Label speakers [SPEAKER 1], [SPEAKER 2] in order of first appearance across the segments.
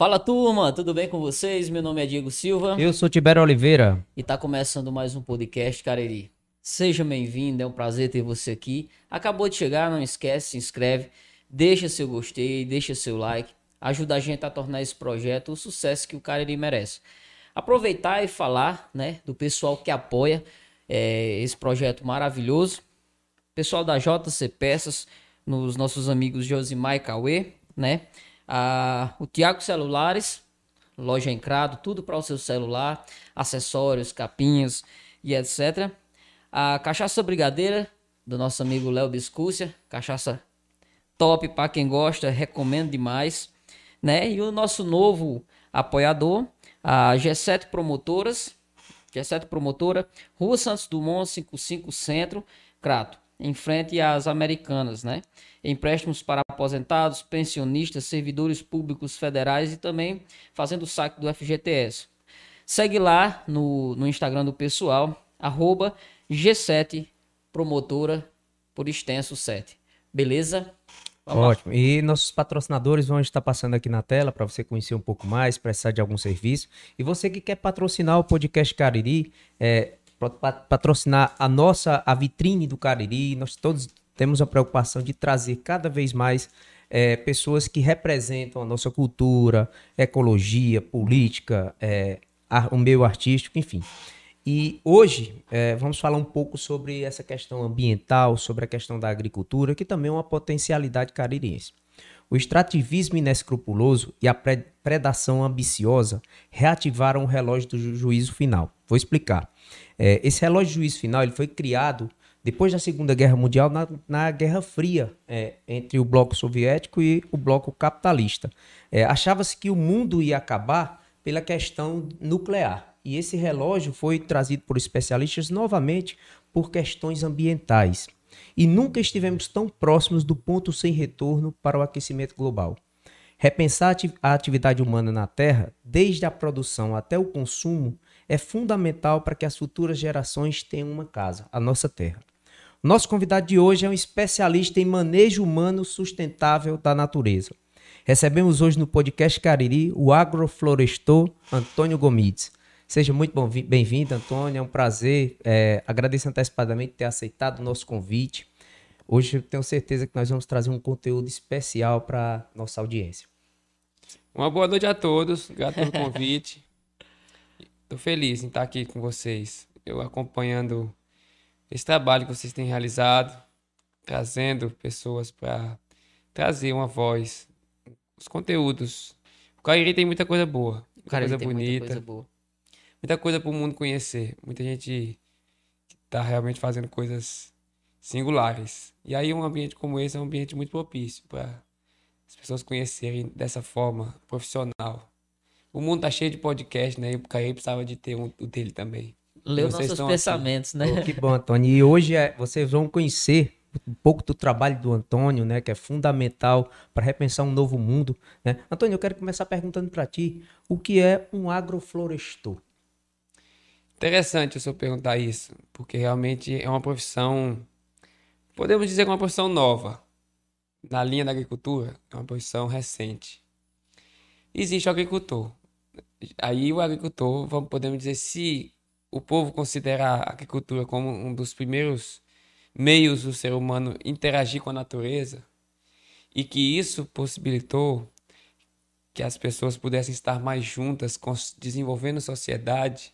[SPEAKER 1] Fala turma, tudo bem com vocês? Meu nome é Diego Silva.
[SPEAKER 2] Eu sou Tibério Oliveira.
[SPEAKER 1] E tá começando mais um podcast Cariri. Seja bem-vindo, é um prazer ter você aqui. Acabou de chegar, não esquece, se inscreve, deixa seu gostei, deixa seu like, ajuda a gente a tornar esse projeto o sucesso que o Cariri merece. Aproveitar e falar, né, do pessoal que apoia é, esse projeto maravilhoso. Pessoal da JC Peças, nos nossos amigos Josimar e Cauê, né? Ah, o Tiago Celulares, loja Encrado, tudo para o seu celular, acessórios, capinhas e etc. A Cachaça Brigadeira, do nosso amigo Léo Biscúcia, cachaça top para quem gosta, recomendo demais. Né? E o nosso novo apoiador, a G7 Promotoras, G7 Promotora, Rua Santos Dumont, 55 Centro, Crato em frente às americanas, né? Empréstimos para aposentados, pensionistas, servidores públicos federais e também fazendo o saque do FGTS. Segue lá no, no Instagram do pessoal, arroba G7 Promotora, por extenso 7. Beleza?
[SPEAKER 2] Vamos Ótimo. Lá. E nossos patrocinadores vão estar passando aqui na tela para você conhecer um pouco mais, precisar de algum serviço. E você que quer patrocinar o podcast Cariri, é, patrocinar a nossa a vitrine do Cariri. Nós todos temos a preocupação de trazer cada vez mais é, pessoas que representam a nossa cultura, ecologia, política, é, o meio artístico, enfim. E hoje é, vamos falar um pouco sobre essa questão ambiental, sobre a questão da agricultura, que também é uma potencialidade caririense. O extrativismo inescrupuloso e a predação ambiciosa reativaram o relógio do juízo final. Vou explicar. É, esse relógio juízo final ele foi criado depois da Segunda Guerra Mundial, na, na Guerra Fria, é, entre o bloco soviético e o bloco capitalista. É, Achava-se que o mundo ia acabar pela questão nuclear. E esse relógio foi trazido por especialistas novamente por questões ambientais e nunca estivemos tão próximos do ponto sem retorno para o aquecimento global. Repensar a atividade humana na Terra, desde a produção até o consumo, é fundamental para que as futuras gerações tenham uma casa, a nossa Terra. Nosso convidado de hoje é um especialista em manejo humano sustentável da natureza. Recebemos hoje no podcast Cariri o agroflorestor Antônio Gomides. Seja muito bem-vindo, Antônio. É um prazer. É, agradeço antecipadamente ter aceitado o nosso convite. Hoje eu tenho certeza que nós vamos trazer um conteúdo especial para nossa audiência.
[SPEAKER 3] Uma boa noite a todos. Grato pelo convite. Estou feliz em estar aqui com vocês. Eu acompanhando esse trabalho que vocês têm realizado, trazendo pessoas para trazer uma voz, os conteúdos. O Cariri tem muita coisa boa, muita coisa bonita. Muita coisa boa muita coisa para o mundo conhecer. Muita gente que está realmente fazendo coisas singulares. E aí um ambiente como esse é um ambiente muito propício para as pessoas conhecerem dessa forma profissional. O mundo tá cheio de podcast, né? E o Caí precisava de ter um o dele também.
[SPEAKER 1] Leu nossos pensamentos, aqui.
[SPEAKER 2] né? Oh, que bom, Antônio. E hoje é, vocês vão conhecer um pouco do trabalho do Antônio, né, que é fundamental para repensar um novo mundo, né? Antônio, eu quero começar perguntando para ti, o que é um agroflorestor?
[SPEAKER 3] Interessante o senhor perguntar isso, porque realmente é uma profissão, podemos dizer que é uma profissão nova. Na linha da agricultura, é uma profissão recente. Existe o agricultor. Aí o agricultor, vamos, podemos dizer, se o povo considerar a agricultura como um dos primeiros meios do ser humano interagir com a natureza, e que isso possibilitou que as pessoas pudessem estar mais juntas, desenvolvendo sociedade,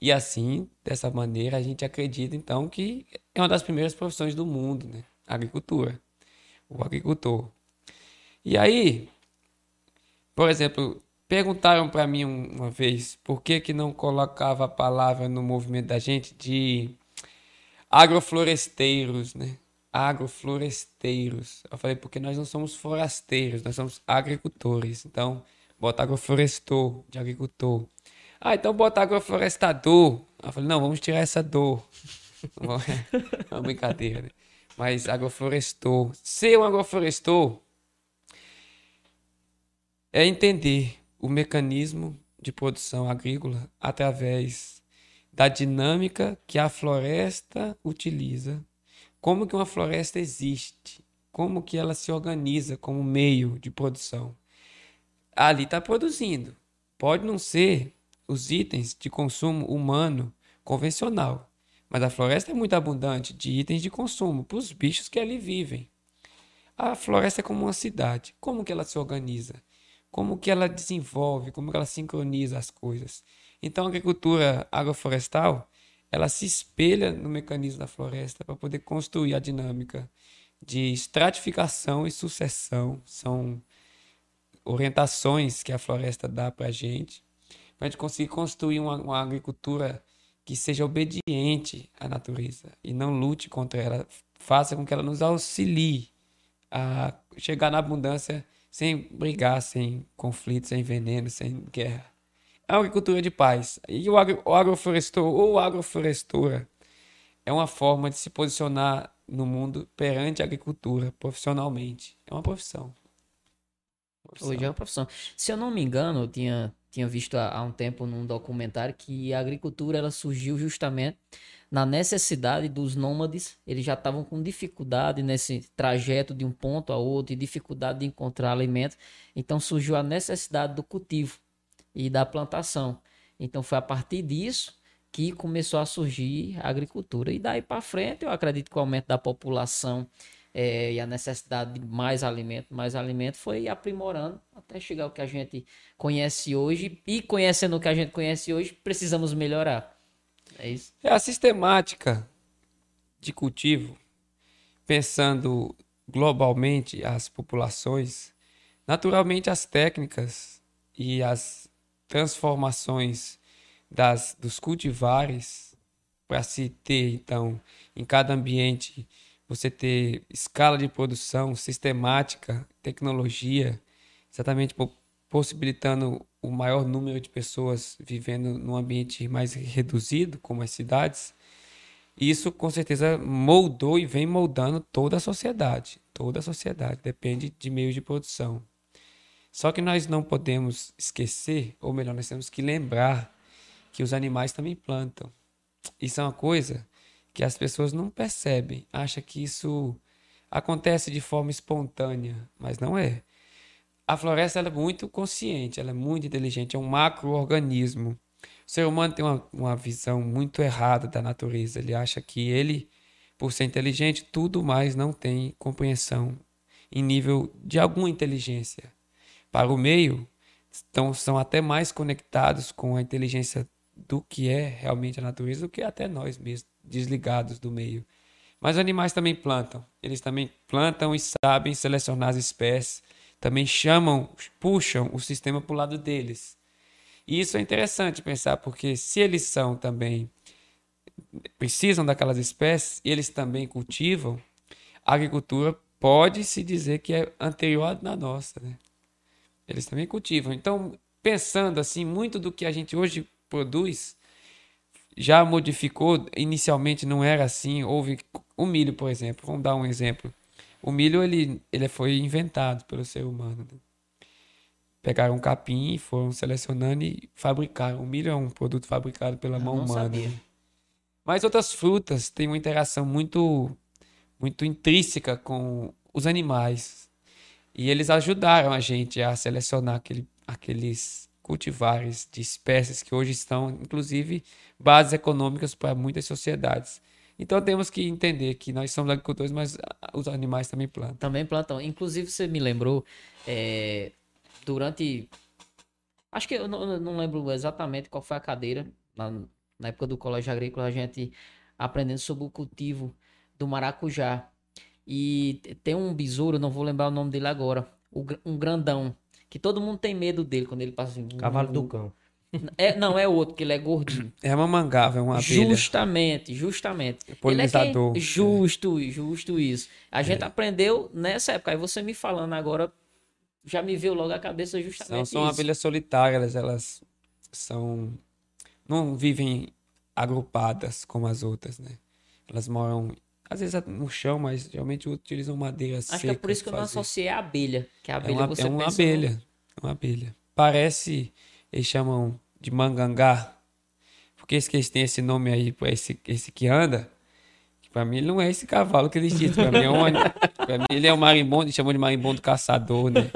[SPEAKER 3] e assim, dessa maneira, a gente acredita então que é uma das primeiras profissões do mundo, né? A agricultura. O agricultor. E aí, por exemplo, perguntaram para mim uma vez por que que não colocava a palavra no movimento da gente de agrofloresteiros, né? Agrofloresteiros. Eu falei porque nós não somos forasteiros, nós somos agricultores. Então, bota agroflorestor de agricultor. Ah, então bota agroflorestador. Eu falei, não, vamos tirar essa dor. é uma brincadeira, né? Mas agroflorestor. Ser um agroflorestor é entender o mecanismo de produção agrícola através da dinâmica que a floresta utiliza. Como que uma floresta existe? Como que ela se organiza como meio de produção? ali está produzindo. Pode não ser os itens de consumo humano convencional, mas a floresta é muito abundante de itens de consumo para os bichos que ali vivem. A floresta é como uma cidade. Como que ela se organiza? Como que ela desenvolve? Como que ela sincroniza as coisas? Então, a agricultura agroflorestal, ela se espelha no mecanismo da floresta para poder construir a dinâmica de estratificação e sucessão. São orientações que a floresta dá para a gente, para a gente conseguir construir uma, uma agricultura que seja obediente à natureza e não lute contra ela, faça com que ela nos auxilie a chegar na abundância sem brigar, sem conflito, sem veneno, sem guerra. É uma agricultura de paz. E o, agro, o agroflorestor ou agroflorestora é uma forma de se posicionar no mundo perante a agricultura profissionalmente. É uma profissão.
[SPEAKER 1] profissão. Hoje é uma profissão. Se eu não me engano, eu tinha, tinha visto há, um tempo num documentário que a agricultura ela surgiu justamente na necessidade dos nômades, eles já estavam com dificuldade nesse trajeto de um ponto a outro e dificuldade de encontrar alimento. Então surgiu a necessidade do cultivo e da plantação. Então foi a partir disso que começou a surgir a agricultura. E daí para frente, eu acredito que o aumento da população é, e a necessidade de mais alimento, mais alimento foi aprimorando até chegar ao que a gente conhece hoje. E conhecendo o que a gente conhece hoje, precisamos melhorar. É isso.
[SPEAKER 3] É a sistemática de cultivo, pensando globalmente as populações, naturalmente as técnicas e as transformações das, dos cultivares para se ter, então, em cada ambiente, você ter escala de produção sistemática, tecnologia, exatamente possibilitando o maior número de pessoas vivendo num ambiente mais reduzido, como as cidades, isso com certeza moldou e vem moldando toda a sociedade. Toda a sociedade depende de meios de produção. Só que nós não podemos esquecer, ou melhor, nós temos que lembrar que os animais também plantam. Isso é uma coisa que as pessoas não percebem, acham que isso acontece de forma espontânea, mas não é. A floresta é muito consciente, ela é muito inteligente, é um macro-organismo. O ser humano tem uma, uma visão muito errada da natureza. Ele acha que ele, por ser inteligente, tudo mais não tem compreensão em nível de alguma inteligência. Para o meio, então, são até mais conectados com a inteligência do que é realmente a natureza do que até nós mesmos, desligados do meio. Mas animais também plantam. Eles também plantam e sabem selecionar as espécies também chamam, puxam o sistema para o lado deles. E isso é interessante pensar, porque se eles são também, precisam daquelas espécies, e eles também cultivam, a agricultura pode se dizer que é anterior à nossa. Né? Eles também cultivam. Então, pensando assim, muito do que a gente hoje produz já modificou. Inicialmente não era assim. Houve o milho, por exemplo. Vamos dar um exemplo. O milho ele, ele foi inventado pelo ser humano. Né? Pegaram um capim e foram selecionando e fabricaram. O milho é um produto fabricado pela Eu mão humana. Né? Mas outras frutas têm uma interação muito, muito intrínseca com os animais. E eles ajudaram a gente a selecionar aquele, aqueles cultivares de espécies que hoje estão, inclusive, bases econômicas para muitas sociedades. Então temos que entender que nós somos agricultores, mas os animais também plantam.
[SPEAKER 1] Também plantam. Inclusive, você me lembrou, é, durante. Acho que eu não, não, lembro exatamente qual foi a cadeira. Na, na época do colégio agrícola, a gente aprendendo sobre o cultivo do maracujá. E tem um besouro, não vou lembrar o nome dele agora. Um grandão. Que todo mundo tem medo dele quando ele passa assim.
[SPEAKER 2] Cavalo do cão.
[SPEAKER 1] É, não, é outro, que ele é gordinho.
[SPEAKER 3] É uma mangava, é uma abelha.
[SPEAKER 1] Justamente, justamente.
[SPEAKER 3] É polinizador.
[SPEAKER 1] É justo, justo isso. A gente é. aprendeu nessa época. Aí você me falando agora, já me veio logo a cabeça justamente
[SPEAKER 3] Não são isso. abelhas solitárias, elas são... Não vivem agrupadas como as outras, né? Elas moram, às vezes no chão, mas geralmente utilizam madeira
[SPEAKER 1] Acho que é por isso que eu não associei a abelha. Que a abelha é uma, você
[SPEAKER 3] é uma abelha. No... Uma abelha. Parece eles chamam de mangangá. Por que eles têm esse nome aí esse, esse que anda? Que para mim ele não é esse cavalo que eles dizem. Para mim, é um, pra mim ele é um marimbondo, chamam de marimbondo caçador, né?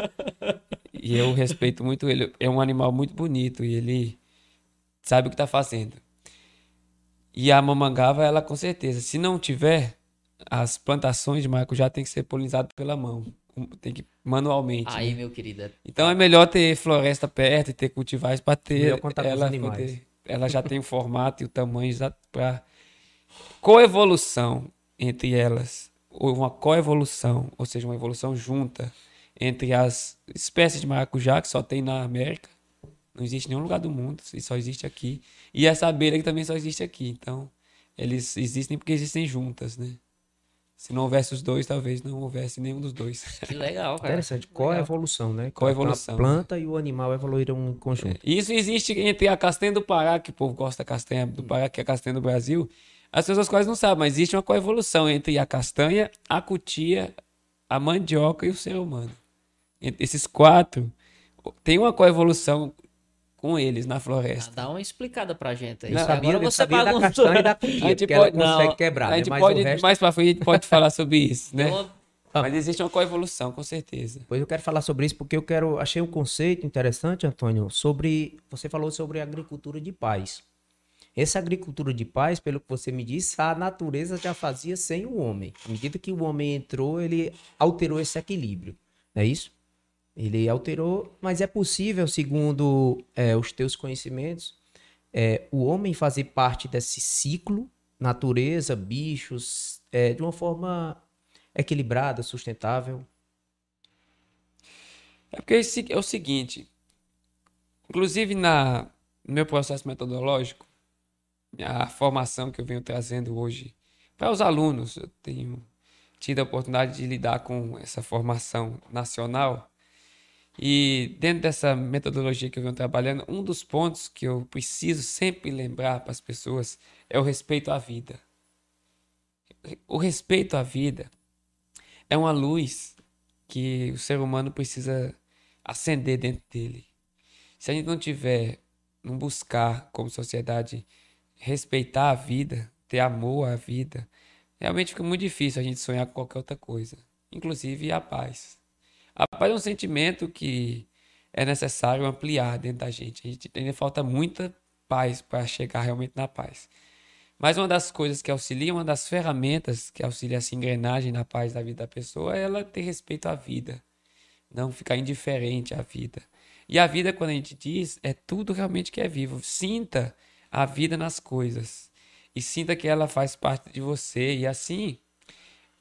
[SPEAKER 3] E eu respeito muito ele. É um animal muito bonito e ele sabe o que está fazendo. E a mamangava, ela com certeza, se não tiver, as plantações de maracujá tem que ser polinizadas pela mão. Tem que manualmente.
[SPEAKER 1] Aí,
[SPEAKER 3] né?
[SPEAKER 1] meu querido.
[SPEAKER 3] Então é melhor ter floresta perto e ter cultivares para ter.
[SPEAKER 2] Melhor contar com os
[SPEAKER 3] ela,
[SPEAKER 2] animais.
[SPEAKER 3] poder- ela já tem o formato e o tamanho para coevolução entre elas. Ou uma coevolução, ou seja, uma evolução junta entre as espécies de maracujá que só tem na América. Não existe em nenhum lugar do mundo, e só existe aqui. E essa abelha que também só existe aqui. Então, eles existem porque existem juntas, né? Se não houvesse os dois, talvez não houvesse nenhum dos dois.
[SPEAKER 1] Que legal, cara.
[SPEAKER 2] Interessante.
[SPEAKER 1] Legal.
[SPEAKER 2] Qual é a evolução, né?
[SPEAKER 3] Coevolução.
[SPEAKER 2] A planta e o animal evoluíram em conjunto.
[SPEAKER 3] Isso existe entre a castanha do Pará, que o povo gosta da castanha do Pará, que é a castanha do Brasil. As pessoas quase não sabem, mas existe uma coevolução entre a castanha, a cutia, a mandioca e o ser humano. Entre esses quatro, tem uma coevolução com eles na
[SPEAKER 1] Ah,
[SPEAKER 3] floresta.
[SPEAKER 1] Dá uma explicada pra gente aí.
[SPEAKER 3] Não,
[SPEAKER 2] sabia,
[SPEAKER 1] Agora você
[SPEAKER 2] sabia da castanha e da
[SPEAKER 3] A
[SPEAKER 2] cutia,
[SPEAKER 3] gente
[SPEAKER 2] porque ela
[SPEAKER 3] pode-
[SPEAKER 2] consegue
[SPEAKER 1] não,
[SPEAKER 2] quebrar,
[SPEAKER 3] a
[SPEAKER 2] né?
[SPEAKER 3] gente
[SPEAKER 2] Mas
[SPEAKER 3] pode,
[SPEAKER 2] o resto...
[SPEAKER 3] mais pra frente, a gente pode falar sobre isso, né?
[SPEAKER 2] Ah.
[SPEAKER 3] Mas existe uma coevolução, com certeza.
[SPEAKER 2] Pois eu quero falar sobre isso porque eu quero achei um conceito interessante, Antônio, sobre você falou sobre agricultura de paz. Essa agricultura de paz, pelo que você me disse, a natureza já fazia sem o homem. À medida que o homem entrou, ele alterou esse equilíbrio. Não é isso? Ele alterou, mas é possível, segundo é, os teus conhecimentos, é, o homem fazer parte desse ciclo, natureza, bichos, é, de uma forma equilibrada, sustentável.
[SPEAKER 3] É porque é o se- é o seguinte, inclusive na, no meu processo metodológico, a formação que eu venho trazendo hoje para os alunos, eu tenho tido a oportunidade de lidar com essa formação nacional e dentro dessa metodologia que eu venho trabalhando, um dos pontos que eu preciso sempre lembrar para as pessoas é o respeito à vida. O respeito à vida é uma luz que o ser humano precisa acender dentro dele. Se a gente não tiver, não buscar como sociedade respeitar a vida, ter amor à vida, realmente fica muito difícil a gente sonhar com qualquer outra coisa, inclusive a paz. A paz é um sentimento que é necessário ampliar dentro da gente. A gente ainda falta muita paz para chegar realmente na paz. Mas uma das coisas que auxilia, uma das ferramentas que auxilia essa engrenagem na paz da vida da pessoa é ela ter respeito à vida, não ficar indiferente à vida. E a vida, quando a gente diz, é tudo realmente que é vivo. Sinta a vida nas coisas e sinta que ela faz parte de você. E assim,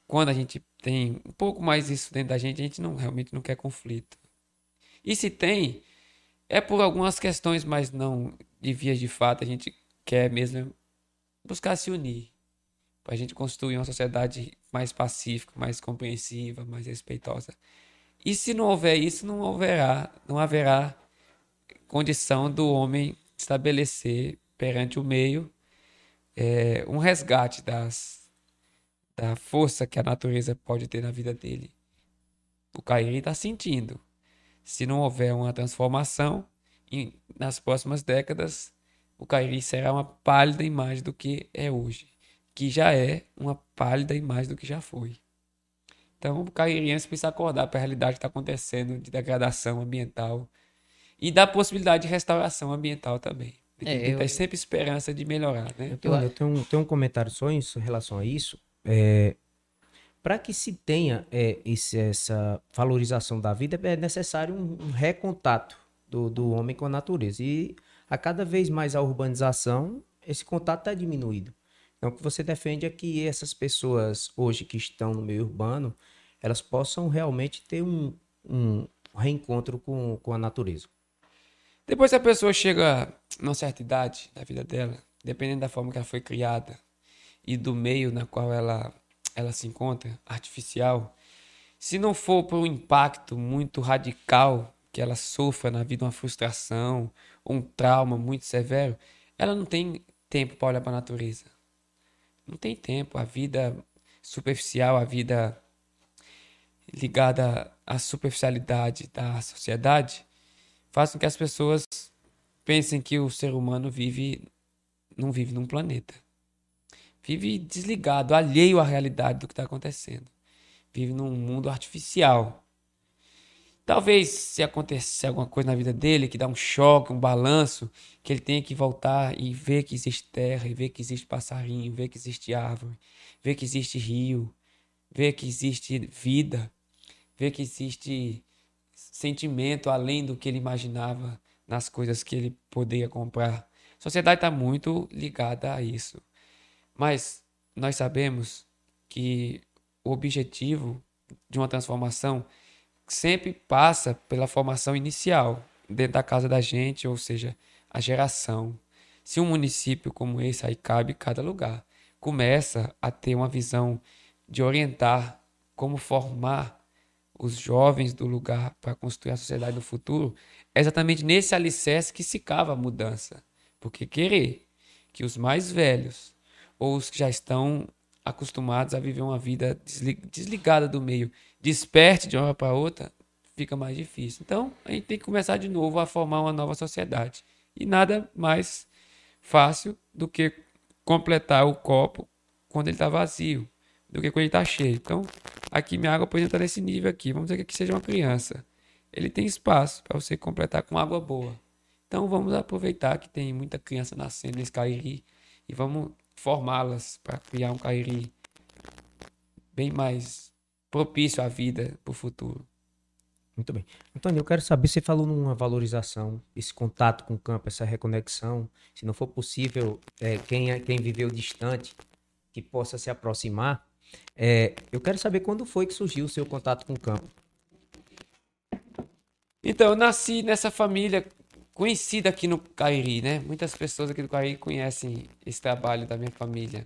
[SPEAKER 3] quando a gente tem um pouco mais isso dentro da gente, a gente não realmente não quer conflito. E se tem, é por algumas questões, mas não de vias de fato. A gente quer mesmo buscar se unir para a gente construir uma sociedade mais pacífica, mais compreensiva, mais respeitosa. E se não houver isso, não haverá, não haverá condição do homem estabelecer perante o meio é, um resgate das, da força que a natureza pode ter na vida dele. O Cairi está sentindo. Se não houver uma transformação, nas próximas décadas, o Cairi será uma pálida imagem do que é hoje, que já é uma pálida imagem do que já foi. Então, o cairiense precisa acordar para a realidade que está acontecendo de degradação ambiental e da possibilidade de restauração ambiental também. Tem
[SPEAKER 1] É,
[SPEAKER 3] ter
[SPEAKER 1] eu-
[SPEAKER 3] sempre esperança de melhorar, né?
[SPEAKER 2] Eu tenho, eu tenho um, tenho um comentário só em relação a isso. É, para que se tenha é, esse- essa valorização da vida, é necessário um, um recontato do, do homem com a natureza. E a cada vez mais a urbanização, esse contato está diminuído. Então, o que você defende é que essas pessoas hoje que estão no meio urbano, elas possam realmente ter um, um reencontro com, com a natureza.
[SPEAKER 3] Depois a pessoa chega numa certa idade da vida dela, dependendo da forma que ela foi criada e do meio na qual ela, ela se encontra, artificial, se não for por um impacto muito radical que ela sofra na vida, uma frustração, um trauma muito severo, ela não tem tempo para olhar para a natureza. Não tem tempo. A vida superficial, a vida ligada à superficialidade da sociedade, faz com que as pessoas pensem que o ser humano vive não vive num planeta. Vive desligado, alheio à realidade do que está acontecendo. Vive num mundo artificial. Talvez se acontecer alguma coisa na vida dele que dá um choque, um balanço, que ele tenha que voltar e ver que existe terra, e ver que existe passarinho, ver que existe árvore, ver que existe rio, ver que existe vida, ver que existe sentimento além do que ele imaginava nas coisas que ele poderia comprar. A sociedade está muito ligada a isso. Mas nós sabemos que o objetivo de uma transformação sempre passa pela formação inicial, dentro da casa da gente, ou seja, a geração. Se um município como esse aí cabe cada lugar, começa a ter uma visão de orientar como formar os jovens do lugar para construir a sociedade do futuro, é exatamente nesse alicerce que se cava a mudança. Porque querer que os mais velhos ou os que já estão acostumados a viver uma vida desligada do meio desperte de uma hora para outra, fica mais difícil. Então, a gente tem que começar de novo a formar uma nova sociedade. E nada mais fácil do que completar o copo quando ele está vazio, do que quando ele está cheio. Então, aqui minha água, por exemplo, está nesse nível aqui. Vamos dizer que seja uma criança. Ele tem espaço para você completar com água boa. Então, vamos aproveitar que tem muita criança nascendo nesse Cairi e vamos formá-las para criar um Cairi bem mais propício à vida para o futuro.
[SPEAKER 2] Muito bem. Antônio, eu quero saber, você falou numa valorização, esse contato com o campo, essa reconexão, se não for possível, é, quem, é, quem viveu distante, que possa se aproximar. É, eu quero saber quando foi que surgiu o seu contato com o campo.
[SPEAKER 3] Então, eu nasci nessa família conhecida aqui no Cairi, né? Muitas pessoas aqui do Cairi conhecem esse trabalho da minha família.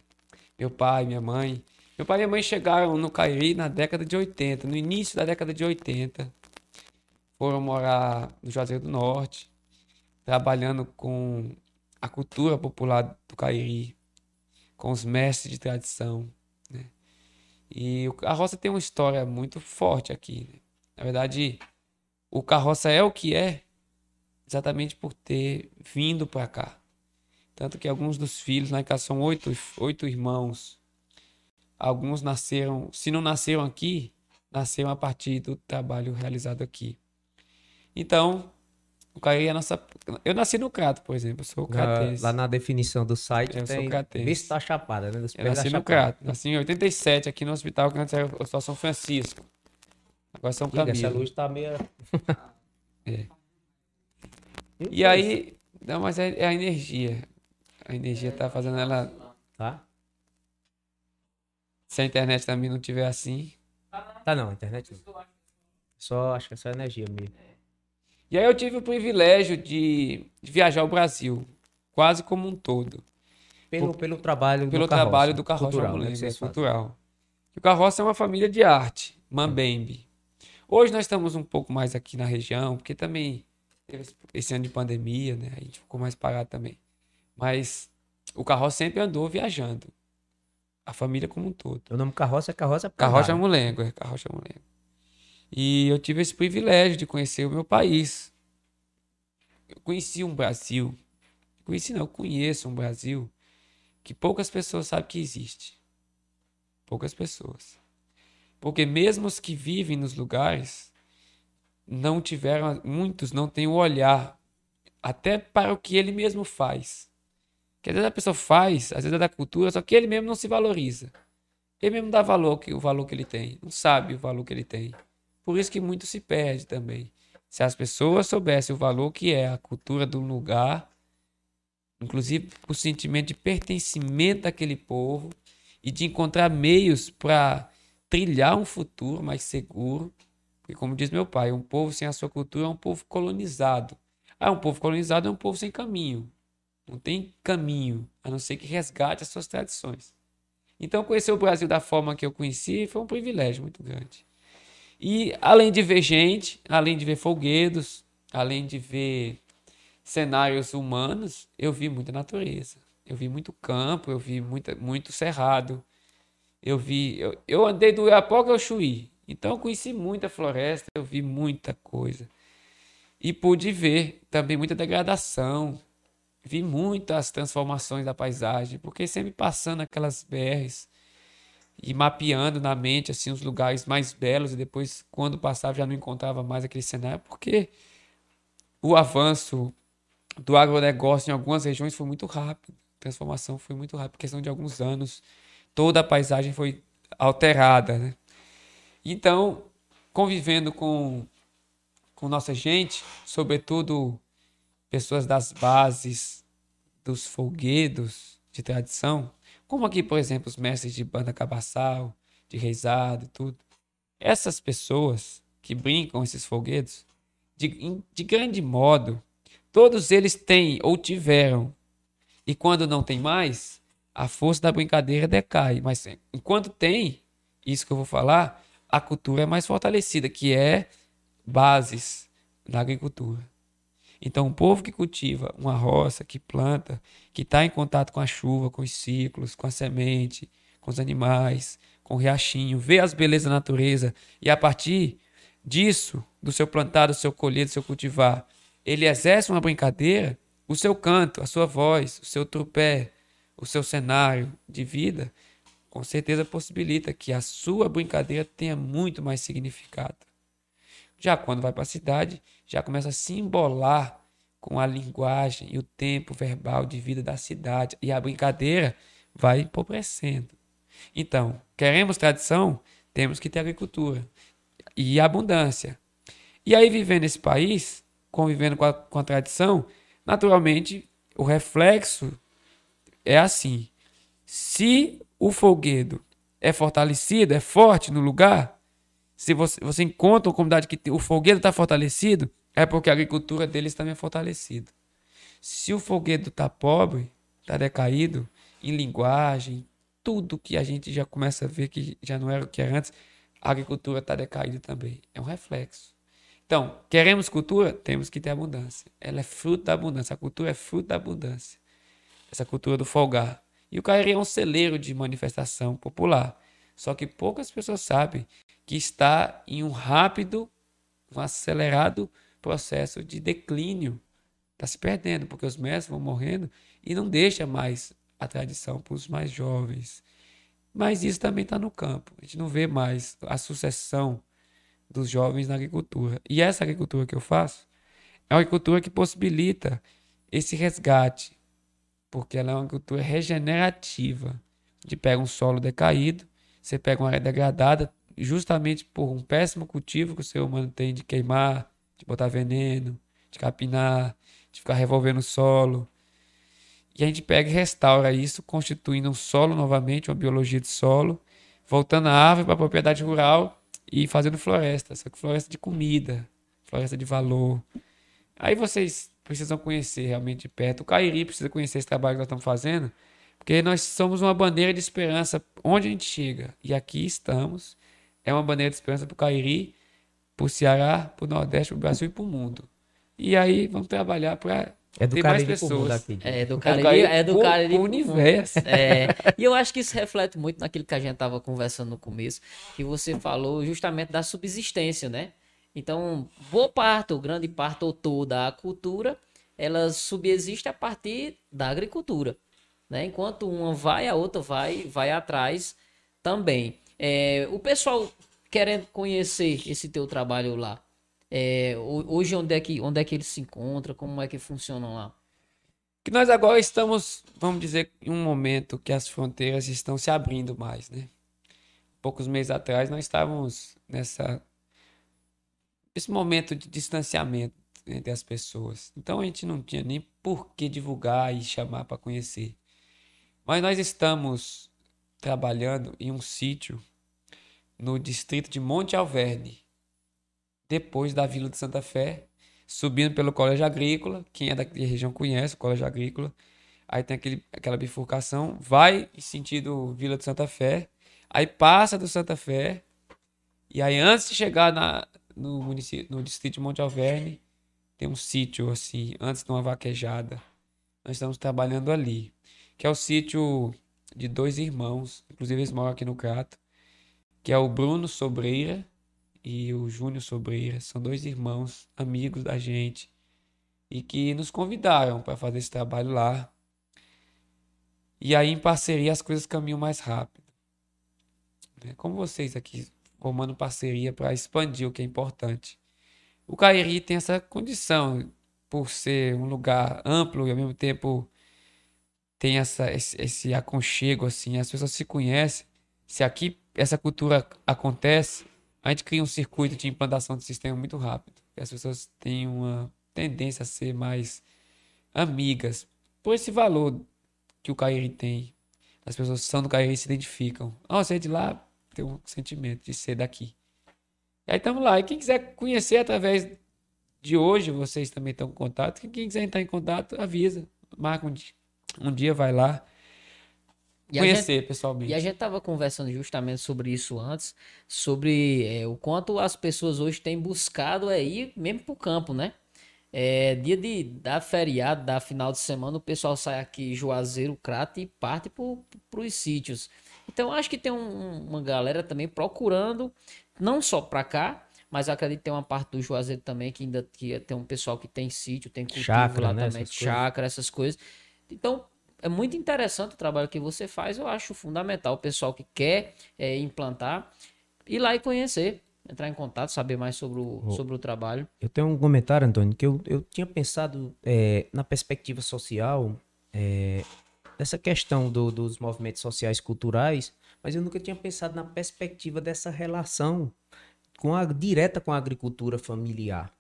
[SPEAKER 3] Meu pai, minha mãe, meu pai e minha mãe chegaram no Cairi na década de 80, no início da década de 80. Foram morar no Juazeiro do Norte, trabalhando com a cultura popular do Cairi, com os mestres de tradição. Né? E a roça tem uma história muito forte aqui. Né? Na verdade, o carroça é o que é exatamente por ter vindo para cá. Tanto que alguns dos filhos, na né, casa são oito, oito irmãos, Alguns nasceram, se não nasceram aqui, nasceram a partir do trabalho realizado aqui. Então, o Caí é nossa. Eu nasci no Crato, por exemplo, eu sou cratense.
[SPEAKER 2] Lá na definição do site eu tem
[SPEAKER 3] Vista
[SPEAKER 2] Chapada, né?
[SPEAKER 3] eu nasci no Crato. Nasci em 87 aqui no hospital que antes era o Hospital São Francisco. Agora São Camilo.
[SPEAKER 2] Essa luz tá meio...
[SPEAKER 3] é. E aí... Não, mas é, é a energia. A energia tá fazendo ela...
[SPEAKER 2] Tá?
[SPEAKER 3] Se a internet também não tiver assim.
[SPEAKER 2] Tá não, a internet não. Só, acho que é só energia mesmo.
[SPEAKER 3] E aí eu tive o privilégio de, viajar ao Brasil, quase como um todo.
[SPEAKER 2] Pelo, Por, pelo trabalho
[SPEAKER 3] pelo do trabalho do Carroça cultural, né, Mulher, cultural. O Carroça é uma família de arte, Mambembe. Hoje nós estamos um pouco mais aqui na região, porque também teve esse ano de pandemia, né? A gente ficou mais parado também. Mas o Carroça sempre andou viajando a família como um todo.
[SPEAKER 2] O nome carroça é carroça
[SPEAKER 3] Carroça Mulengo, é carroça Mulengo. E eu tive esse privilégio de conhecer o meu país. Eu conheci um Brasil, conheci não, eu conheço um Brasil que poucas pessoas sabem que existe. Poucas pessoas. Porque mesmo os que vivem nos lugares não tiveram, muitos não têm o olhar até para o que ele mesmo faz. Que às vezes a pessoa faz, às vezes é da cultura, só que ele mesmo não se valoriza. Ele mesmo dá valor que o valor que ele tem, não sabe o valor que ele tem. Por isso que muito se perde também. Se as pessoas soubessem o valor que é a cultura do lugar, inclusive o sentimento de pertencimento daquele povo e de encontrar meios para trilhar um futuro mais seguro. Porque, como diz meu pai, um povo sem a sua cultura é um povo colonizado. Ah, um povo colonizado é um povo sem caminho. Não tem caminho, a não ser que resgate as suas tradições. Então, conhecer o Brasil da forma que eu conheci foi um privilégio muito grande. E além de ver gente, além de ver folguedos, além de ver cenários humanos, eu vi muita natureza. Eu vi muito campo, eu vi muita, muito cerrado. Eu vi, eu, eu andei do Iapoca ao Chuí. Então eu conheci muita floresta, eu vi muita coisa. E pude ver também muita degradação, vi muitas transformações da paisagem, porque sempre passando aquelas BRs, e mapeando na mente assim os lugares mais belos e depois quando passava já não encontrava mais aquele cenário porque o avanço do agronegócio em algumas regiões foi muito rápido, a transformação foi muito rápida, questão de alguns anos, toda a paisagem foi alterada, né? Então, convivendo com com nossa gente, sobretudo pessoas das bases dos folguedos de tradição, como aqui, por exemplo, os mestres de banda cabaçal, de reizado e tudo. Essas pessoas que brincam esses folguedos, de, de grande modo, todos eles têm ou tiveram. E quando não tem mais, a força da brincadeira decai. Mas enquanto tem, isso que eu vou falar, a cultura é mais fortalecida, que é bases na agricultura. Então, o povo que cultiva uma roça, que planta, que está em contato com a chuva, com os ciclos, com a semente, com os animais, com o riachinho, vê as belezas da natureza e a partir disso, do seu plantar, do seu colher, do seu cultivar, ele exerce uma brincadeira, o seu canto, a sua voz, o seu tropé, o seu cenário de vida, com certeza possibilita que a sua brincadeira tenha muito mais significado. Já quando vai para a cidade, já começa a se embolar com a linguagem e o tempo verbal de vida da cidade. E a brincadeira vai empobrecendo. Então, queremos tradição? Temos que ter agricultura e abundância. E aí, vivendo nesse país, convivendo com a, com a tradição, naturalmente, o reflexo é assim. Se o folguedo é fortalecido, é forte no lugar, se você, você encontra uma comunidade que o foguedo está fortalecido, é porque a agricultura deles também é fortalecida. Se o foguedo está pobre, está decaído, em linguagem, tudo que a gente já começa a ver que já não era o que era antes, a agricultura está decaída também. É um reflexo. Então, queremos cultura? Temos que ter abundância. Ela é fruto da abundância. A cultura é fruto da abundância. Essa cultura do folgar. E o Cariri é um celeiro de manifestação popular. Só que poucas pessoas sabem que está em um rápido, um acelerado processo de declínio. Está se perdendo, porque os mestres vão morrendo e não deixa mais a tradição para os mais jovens. Mas isso também está no campo. A gente não vê mais a sucessão dos jovens na agricultura. E essa agricultura que eu faço é uma agricultura que possibilita esse resgate, porque ela é uma agricultura regenerativa. De pega um solo decaído, você pega uma área degradada, justamente por um péssimo cultivo que o ser humano tem de queimar, de botar veneno, de capinar, de ficar revolvendo o solo. E a gente pega e restaura isso, constituindo um solo novamente, uma biologia de solo, voltando a árvore para a propriedade rural e fazendo floresta, só que floresta de comida, floresta de valor. Aí vocês precisam conhecer realmente de perto. O Cairi precisa conhecer esse trabalho que nós estamos fazendo, porque nós somos uma bandeira de esperança onde a gente chega. E aqui estamos é uma bandeira de esperança para o Cairi, para o Ceará, para o Nordeste, para o Brasil e para o mundo. E aí vamos trabalhar para
[SPEAKER 2] é do
[SPEAKER 3] ter mais pessoas.
[SPEAKER 2] Aqui,
[SPEAKER 1] é do Cariri, é do Cariri
[SPEAKER 3] o universo.
[SPEAKER 1] É, e eu acho que isso reflete muito naquilo que a gente estava conversando no começo, que você falou justamente da subsistência, né? Então, boa parte, ou grande parte ou toda a cultura, ela subsiste a partir da agricultura, né? Enquanto uma vai, a outra vai, vai atrás também. É, o pessoal querendo conhecer esse teu trabalho lá, é, hoje onde é, que, onde é que ele se encontra, como é que funciona lá?
[SPEAKER 3] Que nós agora estamos, vamos dizer, em um momento que as fronteiras estão se abrindo mais, né? Poucos meses atrás nós estávamos nessa esse momento de distanciamento entre as pessoas. Então a gente não tinha nem por que divulgar e chamar para conhecer. Mas nós estamos trabalhando em um sítio no distrito de Monte Alverne, depois da Vila de Santa Fé, subindo pelo Colégio Agrícola. Quem é da região conhece o Colégio Agrícola. Aí tem aquele, aquela bifurcação, vai em sentido Vila de Santa Fé, aí passa do Santa Fé, e aí antes de chegar na, no, município, no distrito de Monte Alverne, tem um sítio assim, antes de uma vaquejada. Nós estamos trabalhando ali, que é o sítio de dois irmãos, inclusive eles moram aqui no Crato, que é o Bruno Sobreira e o Júnior Sobreira. São dois irmãos, amigos da gente, e que nos convidaram para fazer esse trabalho lá. E aí, em parceria, as coisas caminham mais rápido. né? como vocês aqui formando parceria para expandir o que é importante. O Cariri tem essa condição, por ser um lugar amplo e ao mesmo tempo tem essa, esse, esse aconchego, assim, as pessoas se conhecem. Se aqui essa cultura acontece, a gente cria um circuito de implantação do sistema muito rápido. As pessoas têm uma tendência a ser mais amigas por esse valor que o Cairi tem. As pessoas são do Cairi se identificam. Oh, você é de lá, tem um sentimento de ser daqui. E aí estamos lá. E quem quiser conhecer através de hoje, vocês também estão em contato. Quem quiser entrar em contato, avisa. Marca um dia, um dia vai lá.
[SPEAKER 1] E
[SPEAKER 3] conhecer
[SPEAKER 1] gente-
[SPEAKER 3] pessoalmente.
[SPEAKER 1] E a gente estava conversando justamente sobre isso antes, sobre é, o quanto as pessoas hoje têm buscado é ir mesmo pro campo, né? É, dia de da feriado, da final de semana, o pessoal sai aqui Juazeiro, Crato e parte pro, pros sítios. Então acho que tem um- uma galera também procurando, não só pra cá, mas acredito que tem uma parte do Juazeiro também que ainda que tem um pessoal que tem sítio, tem cultivo
[SPEAKER 2] Chácara,
[SPEAKER 1] lá
[SPEAKER 2] né?
[SPEAKER 1] também,
[SPEAKER 2] Essas coisas.
[SPEAKER 1] chácara, essas coisas. Então é muito interessante o trabalho que você faz, eu acho fundamental o pessoal que quer é, implantar ir lá e conhecer, entrar em contato, saber mais sobre o, sobre o trabalho.
[SPEAKER 2] Eu tenho um comentário, Antônio, que eu, eu tinha pensado é, na perspectiva social, é, dessa questão do- dos movimentos sociais culturais, mas eu nunca tinha pensado na perspectiva dessa relação com a, direta com a agricultura familiar.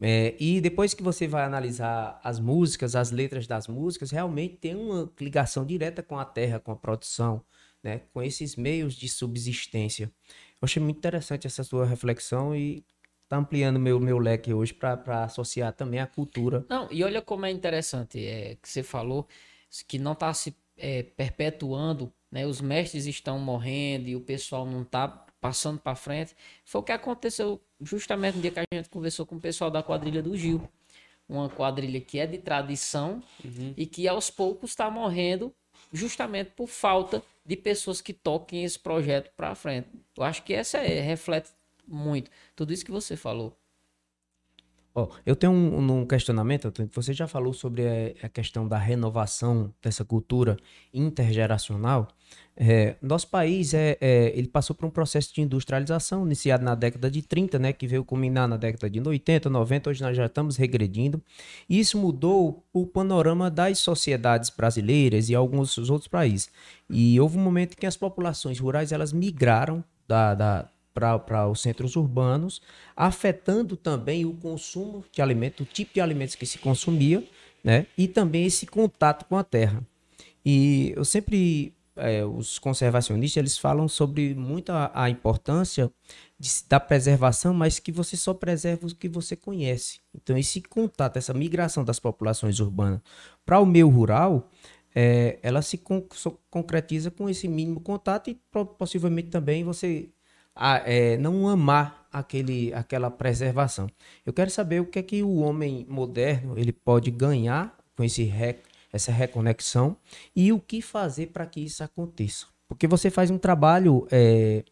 [SPEAKER 2] É, e depois que você vai analisar as músicas, as letras das músicas, realmente tem uma ligação direta com a terra, com a produção, né? com esses meios de subsistência. Eu achei muito interessante essa sua reflexão e tá ampliando meu, meu leque hoje para associar também a cultura.
[SPEAKER 1] Não, e olha como é interessante, é, que você falou que não está se é, perpetuando, né? Os mestres estão morrendo e o pessoal não está passando para frente. Foi o que aconteceu justamente no dia que a gente conversou com o pessoal da quadrilha do Gil. Uma quadrilha que é de tradição e que aos poucos está morrendo justamente por falta de pessoas que toquem esse projeto para frente. Eu acho que essa é, reflete muito tudo isso que você falou.
[SPEAKER 2] Ó, eu tenho um, um questionamento, você já falou sobre a, a questão da renovação dessa cultura intergeracional. É, nosso país é, é, ele passou por um processo de industrialização iniciado na década de 30, né, que veio culminar na década de 80, 90, hoje nós já estamos regredindo. E isso mudou o panorama das sociedades brasileiras e alguns outros países. E houve um momento em que as populações rurais elas migraram da, da, para os centros urbanos, afetando também o consumo de alimento, o tipo de alimentos que se consumia, né? E também esse contato com a terra. E eu sempre, eh, os conservacionistas, eles falam sobre muito a, a importância de da preservação, mas que você só preserva o que você conhece. Então, esse contato, essa migração das populações urbanas para o meio rural, eh, ela se concretiza com esse mínimo contato e possivelmente também você a- é, não amar aquele, aquela preservação. Eu quero saber o que é que o homem moderno ele pode ganhar com esse re- essa reconexão e o que fazer para que isso aconteça. Porque você faz um trabalho, é,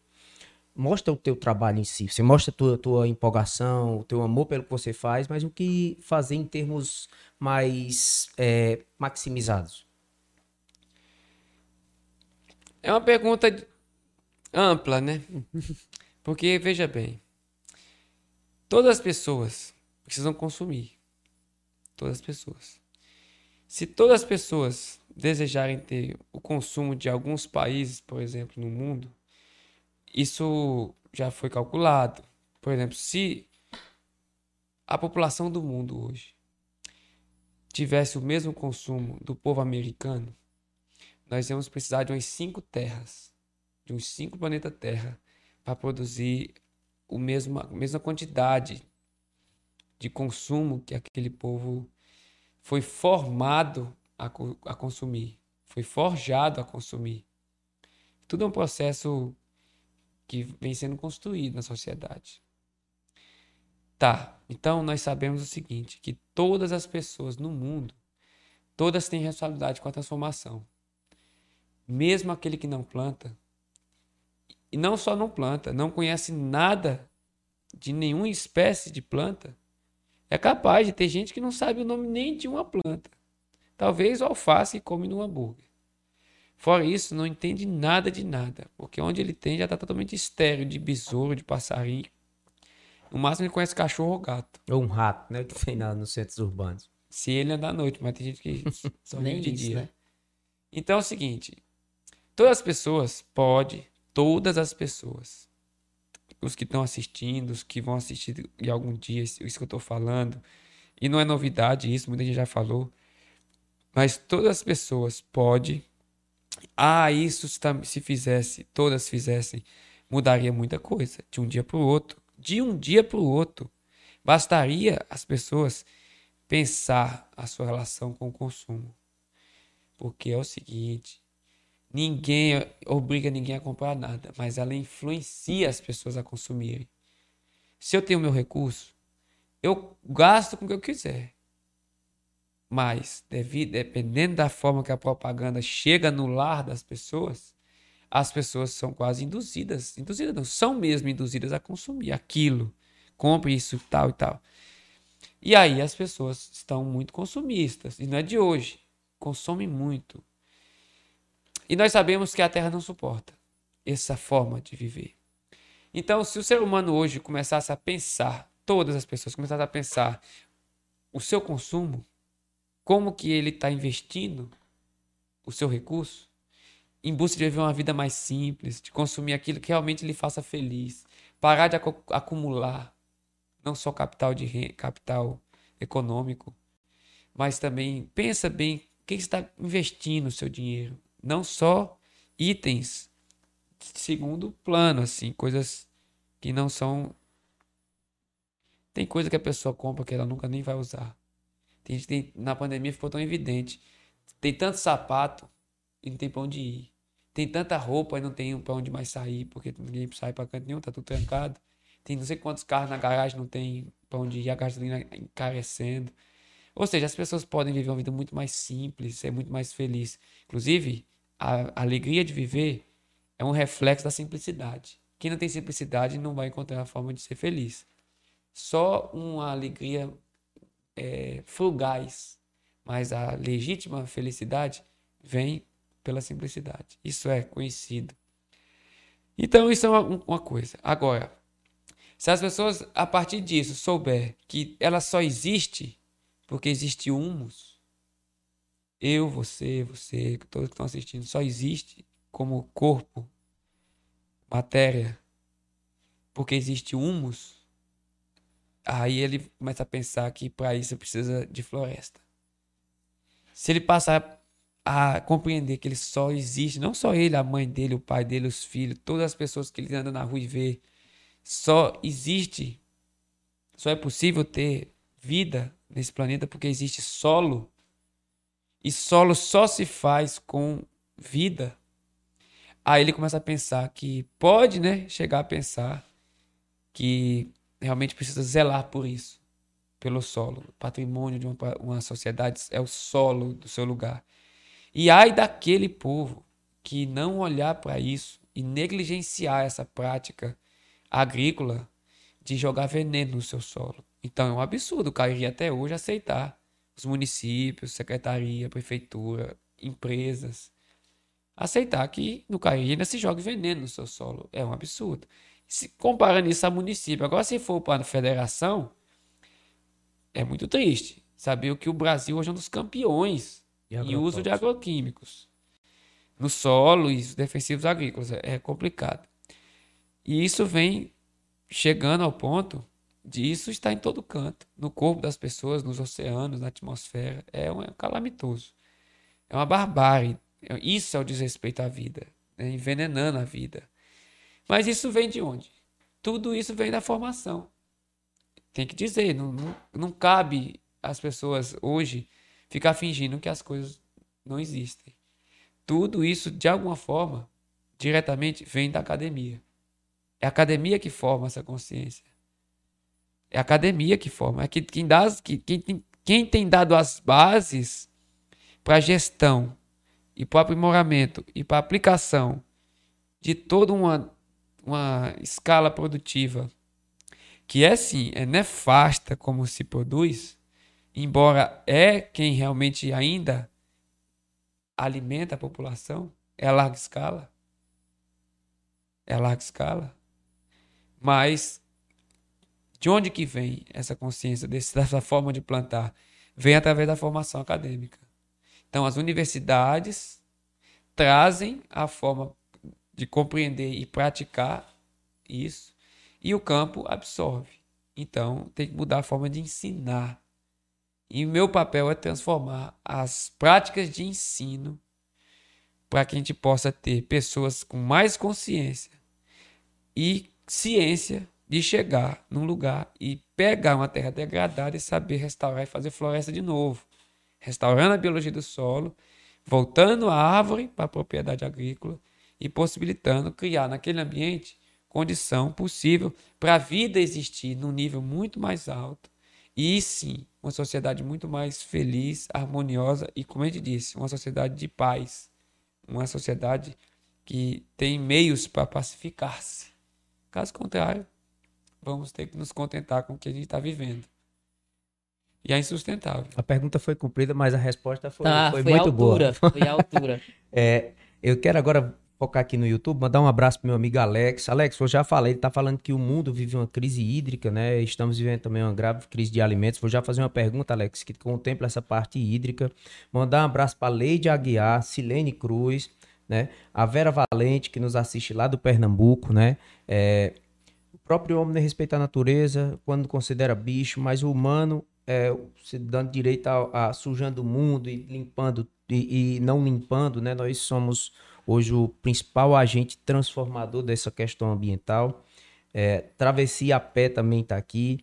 [SPEAKER 2] mostra o teu trabalho em si, você mostra a tua, tua empolgação, o teu amor pelo que você faz, mas o que fazer em termos mais é, maximizados.
[SPEAKER 3] É uma pergunta ampla, né? Porque, veja bem, todas as pessoas precisam consumir. Todas as pessoas. Se todas as pessoas desejarem ter o consumo de alguns países, por exemplo, no mundo, isso já foi calculado. Por exemplo, se a população do mundo hoje tivesse o mesmo consumo do povo americano, nós íamos precisar de umas cinco terras, de uns cinco planetas Terra, para produzir o mesmo, a mesma quantidade de consumo que aquele povo foi formado a, a consumir, foi forjado a consumir. Tudo é um processo que vem sendo construído na sociedade. Tá, então nós sabemos o seguinte, que todas as pessoas no mundo, todas têm responsabilidade com a transformação mesmo aquele que não planta, e não só não planta, não conhece nada de nenhuma espécie de planta, é capaz de ter gente que não sabe o nome nem de uma planta. Talvez o alface que come no hambúrguer. Fora isso, não entende nada de nada, porque onde ele tem já está totalmente estéreo de besouro, de passarinho. No máximo ele conhece cachorro ou gato.
[SPEAKER 2] Ou um rato, né? Que tem lá nos centros urbanos.
[SPEAKER 3] Se ele andar à noite, mas tem gente que só
[SPEAKER 1] Nem
[SPEAKER 3] vive de
[SPEAKER 1] isso,
[SPEAKER 3] dia.
[SPEAKER 1] né?
[SPEAKER 3] Então é o seguinte: todas as pessoas, pode, todas as pessoas, os que estão assistindo, os que vão assistir em algum dia, isso que eu estou falando, e não é novidade isso, muita gente já falou, mas todas as pessoas, pode, ah, isso tam- se fizesse, todas fizessem, mudaria muita coisa, de um dia para o outro, de um dia para o outro. Bastaria as pessoas pensar a sua relação com o consumo. Porque é o seguinte, ninguém obriga ninguém a comprar nada, mas ela influencia as pessoas a consumirem. Se eu tenho meu recurso, eu gasto com o que eu quiser. Mas, dependendo da forma que a propaganda chega no lar das pessoas, as pessoas são quase induzidas, induzidas não, são mesmo induzidas a consumir aquilo. Compre isso, tal e tal. E aí as pessoas estão muito consumistas, e não é de hoje. Consomem muito. E nós sabemos que a Terra não suporta essa forma de viver. Então, se o ser humano hoje começasse a pensar, todas as pessoas começassem a pensar o seu consumo, como que ele está investindo o seu recurso, em busca de viver uma vida mais simples, de consumir aquilo que realmente lhe faça feliz, parar de acu- acumular não só capital de capital econômico, mas também pensa bem o que você está investindo o seu dinheiro, não só itens de segundo plano, assim, coisas que não são tem coisa que a pessoa compra que ela nunca nem vai usar. Tem, tem, na pandemia ficou tão evidente. Tem tanto sapato e não tem pra onde ir. Tem tanta roupa e não tem pra onde mais sair, porque ninguém sai pra canto nenhum, tá tudo trancado. Tem não sei quantos carros na garagem, não tem pra onde ir, a gasolina encarecendo. Ou seja, as pessoas podem viver uma vida muito mais simples, ser muito mais feliz. Inclusive, a alegria de viver é um reflexo da simplicidade. Quem não tem simplicidade não vai encontrar a forma de ser feliz. Só uma alegria é, mas a legítima felicidade vem pela simplicidade. Isso é conhecido. Então, isso é uma, uma coisa. Agora, se as pessoas, a partir disso, souber que ela só existe porque existe humus, eu, você, você, todos que estão assistindo, só existe como corpo, matéria, porque existe humus, aí ele começa a pensar que para isso precisa de floresta. Se ele passar a compreender que ele só existe, não só ele, a mãe dele, o pai dele, os filhos, todas as pessoas que ele anda na rua e vê, só existe, só é possível ter vida nesse planeta porque existe solo. E solo só se faz com vida. Aí ele começa a pensar que pode, né, chegar a pensar que realmente precisa zelar por isso, pelo solo. O patrimônio de uma, uma sociedade é o solo do seu lugar. E ai daquele povo que não olhar para isso e negligenciar essa prática agrícola de jogar veneno no seu solo. Então é um absurdo o até hoje aceitar os municípios, secretaria, prefeitura, empresas aceitar que no Cariri ainda se jogue veneno no seu solo. É um absurdo. Se comparando isso a município, agora se for para a federação, é muito triste saber que o Brasil hoje é um dos campeões em uso de agroquímicos no solo e os defensivos agrícolas. É complicado. E isso vem chegando ao ponto de isso estar em todo canto, no corpo das pessoas, nos oceanos, na atmosfera. É um é calamitoso. É uma barbárie. Isso é o desrespeito à vida, né? envenenando a vida. Mas isso vem de onde? Tudo isso vem da formação. Tem que dizer, não, não, não cabe às pessoas hoje ficar fingindo que as coisas não existem. Tudo isso, de alguma forma, diretamente vem da academia. É a academia que forma essa consciência. É a academia que forma. É que, quem, dá, quem, tem, quem tem dado as bases para a gestão e para o aprimoramento e para a aplicação de toda uma, uma escala produtiva que é sim, é nefasta como se produz, embora é quem realmente ainda alimenta a população, É a larga escala? É a larga escala? Mas de onde que vem essa consciência dessa forma de plantar? Vem através da formação acadêmica. Então, as universidades trazem a forma de compreender e praticar isso, e o campo absorve. Então, tem que mudar a forma de ensinar. E meu papel é transformar as práticas de ensino para que a gente possa ter pessoas com mais consciência e ciência de chegar num lugar e pegar uma terra degradada e saber restaurar e fazer floresta de novo, restaurando a biologia do solo, voltando a árvore para a propriedade agrícola e possibilitando criar naquele ambiente condição possível para a vida existir num nível muito mais alto e sim uma sociedade muito mais feliz, harmoniosa e, como a gente disse, uma sociedade de paz, uma sociedade que tem meios para pacificar-se. Caso contrário, vamos ter que nos contentar com o que a gente está vivendo. E é insustentável.
[SPEAKER 2] A pergunta foi cumprida, mas a resposta foi,
[SPEAKER 1] Tá,
[SPEAKER 2] foi
[SPEAKER 1] foi,
[SPEAKER 2] muito
[SPEAKER 1] altura.
[SPEAKER 2] boa.
[SPEAKER 1] Foi a altura.
[SPEAKER 2] É, eu quero agora focar aqui no YouTube, mandar um abraço pro meu amigo Alex. Alex, eu já falei, ele tá falando que o mundo vive uma crise hídrica, né? Estamos vivendo também uma grave crise de alimentos. Vou já fazer uma pergunta, Alex, que contempla essa parte hídrica. Mandar um abraço para Leide Aguiar, Silene Cruz, né? A Vera Valente, que nos assiste lá do Pernambuco, né? É, próprio homem respeita a natureza quando considera bicho, mas o humano é, se dando direito a, a sujando o mundo e limpando e, e não limpando, né? Nós somos hoje o principal agente transformador dessa questão ambiental. É, travessia a pé também está aqui.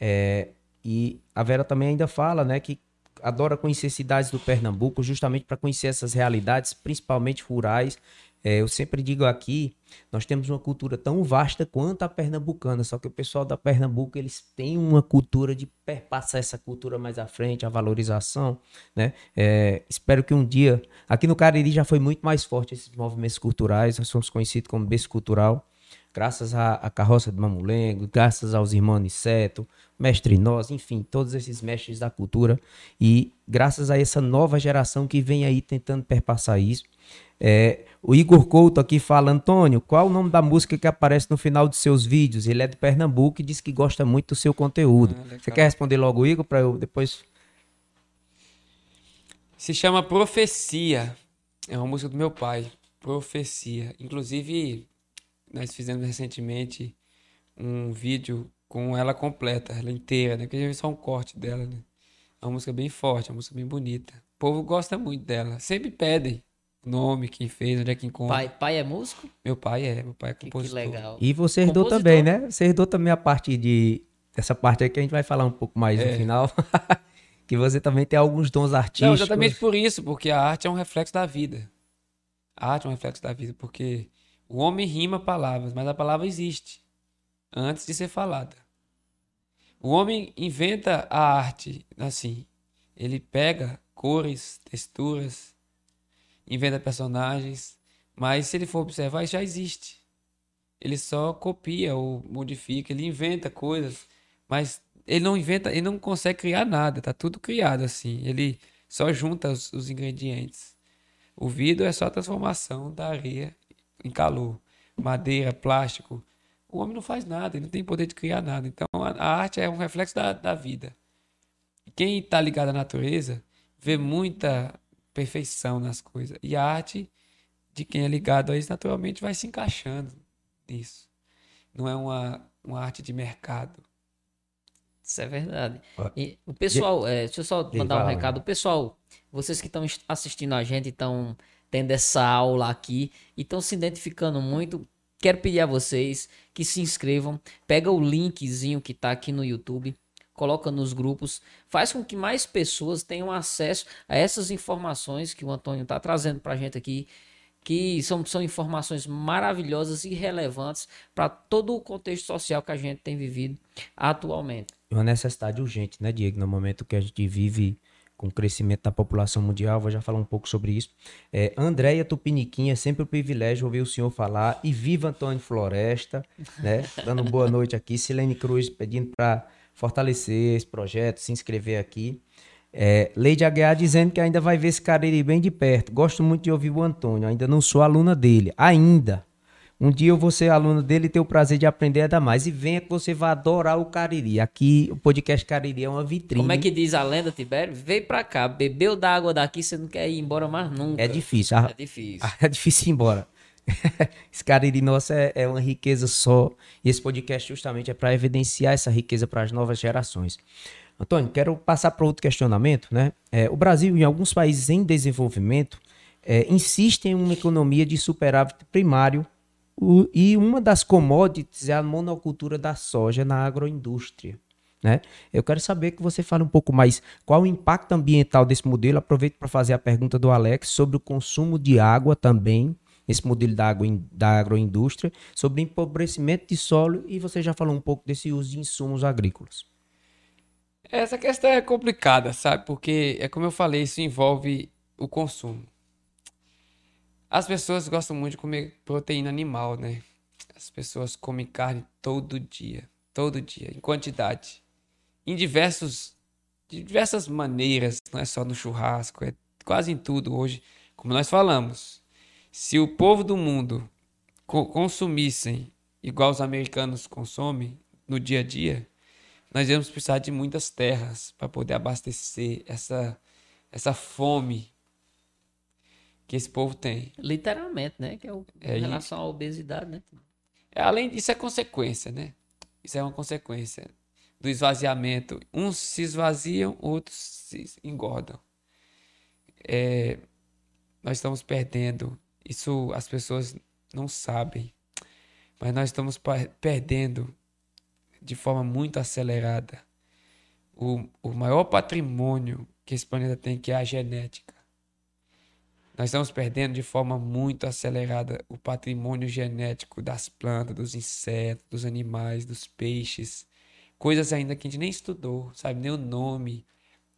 [SPEAKER 2] É, e a Vera também ainda fala, né, que adora conhecer cidades do Pernambuco, justamente para conhecer essas realidades, principalmente rurais. É, eu sempre digo aqui, nós temos uma cultura tão vasta quanto a pernambucana, só que o pessoal da Pernambuco, eles têm uma cultura de perpassar essa cultura mais à frente, a valorização, né? É, espero que um dia, aqui no Cariri já foi muito mais forte esses movimentos culturais, nós somos conhecidos como berço cultural, graças à, à carroça de Mamulengo, graças aos irmãos Niceto, mestre Nós, enfim, todos esses mestres da cultura e graças a essa nova geração que vem aí tentando perpassar isso. É, o Igor Couto aqui fala, Antônio, qual o nome da música que aparece no final dos seus vídeos? Ele é de Pernambuco e diz que gosta muito do seu conteúdo.
[SPEAKER 3] Ah.
[SPEAKER 2] Você quer responder logo, Igor, para eu depois...
[SPEAKER 3] Se chama Profecia. É uma música do meu pai. Profecia. Inclusive, nós fizemos recentemente um vídeo com ela completa, ela inteira, né? Porque a gente só um corte dela, né? É uma música bem forte, é uma música bem bonita. O povo gosta muito dela. Sempre pedem nome, quem fez, onde é que encontra.
[SPEAKER 1] Pai, pai é músico?
[SPEAKER 3] Meu pai é, meu pai é
[SPEAKER 1] Que, que
[SPEAKER 3] compositor.
[SPEAKER 1] legal.
[SPEAKER 2] E você herdou
[SPEAKER 1] Compositor.
[SPEAKER 2] também, né? Você herdou também a parte de... Essa parte aí que a gente vai falar um pouco mais no
[SPEAKER 3] É.
[SPEAKER 2] final. que você também tem alguns dons artísticos.
[SPEAKER 3] Não, exatamente por isso, porque a arte é um reflexo da vida. A arte é um reflexo da vida, porque o homem rima palavras, mas a palavra existe antes de ser falada. O homem inventa a arte assim. Ele pega cores, texturas, inventa personagens, mas se ele for observar, já existe. Ele só copia ou modifica, ele inventa coisas, mas ele não inventa, ele não consegue criar nada, tá tudo criado assim. Ele só junta os, os ingredientes. O vidro é só a transformação da areia em calor. Madeira, plástico. O homem não faz nada, ele não tem poder de criar nada. Então a, a arte é um reflexo da, da vida. Quem está ligado à natureza vê muita perfeição nas coisas. E a arte de quem é ligado a isso naturalmente vai se encaixando nisso. Não é uma, uma arte de mercado.
[SPEAKER 1] Isso é verdade.
[SPEAKER 2] Ó,
[SPEAKER 1] E o pessoal, é, deixa eu só mandar um recado. O pessoal, vocês que estão assistindo a gente, estão tendo essa aula aqui e estão se identificando muito, quero pedir a vocês que se inscrevam. Pega o linkzinho que tá aqui no YouTube, coloca nos grupos, faz com que mais pessoas tenham acesso a essas informações que o Antônio tá trazendo pra gente aqui, que são, são informações maravilhosas e relevantes para todo o contexto social que a gente tem vivido atualmente.
[SPEAKER 2] uma necessidade urgente, né, Diego? No momento que a gente vive com o crescimento da população mundial, vou já falar um pouco sobre isso. É, Andréia Tupiniquim, é sempre um privilégio ouvir o senhor falar. E viva Antônio Floresta, né? Dando boa noite aqui. Silene Cruz pedindo para fortalecer esse projeto, se inscrever aqui. É, Leide Aguiar dizendo que ainda vai ver esse Cariri bem de perto. Gosto muito de ouvir o Antônio, ainda não sou aluna dele. Ainda. Um dia eu vou ser aluno dele e ter o prazer de aprender ainda mais. E venha que você vai adorar o Cariri. Aqui, o podcast Cariri é uma vitrine.
[SPEAKER 1] Como é que diz a lenda, Tibério? Veio pra cá, bebeu da água daqui, você não quer ir embora mais nunca.
[SPEAKER 2] É difícil. a-
[SPEAKER 1] É difícil.
[SPEAKER 2] É difícil ir embora. esse Cariri nosso é, é uma riqueza só. E esse podcast justamente é para evidenciar essa riqueza para as novas gerações. Antônio, quero passar para outro questionamento. Né? É, o Brasil e alguns países em desenvolvimento é, insistem em uma economia de superávit primário o- e uma das commodities é a monocultura da soja na agroindústria. Né? Eu quero saber que você fale um pouco mais qual o impacto ambiental desse modelo. Aproveito para fazer a pergunta do Alex sobre o consumo de água também, esse modelo da, in- da agroindústria, sobre empobrecimento de solo e você já falou um pouco desse uso de insumos agrícolas.
[SPEAKER 3] Essa questão é complicada, sabe? Porque é como eu falei, isso envolve o consumo. As pessoas gostam muito de comer proteína animal, né? As pessoas comem carne todo dia, todo dia, em quantidade, em diversos, de diversas maneiras, não é só no churrasco, é quase em tudo hoje. Como nós falamos, se o povo do mundo co- consumissem igual os americanos consomem no dia a dia, nós íamos precisar de muitas terras para poder abastecer essa, essa fome que esse povo tem.
[SPEAKER 1] Literalmente, né? Que é o,
[SPEAKER 3] É,
[SPEAKER 1] em
[SPEAKER 3] e-
[SPEAKER 1] relação à obesidade, né?
[SPEAKER 3] É, Além disso, é consequência, né? Isso é uma consequência do esvaziamento. Uns se esvaziam, outros se engordam. É, nós estamos perdendo. Isso as pessoas não sabem. Mas nós estamos perdendo de forma muito acelerada o, o maior patrimônio que esse planeta tem, que é a genética. Nós estamos perdendo de forma muito acelerada o patrimônio genético das plantas, dos insetos, dos animais, dos peixes. Coisas ainda que a gente nem estudou, sabe? Nem o nome,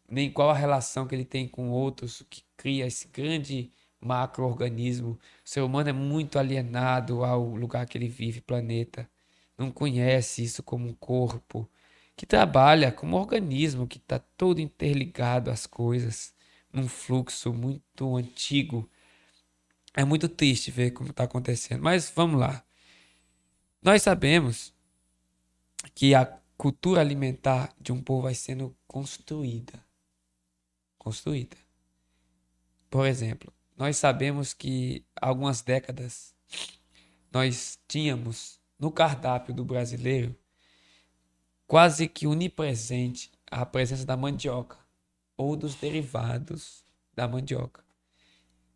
[SPEAKER 3] nem qual a relação que ele tem com outros, que cria esse grande macro-organismo. O ser humano é muito alienado ao lugar que ele vive, planeta. Não conhece isso como um corpo que trabalha como um organismo que está todo interligado às coisas num fluxo muito antigo. É muito triste ver como está acontecendo. Mas vamos lá. Nós sabemos que a cultura alimentar de um povo vai sendo construída. Construída. Por exemplo, nós sabemos que há algumas décadas nós tínhamos no cardápio do brasileiro quase que onipresente a presença da mandioca ou dos derivados da mandioca.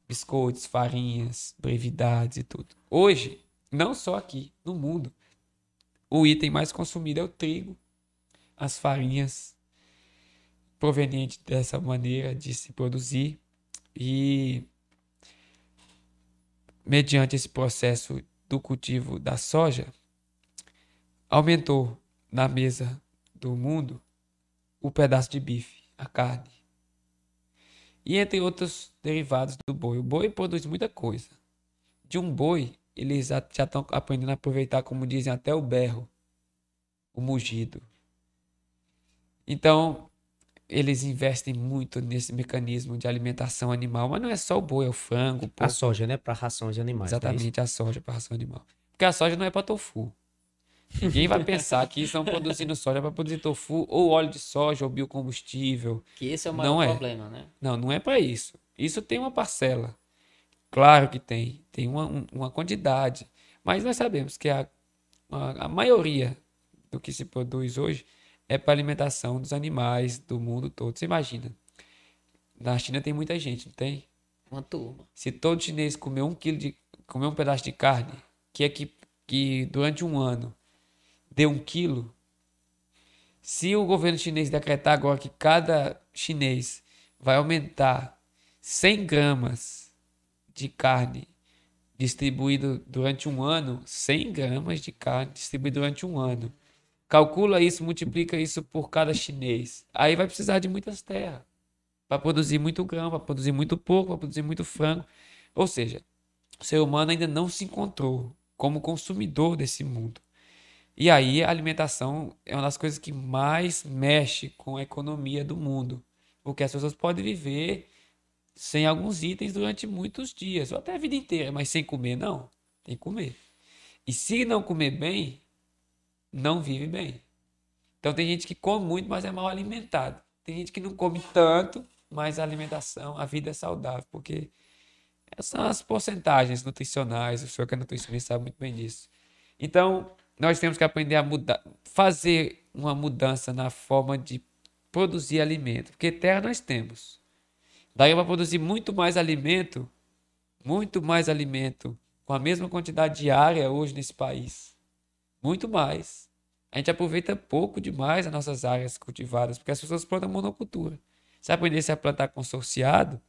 [SPEAKER 3] Biscoitos, farinhas, brevidades e tudo. Hoje, não só aqui, no mundo, o item mais consumido é o trigo, as farinhas provenientes dessa maneira de se produzir e mediante esse processo do cultivo da soja, aumentou na mesa do mundo o pedaço de bife, a carne. E entre outros derivados do boi. O boi produz muita coisa. De um boi, eles já estão aprendendo a aproveitar, como dizem, até o berro, o mugido. Então, eles investem muito nesse mecanismo de alimentação animal, mas não é só o boi, é o frango, o
[SPEAKER 2] A soja, né? Para rações de animais. é?
[SPEAKER 3] Exatamente, a soja para ração animal. Porque a soja não é para tofu. Ninguém vai pensar que estão produzindo soja para produzir tofu, ou óleo de soja, ou biocombustível.
[SPEAKER 1] Que esse é o maior
[SPEAKER 3] Não é.
[SPEAKER 1] problema, né?
[SPEAKER 3] Não, não é para isso. Isso tem uma parcela. Claro que tem. Tem uma, um- uma quantidade. Mas nós sabemos que a, a, a maioria do que se produz hoje é para alimentação dos animais do mundo todo. Você imagina. Na China tem muita gente, não tem?
[SPEAKER 1] Uma turma.
[SPEAKER 3] Se todo chinês comer um quilo de comer um pedaço de carne, que é que, que durante um ano deu um quilo, se o governo chinês decretar agora que cada chinês vai aumentar 100 gramas de carne distribuído durante um ano, 100 gramas de carne distribuído durante um ano. Calcula isso, multiplica isso por cada chinês. Aí vai precisar de muitas terras para produzir muito grão, para produzir muito porco, para produzir muito frango. Ou seja, o ser humano ainda não se encontrou como consumidor desse mundo. E aí a alimentação é uma das coisas que mais mexe com a economia do mundo. Porque as pessoas podem viver sem alguns itens durante muitos dias, ou até a vida inteira, mas sem comer, não. Tem que comer. E se não comer bem, não vive bem. Então tem gente que come muito, mas é mal alimentado. Tem gente que não come tanto, mas a alimentação, a vida é saudável, porque essas são as porcentagens nutricionais. O senhor que é nutricionista sabe muito bem disso. Então, nós temos que aprender a mudar, fazer uma mudança na forma de produzir alimento, porque terra nós temos. Daí para produzir muito mais alimento, muito mais alimento, com a mesma quantidade de área hoje nesse país. Muito mais. A gente aproveita pouco demais as nossas áreas cultivadas, porque as pessoas plantam monocultura. Se aprendesse a plantar consorciado,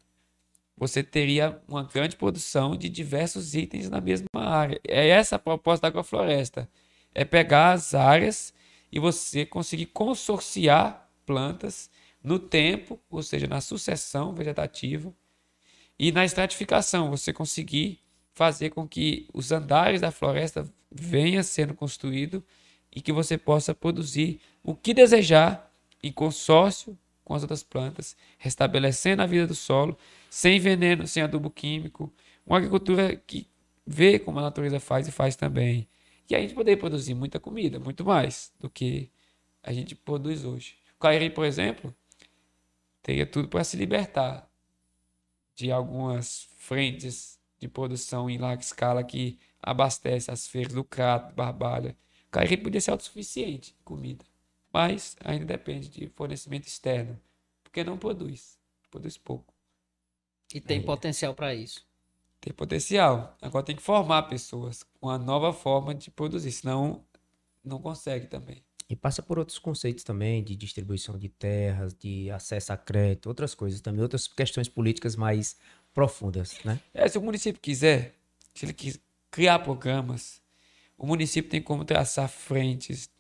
[SPEAKER 3] você teria uma grande produção de diversos itens na mesma área. É essa a proposta da agrofloresta. É pegar as áreas e você conseguir consorciar plantas no tempo, ou seja, na sucessão vegetativa, e na estratificação, você conseguir fazer com que os andares da floresta venham sendo construídos e que você possa produzir o que desejar em consórcio com as outras plantas, restabelecendo a vida do solo, sem veneno, sem adubo químico, uma agricultura que vê como a natureza faz e faz também. E a gente poder produzir muita comida, muito mais do que a gente produz hoje. O Cairi, por exemplo, teria tudo para se libertar de algumas frentes de produção em larga escala que abastece as feiras do Crato, Barbalha. O Cairi podia ser autossuficiente em comida, mas ainda depende de fornecimento externo, porque não produz, produz pouco.
[SPEAKER 1] E tem é. potencial para isso.
[SPEAKER 3] Tem potencial. Agora tem que formar pessoas com a nova forma de produzir, senão não consegue também.
[SPEAKER 2] E passa por outros conceitos também, de distribuição de terras, de acesso a crédito, outras coisas também, outras questões políticas mais profundas, né?
[SPEAKER 3] É, se o município quiser, se ele quiser criar programas, o município tem como traçar frentes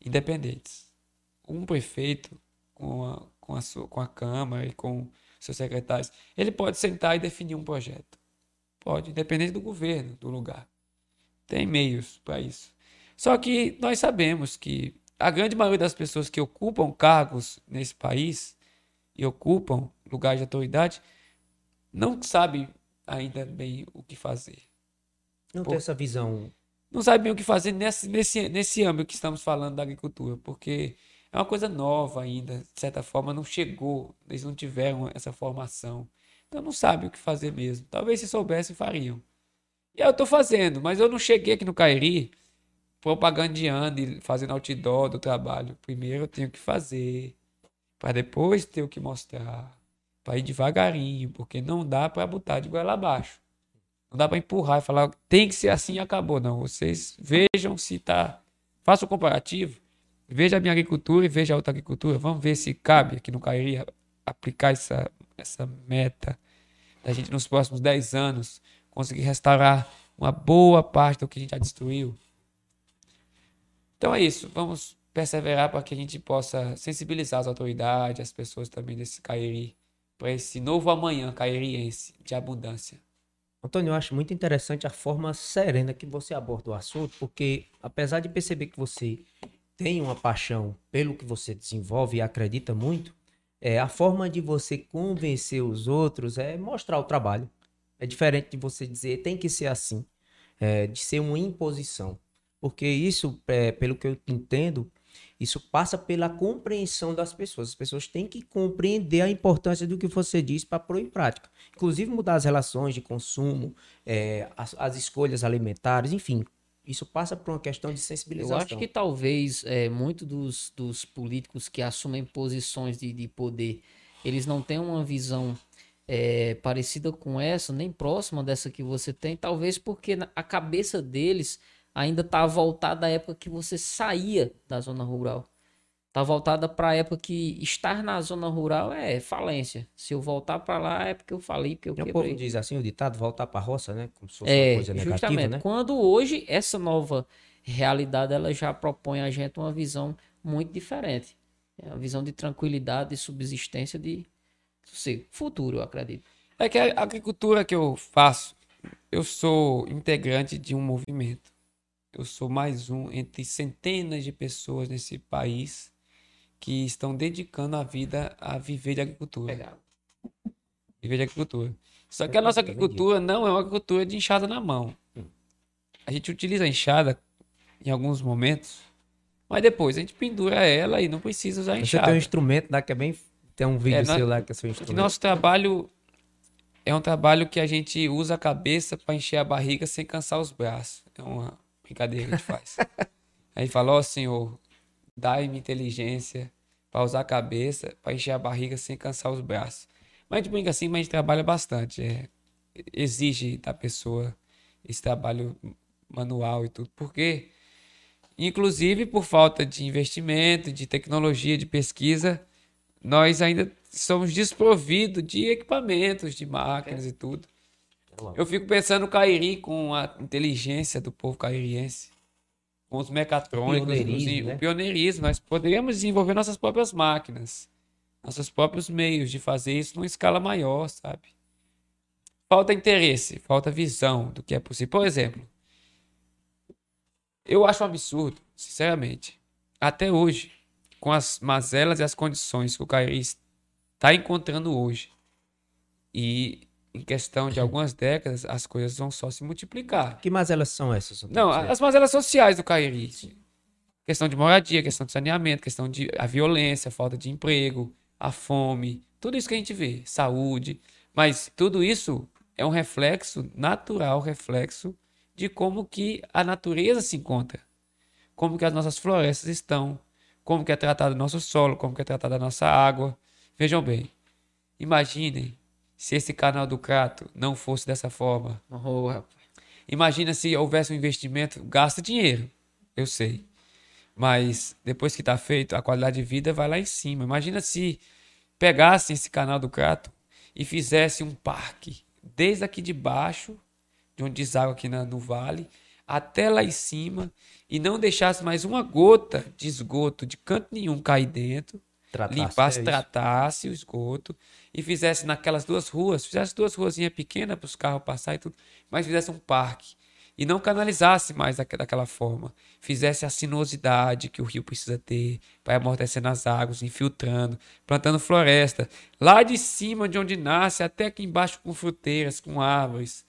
[SPEAKER 3] independentes. Um prefeito, com a, com a, sua, com a Câmara e com seus secretários, ele pode sentar e definir um projeto. Pode, independente do governo, do lugar. Tem meios para isso. Só que nós sabemos que a grande maioria das pessoas que ocupam cargos nesse país e ocupam lugares de autoridade não sabe ainda bem o que fazer.
[SPEAKER 2] Não Por... tem essa visão.
[SPEAKER 3] Não sabe bem o que fazer nesse, nesse, nesse âmbito que estamos falando da agricultura, porque é uma coisa nova ainda, de certa forma, não chegou, eles não tiveram essa formação. Então não sabem o que fazer mesmo. Talvez se soubessem, fariam. E eu estou fazendo, mas eu não cheguei aqui no Cairi propagandeando e fazendo outdoor do trabalho. Primeiro eu tenho que fazer, para depois ter o que mostrar, para ir devagarinho, porque não dá para botar de goela abaixo. Não dá para empurrar e falar tem que ser assim e acabou. Não, vocês vejam se tá. Faça o um comparativo. Veja a minha agricultura e veja a outra agricultura. Vamos ver se cabe aqui no Cairi aplicar essa, essa meta da gente nos próximos 10 anos conseguir restaurar uma boa parte do que a gente já destruiu. Então é isso. Vamos perseverar para que a gente possa sensibilizar as autoridades, as pessoas também desse Cairi, para esse novo amanhã cairiense de abundância.
[SPEAKER 2] Antônio, eu acho muito interessante a forma serena que você aborda o assunto, porque apesar de perceber que você tem uma paixão pelo que você desenvolve e acredita muito, é, a forma de você convencer os outros é mostrar o trabalho. É diferente de você dizer tem que ser assim, é, de ser uma imposição. Porque isso, é, pelo que eu entendo, isso passa pela compreensão das pessoas. As pessoas têm que compreender a importância do que você diz para pôr em prática. Inclusive mudar as relações de consumo, é, as, as, escolhas alimentares, enfim. Isso passa por uma questão de sensibilização.
[SPEAKER 1] Eu acho que talvez é, muito dos, dos políticos que assumem posições de, de poder, eles não têm uma visão é, parecida com essa, nem próxima dessa que você tem, talvez porque a cabeça deles ainda tá voltada à época que você saía da zona rural. Tá voltada para a época que estar na zona rural é falência. Se eu voltar para lá é porque eu falei, porque eu
[SPEAKER 2] quebrei. O povo diz assim, o ditado, voltar para a roça, né?
[SPEAKER 1] Como se fosse é, uma coisa negativa, justamente. né? Quando hoje essa nova realidade, ela já propõe a gente uma visão muito diferente. É uma visão de tranquilidade, de subsistência, de sei, futuro, eu acredito.
[SPEAKER 3] É que a agricultura que eu faço, eu sou integrante de um movimento. Eu sou mais um entre centenas de pessoas nesse país que estão dedicando a vida a viver de agricultura.
[SPEAKER 1] Legal.
[SPEAKER 3] Viver de agricultura. Só que a nossa agricultura não é uma agricultura de enxada na mão. A gente utiliza a enxada em alguns momentos, mas depois a gente pendura ela e não precisa usar a
[SPEAKER 2] Você
[SPEAKER 3] enxada.
[SPEAKER 2] tem um instrumento lá que é bem. Tem um vídeo
[SPEAKER 3] É,
[SPEAKER 2] seu lá que é seu
[SPEAKER 3] Que
[SPEAKER 2] instrumento.
[SPEAKER 3] nosso trabalho é um trabalho que a gente usa a cabeça para encher a barriga sem cansar os braços. É uma brincadeira que a gente faz. a gente fala, ó Senhor, dai-me inteligência para usar a cabeça para encher a barriga sem cansar os braços. Mas a gente brinca assim, mas a gente trabalha bastante. é, exige da pessoa esse trabalho manual e tudo. Porque, inclusive por falta de investimento, de tecnologia, de pesquisa, nós ainda somos desprovidos de equipamentos, de máquinas e tudo. Eu fico pensando no Cairi com a inteligência do povo cairiense, com os mecatrônicos, os-
[SPEAKER 2] Pioneirismo, né?
[SPEAKER 3] o pioneirismo. Nós poderíamos desenvolver nossas próprias máquinas, nossos próprios meios de fazer isso numa escala maior, sabe? Falta interesse, falta visão do que é possível. Por exemplo, eu acho um absurdo, sinceramente, até hoje, com as mazelas e as condições que o Cairi está encontrando hoje. E em questão de algumas décadas, as coisas vão só se multiplicar.
[SPEAKER 2] Que mazelas são essas?
[SPEAKER 3] Não,
[SPEAKER 2] Você-
[SPEAKER 3] as mazelas sociais do Cairi. Questão de moradia, questão de saneamento, questão de a violência, a falta de emprego, a fome, tudo isso que a gente vê, saúde. Mas tudo isso é um reflexo natural, reflexo de como que a natureza se encontra. Como que as nossas florestas estão, como que é tratado o nosso solo, como que é tratada a nossa água. Vejam bem, imaginem se esse canal do Crato não fosse dessa forma.
[SPEAKER 1] Oh.
[SPEAKER 3] Imagina se houvesse um investimento, gasta dinheiro, eu sei. Mas depois que está feito, a qualidade de vida vai lá em cima. Imagina se pegassem esse canal do Crato e fizesse um parque, desde aqui de baixo, de onde deságua aqui na- no vale, até lá em cima, e não deixasse mais uma gota de esgoto de canto nenhum cair dentro
[SPEAKER 2] Tratasse,
[SPEAKER 3] limpasse,
[SPEAKER 2] é
[SPEAKER 3] tratasse o esgoto e fizesse naquelas duas ruas, fizesse duas ruazinhas pequenas para os carros passar e tudo, mas fizesse um parque. E não canalizasse mais daque- daquela forma, fizesse a sinuosidade que o rio precisa ter para amortecendo as águas, infiltrando, plantando floresta, lá de cima de onde nasce até aqui embaixo com fruteiras, com árvores,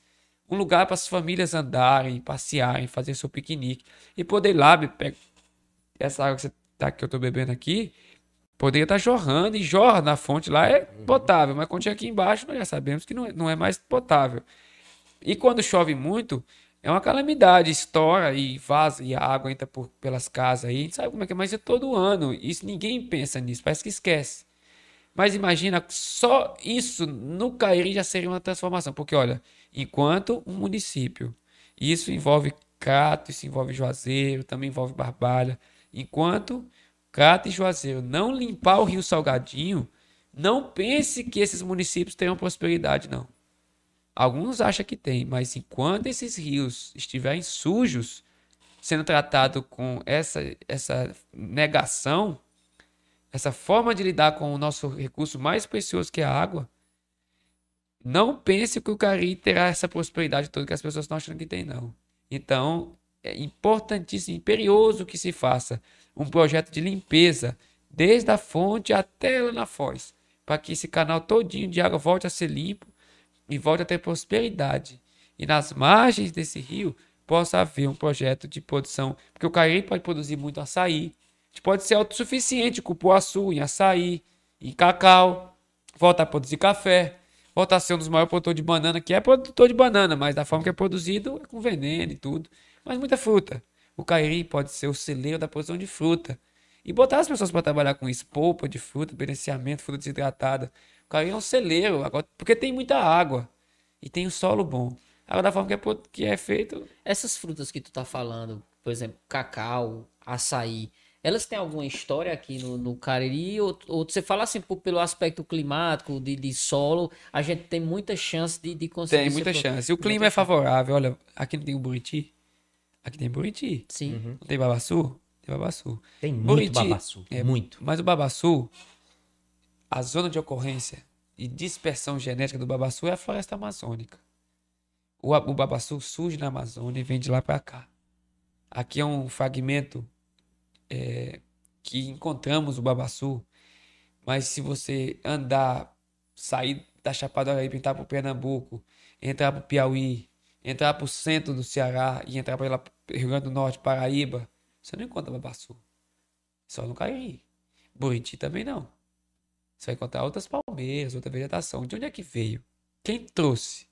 [SPEAKER 3] um lugar para as famílias andarem, passearem, fazer seu piquenique. E poder ir lá pegar essa água que, você tá, que eu tô bebendo aqui, poderia estar jorrando e jorra na fonte lá é potável, mas quando chega aqui embaixo nós já sabemos que não é, não é mais potável. E quando chove muito, é uma calamidade, estoura e vaza e a água entra por, pelas casas aí, sabe como é que é, mas é todo ano. Isso ninguém pensa nisso, parece que esquece. Mas imagina, só isso no Cairi já seria uma transformação, porque olha, enquanto um município, isso envolve Crato, isso envolve Juazeiro, também envolve Barbalha, enquanto Crato e Juazeiro não limpar o Rio Salgadinho, não pense que esses municípios tenham prosperidade, não. Alguns acham que tem, mas enquanto esses rios estiverem sujos, sendo tratados com essa, essa negação, essa forma de lidar com o nosso recurso mais precioso que é a água, não pense que o Cari terá essa prosperidade toda que as pessoas estão achando que tem, não. Então, é importantíssimo, imperioso que se faça um projeto de limpeza desde a fonte até lá na foz, para que esse canal todinho de água volte a ser limpo e volte a ter prosperidade. E nas margens desse rio possa haver um projeto de produção, porque o Cariri pode produzir muito açaí, a gente pode ser autossuficiente com cupuaçu, em açaí, em cacau, voltar a produzir café, voltar a ser um dos maiores produtores de banana, que é produtor de banana, mas da forma que é produzido é com veneno e tudo. Mas muita fruta. O Cairi pode ser o celeiro da produção de fruta. E botar as pessoas para trabalhar com isso. Polpa de fruta, beneficiamento, fruta desidratada. O Cairi é um celeiro, agora, porque tem muita água. E tem o solo bom. Agora, da forma que é, pro- que é feito,
[SPEAKER 1] Essas frutas que tu tá falando, por exemplo, cacau, açaí, elas têm alguma história aqui no, no Cariri? Ou, ou você fala assim, por- pelo aspecto climático, de, de solo, a gente tem muita chance de, de conseguir.
[SPEAKER 3] tem muita
[SPEAKER 1] pro-
[SPEAKER 3] chance. E o clima é favorável. Olha, aqui não tem o Buriti. Aqui tem Buriti.
[SPEAKER 1] Sim.
[SPEAKER 3] Não tem Babaçu? Tem Babaçu.
[SPEAKER 2] Tem muito
[SPEAKER 3] Buriti.
[SPEAKER 2] babaçu.
[SPEAKER 3] É,
[SPEAKER 2] Muito.
[SPEAKER 3] Mas o babaçu, a zona de ocorrência e dispersão genética do babaçu é a floresta amazônica. O, o babaçu surge na Amazônia e vem de lá para cá. Aqui é um fragmento é, que encontramos o babaçu, mas se você andar, sair da Chapada do Araípe, entrar para o Pernambuco, entrar para o Piauí, entrar para o centro do Ceará e entrar para Rio Grande do Norte, Paraíba, você não encontra babaçu. Só no Cariri. Buriti também não. Você vai encontrar outras palmeiras, outra vegetação. De onde é que veio? Quem trouxe?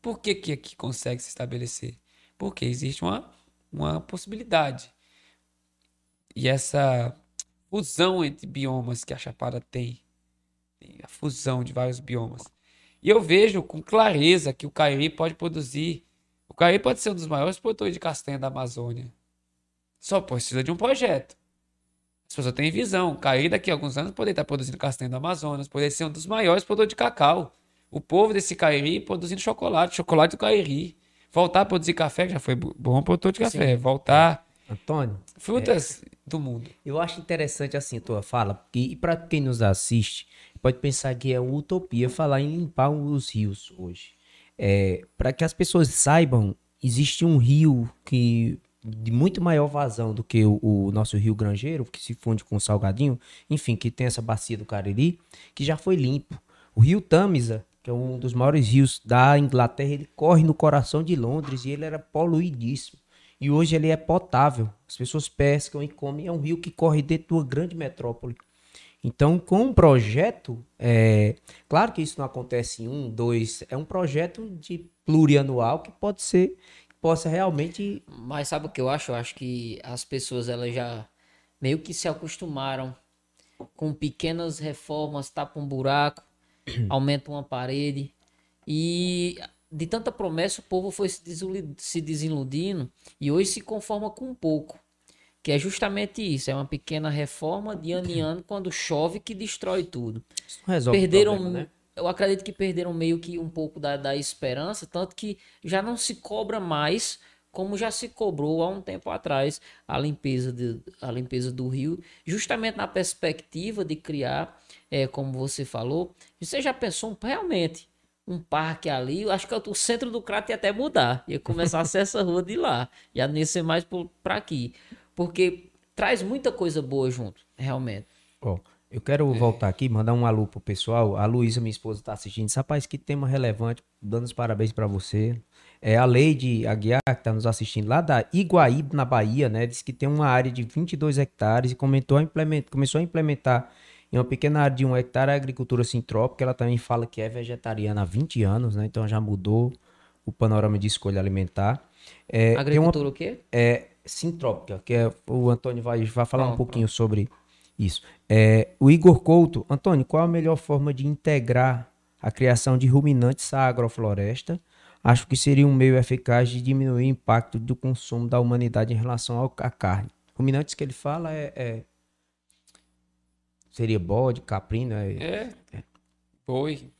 [SPEAKER 3] Por que, que aqui consegue se estabelecer? Porque existe uma, uma possibilidade. E essa fusão entre biomas que a Chapada tem, a fusão de vários biomas. E eu vejo com clareza que o Cariri pode produzir. O Cariri pode ser um dos maiores produtores de castanha da Amazônia. Só precisa de um projeto. As pessoas têm visão. Cariri daqui a alguns anos poderia estar produzindo castanha do Amazonas, poderia ser um dos maiores produtores de cacau. O povo desse Cariri produzindo chocolate, chocolate do Cariri. Voltar a produzir café, que já foi bom produtor de café. Sim. Voltar.
[SPEAKER 2] Antônio.
[SPEAKER 3] Frutas é, do mundo.
[SPEAKER 2] Eu acho interessante assim a tua fala, porque, e para quem nos assiste, pode pensar que é uma utopia falar em limpar os rios hoje. É, para que as pessoas saibam, existe um rio que de muito maior vazão do que o, o, nosso rio Grangeiro, que se funde com o Salgadinho, enfim, que tem essa bacia do Cariri, que já foi limpo. O rio Tamisa, que é um dos maiores rios da Inglaterra, ele corre no coração de Londres e ele era poluidíssimo. E hoje ele é potável. As pessoas pescam e comem. É um rio que corre dentro de uma grande metrópole. Então, com um projeto, é, claro que isso não acontece em um, dois, é um projeto de plurianual que pode ser possa realmente.
[SPEAKER 1] Mas sabe o que eu acho? Eu acho que as pessoas elas já meio que se acostumaram com pequenas reformas, tapa um buraco, aumenta uma parede. E de tanta promessa o povo foi se desiludindo e hoje se conforma com um pouco. Que é justamente isso, é uma pequena reforma de ano em ano quando chove que destrói tudo. Isso não resolve Perderam, problema, né? eu acredito que perderam meio que um pouco da, da esperança, tanto que já não se cobra mais como já se cobrou há um tempo atrás a limpeza, de, a limpeza do rio, justamente na perspectiva de criar, é, como você falou, você já pensou realmente um parque ali, acho que o centro do crato ia até mudar, ia começar a ser essa rua de lá, ia nem ser mais para aqui, porque traz muita coisa boa junto, realmente.
[SPEAKER 2] Oh, eu quero é. voltar aqui, mandar um alô pro pessoal. A Luísa, minha esposa, tá assistindo. Rapaz, que tema relevante. Dando os parabéns para você. É a Leide Aguiar, que tá nos assistindo lá da Iguaíba, na Bahia, né? Diz que tem uma área de 22 hectares e comentou a implement... começou a implementar em uma pequena área de um hectare a agricultura sintrópica. Ela também fala que é vegetariana há 20 anos, né? Então já mudou o panorama de escolha alimentar.
[SPEAKER 1] É, agricultura uma... o quê?
[SPEAKER 2] É sintrópica, que é o Antônio vai, vai falar um pouquinho pronto. sobre isso. É, o Igor Couto, Antônio, qual a melhor forma de integrar a criação de ruminantes à agrofloresta? Acho que seria um meio eficaz de diminuir o impacto do consumo da humanidade em relação à carne. Ruminantes que ele fala é, é seria bode, caprino, é,
[SPEAKER 3] é, é. boi,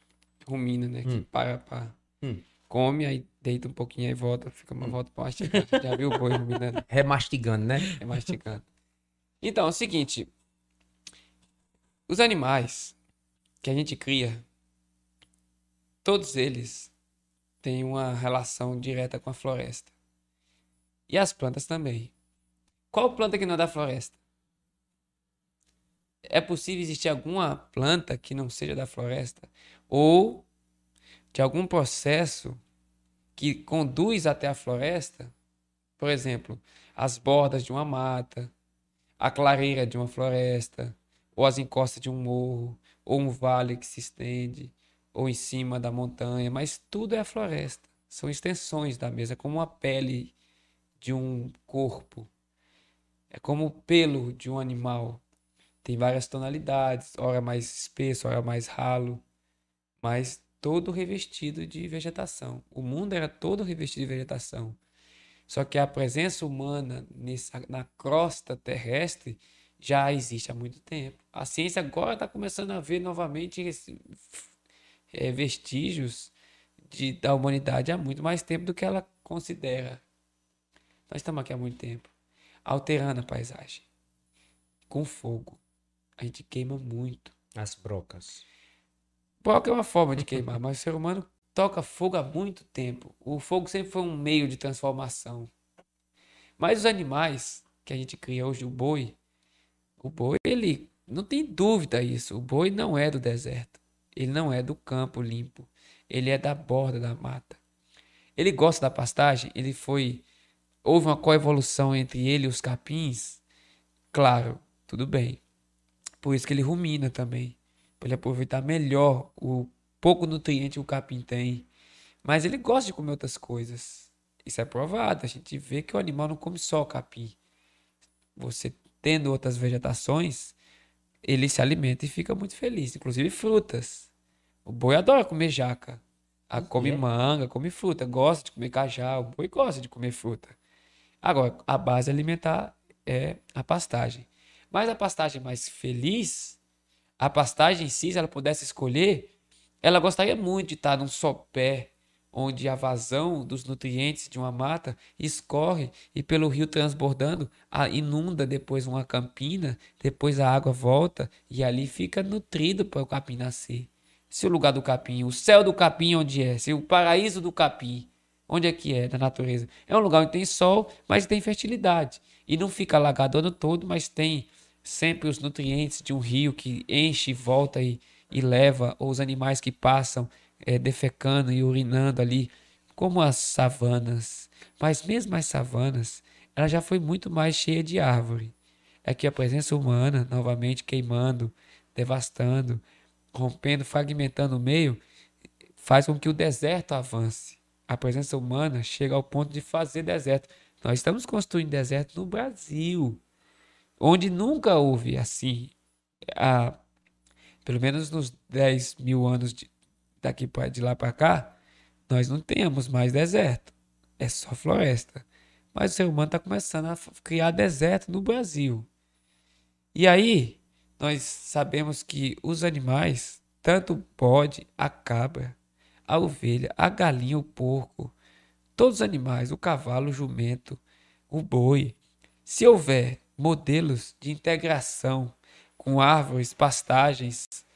[SPEAKER 3] rumina, né? Hum. Que para, para hum. come, aí deita um pouquinho e volta, fica uma hum. volta para mastigar. Já viu o boi ruminando?
[SPEAKER 2] Remastigando, né?
[SPEAKER 3] Remastigando. Então, é o seguinte, os animais que a gente cria, todos eles têm uma relação direta com a floresta. E as plantas também. Qual planta que não é da floresta? É possível existir alguma planta que não seja da floresta? Ou de algum processo que conduz até a floresta? Por exemplo, as bordas de uma mata, a clareira de uma floresta, ou as encostas de um morro, ou um vale que se estende, ou em cima da montanha, mas tudo é a floresta. São extensões da mesa, como a pele de um corpo. É como o pelo de um animal. Tem várias tonalidades, ora mais espesso, ora mais ralo, mas todo revestido de vegetação. O mundo era todo revestido de vegetação. Só que a presença humana nessa, na crosta terrestre já existe há muito tempo. A ciência agora está começando a ver novamente esse, é, vestígios de, da humanidade há muito mais tempo do que ela considera. Nós estamos aqui há muito tempo, alterando a paisagem com fogo. A gente queima muito.
[SPEAKER 2] As brocas.
[SPEAKER 3] Broca é uma forma de queimar, mas o ser humano toca fogo há muito tempo. O fogo sempre foi um meio de transformação. Mas os animais que a gente cria hoje, o boi, O boi, ele não tem dúvida isso. O boi não é do deserto. Ele não é do campo limpo. Ele é da borda da mata. Ele gosta da pastagem. Ele foi. Houve uma coevolução entre ele e os capins. Claro, tudo bem. Por isso que ele rumina também. Para ele aproveitar melhor o pouco nutriente que o capim tem. Mas ele gosta de comer outras coisas. Isso é provado. A gente vê que o animal não come só o capim. Você tendo outras vegetações, ele se alimenta e fica muito feliz. Inclusive frutas. O boi adora comer jaca. A, come é. manga, come fruta. Gosta de comer cajá. O boi gosta de comer fruta. Agora, a base alimentar é a pastagem. Mas a pastagem mais feliz, a pastagem em si, se ela pudesse escolher, ela gostaria muito de estar num sopé onde a vazão dos nutrientes de uma mata escorre e pelo rio transbordando inunda depois uma campina, depois a água volta e ali fica nutrido para o capim nascer. Se o lugar do capim, o céu do capim onde é, se o paraíso do capim, onde é que é da natureza? É um lugar onde tem sol, mas tem fertilidade e não fica alagado o ano todo, mas tem sempre os nutrientes de um rio que enche e volta e, e leva, ou os animais que passam é, defecando e urinando ali, como as savanas. Mas mesmo as savanas, ela já foi muito mais cheia de árvore. É que a presença humana, novamente queimando, devastando, rompendo, fragmentando o meio, faz com que o deserto avance. A presença humana chega ao ponto de fazer deserto. Nós estamos construindo deserto no Brasil, onde nunca houve assim, a, pelo menos nos 10 mil anos de, daqui pra, de lá para cá, nós não temos mais deserto. É só floresta. Mas o ser humano está começando a criar deserto no Brasil. E aí, nós sabemos que os animais, tanto o bode, a cabra, a ovelha, a galinha, o porco, todos os animais, o cavalo, o jumento, o boi, se houver modelos de integração com árvores, pastagens,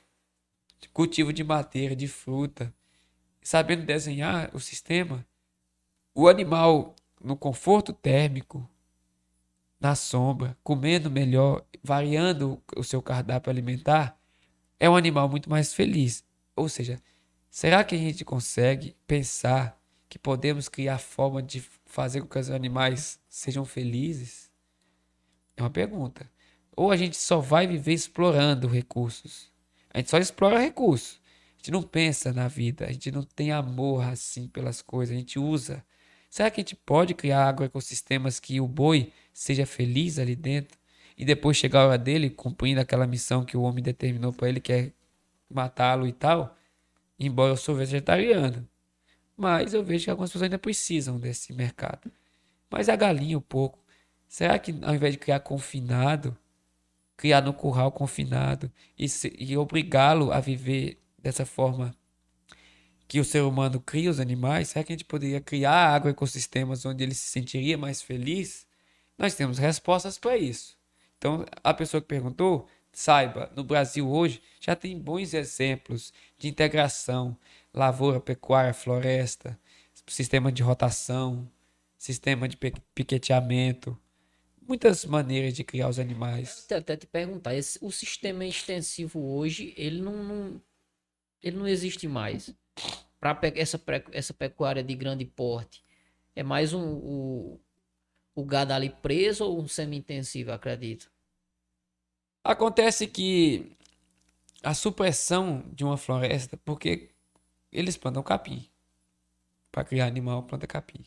[SPEAKER 3] cultivo de madeira, de fruta, sabendo desenhar o sistema, o animal no conforto térmico, na sombra, comendo melhor, variando o seu cardápio alimentar, é um animal muito mais feliz. Ou seja, será que a gente consegue pensar que podemos criar forma de fazer com que os animais sejam felizes? É uma pergunta. Ou a gente só vai viver explorando recursos? A gente só explora recurso. A gente não pensa na vida, a gente não tem amor assim pelas coisas, a gente usa. Será que a gente pode criar agroecossistemas que o boi seja feliz ali dentro e depois chegar a hora dele cumprindo aquela missão que o homem determinou para ele, que é matá-lo e tal? Embora eu sou vegetariano. Mas eu vejo que algumas pessoas ainda precisam desse mercado. Mas a galinha, um pouco. Será que ao invés de criar confinado, criar no curral confinado e, e obrigá-lo a viver dessa forma que o ser humano cria os animais, será que a gente poderia criar agroecossistemas onde ele se sentiria mais feliz? Nós temos respostas para isso. Então, a pessoa que perguntou, saiba, no Brasil hoje já tem bons exemplos de integração, lavoura, pecuária, floresta, sistema de rotação, sistema de piqueteamento, muitas maneiras de criar os animais.
[SPEAKER 1] Eu até te perguntar, esse, o sistema extensivo hoje, ele não, não ele não existe mais. Para essa, essa pecuária de grande porte, é mais um, o, o gado ali preso ou um semi-intensivo, acredito?
[SPEAKER 3] Acontece que a supressão de uma floresta, porque eles plantam capim. Para criar animal, planta capim.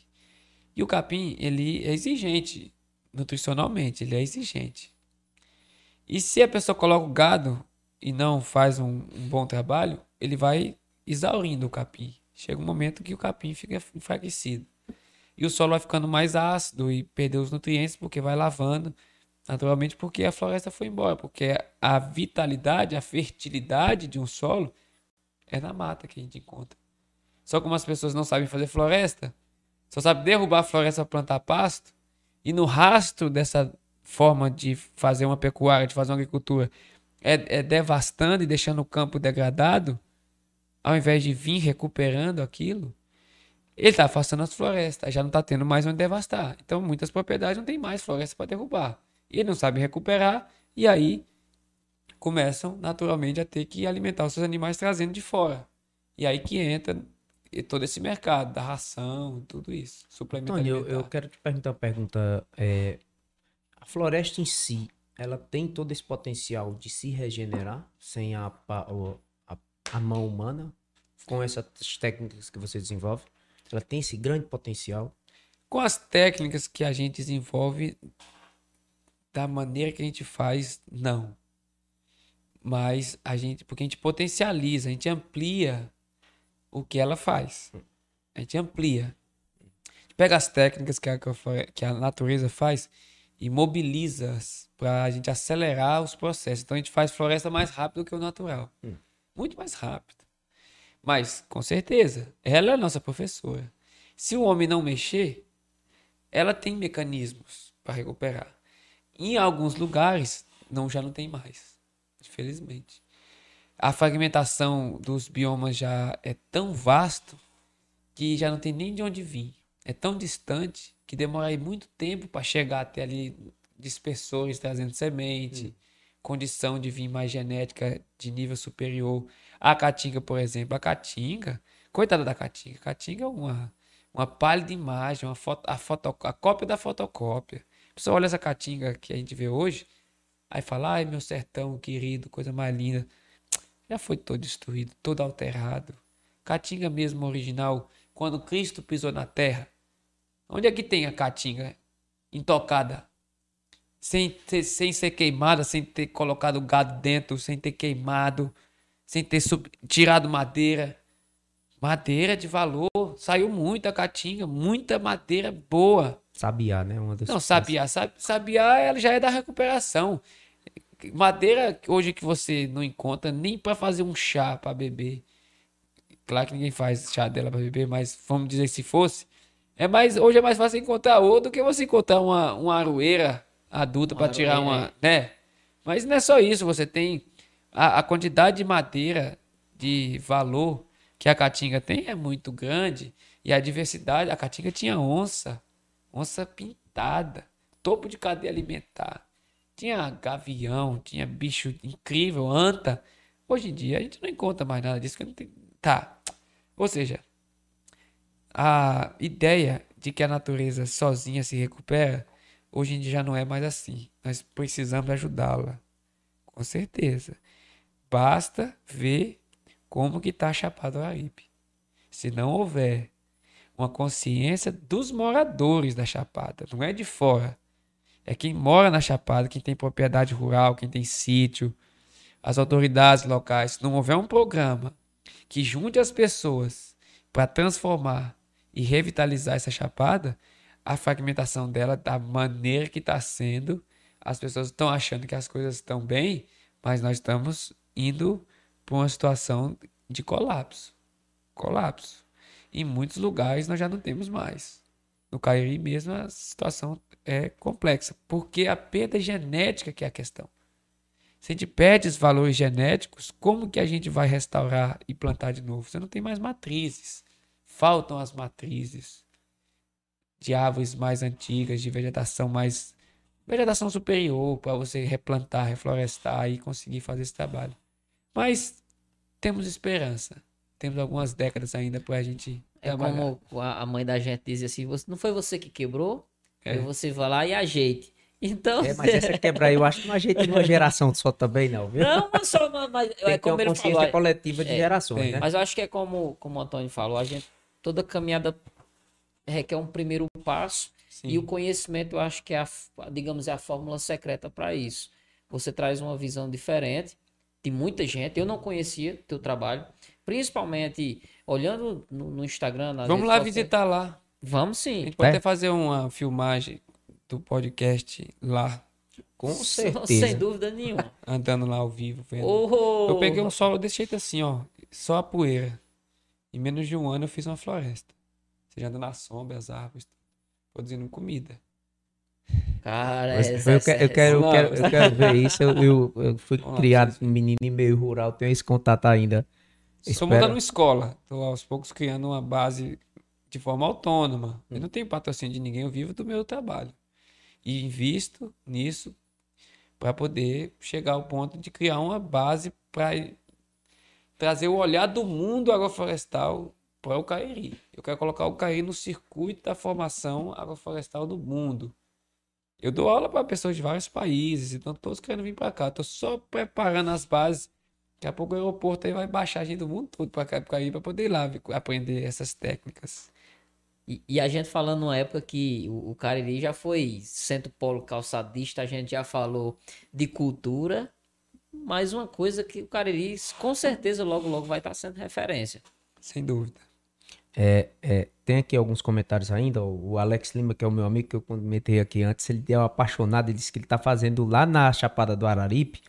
[SPEAKER 3] E o capim, ele é exigente nutricionalmente, ele é exigente. E se a pessoa coloca o gado e não faz um, um bom trabalho, ele vai exaurindo o capim. Chega um momento que o capim fica enfraquecido. E o solo vai ficando mais ácido e perdeu os nutrientes porque vai lavando, naturalmente porque a floresta foi embora, porque a vitalidade, a fertilidade de um solo é na mata que a gente encontra. Só como as pessoas não sabem fazer floresta, só sabem derrubar a floresta para plantar pasto, e no rastro dessa forma de fazer uma pecuária, de fazer uma agricultura, é, é devastando e deixando o campo degradado, ao invés de vir recuperando aquilo, ele está afastando as florestas, já não está tendo mais onde devastar. Então, muitas propriedades não tem mais floresta para derrubar. Ele não sabe recuperar, E aí começam naturalmente a ter que alimentar os seus animais trazendo de fora. E aí que entra todo esse mercado da ração, tudo isso, suplemento
[SPEAKER 2] Tony, eu, eu quero te perguntar uma pergunta. é, a floresta em si, ela tem todo esse potencial de se regenerar sem a, a, a mão humana? Com essas técnicas que você desenvolve? Ela tem esse grande potencial?
[SPEAKER 3] Com as técnicas que a gente desenvolve, da maneira que a gente faz, não. Mas a gente, porque a gente potencializa, a gente amplia o que ela faz. A gente amplia. A gente pega as técnicas que a, que a natureza faz e mobiliza-as para a gente acelerar os processos. Então a gente faz floresta mais rápido que o natural. Muito mais rápido. Mas, com certeza, ela é a nossa professora. Se o homem não mexer, ela tem mecanismos para recuperar. Em alguns lugares, não já não tem mais, infelizmente. A fragmentação dos biomas já é tão vasto que já não tem nem de onde vir. É tão distante que demora aí muito tempo para chegar até ali dispersores trazendo semente, condição de vir mais genética de nível superior. A caatinga, por exemplo, a caatinga, coitada da caatinga, a caatinga é uma uma pálida imagem, uma foto, a, foto, a cópia da fotocópia. A pessoa olha essa caatinga que a gente vê hoje, aí fala, ai meu sertão querido, coisa mais linda. Já foi todo destruído, todo alterado. Caatinga mesmo original, quando Cristo pisou na terra, onde é que tem a caatinga intocada? Sem, ter, sem ser queimada, sem ter colocado gado dentro, sem ter queimado, sem ter sub- tirado madeira. Madeira de valor, saiu muita caatinga, muita madeira boa.
[SPEAKER 2] Sabiá, né? Uma das
[SPEAKER 3] Não, sabiá, sab- sabiá ela já é da recuperação. Madeira hoje que você não encontra nem para fazer um chá para beber. Claro que ninguém faz chá dela para beber, mas vamos dizer que se fosse, é mais hoje é mais fácil encontrar outra do que você encontrar uma, uma aroeira adulta para tirar uma, né? Mas não é só isso, você tem a, a quantidade de madeira de valor que a caatinga tem é muito grande e a diversidade, a caatinga tinha onça, onça pintada, topo de cadeia alimentar. Tinha gavião, tinha bicho incrível, anta. Hoje em dia a gente não encontra mais nada disso. tem... Tá. Ou seja, a ideia de que a natureza sozinha se recupera, hoje em dia já não é mais assim. Nós precisamos ajudá-la. Com certeza. Basta ver como que está a Chapada do Araripe. Se não houver uma consciência dos moradores da Chapada, não é de fora. É quem mora na Chapada, quem tem propriedade rural, quem tem sítio, as autoridades locais. Se não houver um programa que junte as pessoas para transformar e revitalizar essa Chapada, a fragmentação dela, da maneira que está sendo, as pessoas estão achando que as coisas estão bem, mas nós estamos indo para uma situação de colapso. Colapso. Em muitos lugares nós já não temos mais. No Cariri mesmo a situação é complexa, porque a perda genética que é a questão. Se a gente perde os valores genéticos, como que a gente vai restaurar e plantar de novo? Você não tem mais matrizes. Faltam as matrizes de árvores mais antigas, de vegetação mais vegetação superior para você replantar, reflorestar e conseguir fazer esse trabalho. Mas temos esperança. Temos algumas décadas ainda para a gente
[SPEAKER 1] É
[SPEAKER 3] trabalhar.
[SPEAKER 1] como a mãe da gente diz assim: você, não foi você que quebrou?
[SPEAKER 3] É.
[SPEAKER 1] Aí você vai lá e ajeite. Então.
[SPEAKER 2] É, mas essa quebra aí eu acho que não ajeita numa geração só também, não, viu?
[SPEAKER 1] Não, mas só. Mas, mas
[SPEAKER 2] Tem
[SPEAKER 1] é
[SPEAKER 2] que ter
[SPEAKER 1] como
[SPEAKER 2] uma
[SPEAKER 1] ele
[SPEAKER 2] consciência
[SPEAKER 1] falou. é-
[SPEAKER 2] coletiva de
[SPEAKER 1] é,
[SPEAKER 2] gerações,
[SPEAKER 3] tem.
[SPEAKER 2] né?
[SPEAKER 1] Mas eu acho que é como, como o Antônio falou, a gente. Toda caminhada requer um primeiro passo.
[SPEAKER 3] Sim.
[SPEAKER 1] E o conhecimento, eu acho que é, a, digamos, é a fórmula secreta para isso. Você traz uma visão diferente de muita gente. Eu não conhecia teu trabalho, principalmente olhando no, no Instagram.
[SPEAKER 3] Vamos lá
[SPEAKER 1] sociais.
[SPEAKER 3] visitar lá.
[SPEAKER 1] Vamos
[SPEAKER 3] A
[SPEAKER 1] sim.
[SPEAKER 3] gente pode
[SPEAKER 2] É.
[SPEAKER 3] até fazer uma filmagem do podcast lá,
[SPEAKER 2] Com
[SPEAKER 1] Sem
[SPEAKER 2] certeza.
[SPEAKER 1] dúvida nenhuma.
[SPEAKER 3] andando lá ao vivo, vendo.
[SPEAKER 1] Oh,
[SPEAKER 3] Eu peguei um solo desse jeito assim, ó. Só a poeira. Em menos de um ano eu fiz uma floresta. Você já anda na sombra, as árvores, produzindo comida.
[SPEAKER 1] Cara,
[SPEAKER 2] Mas
[SPEAKER 1] essa,
[SPEAKER 2] eu, eu quero, eu,
[SPEAKER 3] Não.
[SPEAKER 2] quero, eu quero ver isso. Eu, eu, eu fui
[SPEAKER 3] Vamos lá,
[SPEAKER 2] criado
[SPEAKER 3] vocês-
[SPEAKER 2] menino em meio rural, tenho esse contato ainda.
[SPEAKER 3] Estou montando uma escola. Estou aos poucos criando uma base de forma autônoma. Eu não tenho patrocínio de ninguém, eu vivo do meu trabalho. E invisto nisso para poder chegar ao ponto de criar uma base para trazer o olhar do mundo agroflorestal para o Cariri. Eu quero colocar o Cariri no circuito da formação agroflorestal do mundo. Eu dou aula para pessoas de vários países, então todos querendo vir para cá. Estou só preparando as bases. Daqui a pouco o aeroporto aí vai baixar a gente do mundo todo para cá, para para poder ir lá aprender essas técnicas.
[SPEAKER 1] E, e, a gente falando numa época que o, o Cariri já foi centro polo calçadista, a gente já falou de cultura, mas uma coisa que o Cariri com certeza logo logo vai estar sendo referência.
[SPEAKER 3] Sem dúvida.
[SPEAKER 2] É, é, tem aqui alguns comentários ainda. O Alex Lima, que é o meu amigo que eu comentei aqui antes, ele deu apaixonado. Ele disse que ele está fazendo lá na Chapada do Araripe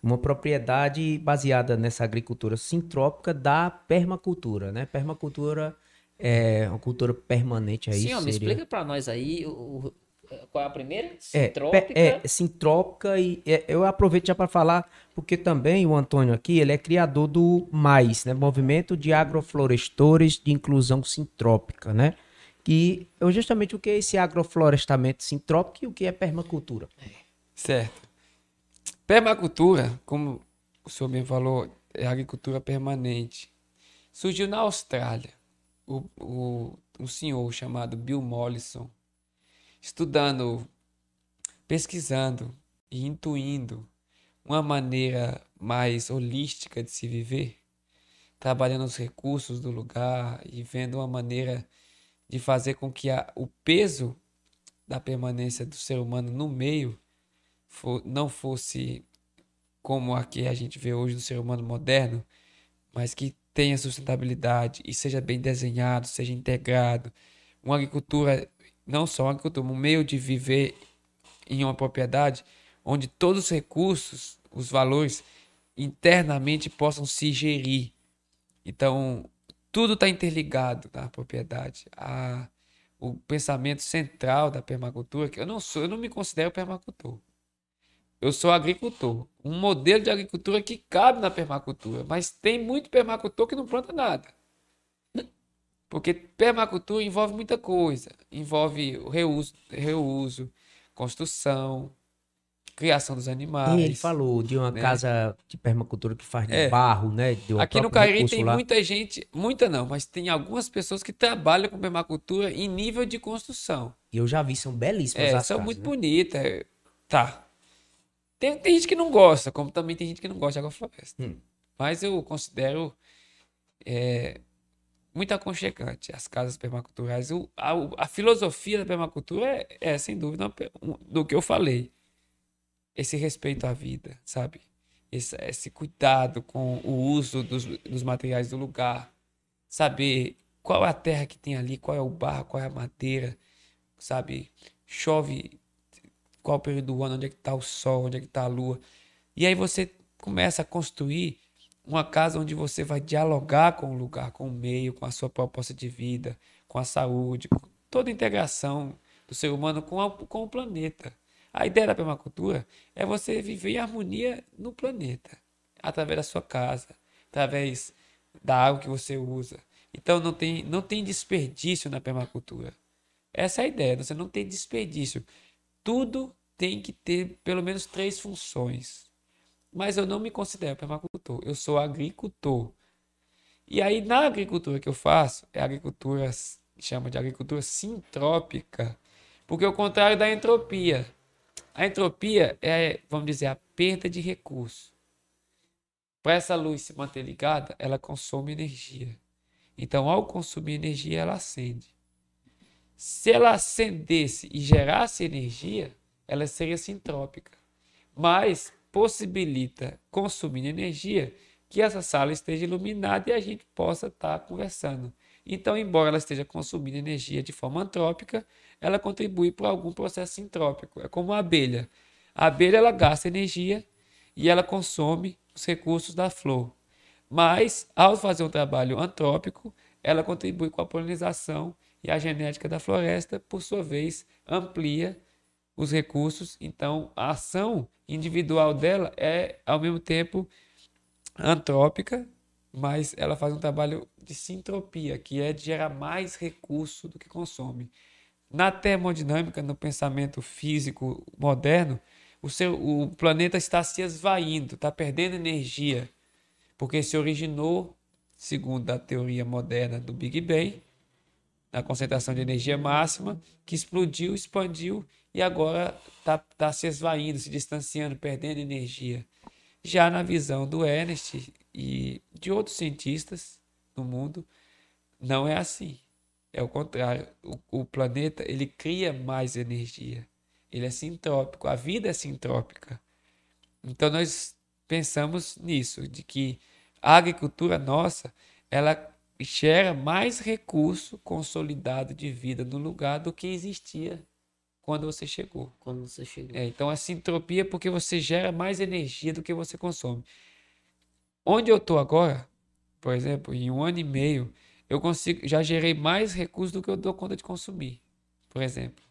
[SPEAKER 2] uma propriedade baseada nessa agricultura sintrópica da permacultura, né? Permacultura é uma cultura permanente aí.
[SPEAKER 1] Sim, seria... me explica para nós aí o, qual é a primeira?
[SPEAKER 2] Sintrópica. É, é sintrópica e é, eu aproveito já para falar, porque também o Antônio aqui, ele é criador do MAIS, né? Movimento de Agroflorestores de Inclusão Sintrópica, né? Que é justamente o que é esse agroflorestamento sintrópico e o que é permacultura.
[SPEAKER 3] Certo. Permacultura, como o senhor bem falou, é agricultura permanente. Surgiu na Austrália. O, o, um senhor chamado Bill Mollison, estudando, pesquisando e intuindo uma maneira mais holística de se viver, trabalhando os recursos do lugar e vendo uma maneira de fazer com que a, o peso da permanência do ser humano no meio for, não fosse como a que a gente vê hoje do ser humano moderno, mas que tenha sustentabilidade e seja bem desenhado, seja integrado. Uma agricultura não só uma agricultura, um meio de viver em uma propriedade onde todos os recursos, os valores internamente possam se gerir. Então, tudo está interligado na propriedade. A, o pensamento central da permacultura, que eu não sou, eu não me considero permacultor. Eu sou agricultor. Um modelo de agricultura que cabe na permacultura, mas tem muito permacultor que não planta nada. Porque permacultura envolve muita coisa. Envolve reuso, reuso construção, criação dos animais.
[SPEAKER 2] ele falou de uma né? casa de permacultura que faz de é. barro, né?
[SPEAKER 3] Aqui no Cariri tem lá. muita gente, muita não, mas tem algumas pessoas que trabalham com permacultura em nível de construção.
[SPEAKER 2] E eu já vi, são belíssimas é,
[SPEAKER 3] as
[SPEAKER 2] são
[SPEAKER 3] casas, muito né? bonitas. Tá. Tem, tem gente que não gosta, como também tem gente que não gosta de agrofloresta. Hum. Mas eu considero é, muito aconchegante as casas permaculturais. O, a, a filosofia da permacultura é, é sem dúvida, do que eu falei. Esse respeito à vida, sabe? Esse, esse cuidado com o uso dos, dos materiais do lugar. Saber qual é a terra que tem ali, qual é o barro, qual é a madeira, sabe? Chove, qual o período do ano, onde é que está o sol, onde é que está a lua. E aí você começa a construir uma casa onde você vai dialogar com o lugar, com o meio, com a sua proposta de vida, com a saúde, com toda a integração do ser humano com, a, com o planeta. A ideia da permacultura é você viver em harmonia no planeta, através da sua casa, através da água que você usa. Então não tem, não tem desperdício na permacultura. Essa é a ideia, você não tem desperdício. Tudo tem que ter pelo menos três funções mas eu não me considero permacultor, eu sou agricultor. E aí, na agricultura que eu faço, é agricultura, chama de agricultura sintrópica, porque é o contrário da entropia. A entropia é, vamos dizer, a perda de recurso. Para essa luz se manter ligada, ela consome energia. Então, ao consumir energia, ela acende. Se ela acendesse e gerasse energia, ela seria sintrópica. Mas possibilita consumir energia que essa sala esteja iluminada e a gente possa estar conversando. Então, embora ela esteja consumindo energia de forma antrópica, ela contribui para algum processo sintrópico. É como a abelha. A abelha ela gasta energia e ela consome os recursos da flor. Mas, ao fazer um trabalho antrópico, ela contribui com a polinização e a genética da floresta, por sua vez, amplia os recursos. Então, a ação individual dela é, ao mesmo tempo, antrópica, mas ela faz um trabalho de sintropia, que é de gerar mais recurso do que consome. Na termodinâmica, no pensamento físico moderno, O, seu, o planeta está se esvaindo, está perdendo energia, porque se originou, segundo a teoria moderna do Big Bang, na concentração de energia máxima, que explodiu, expandiu e agora está tá se esvaindo, se distanciando, perdendo energia. Já na visão do Ernest e de outros cientistas no mundo, não é assim. É o contrário. O, o planeta ele cria mais energia. Ele é sintrópico. A vida é sintrópica. Então nós pensamos nisso, de que a agricultura nossa, ela gera mais recurso consolidado de vida no lugar do que existia quando você chegou.
[SPEAKER 1] Quando você chegou.
[SPEAKER 3] É, então a sintropia é porque você gera mais energia do que você consome. Onde eu estou agora, por exemplo, em um ano e meio, eu consigo, já gerei mais recursos do que eu dou conta de consumir. Por exemplo,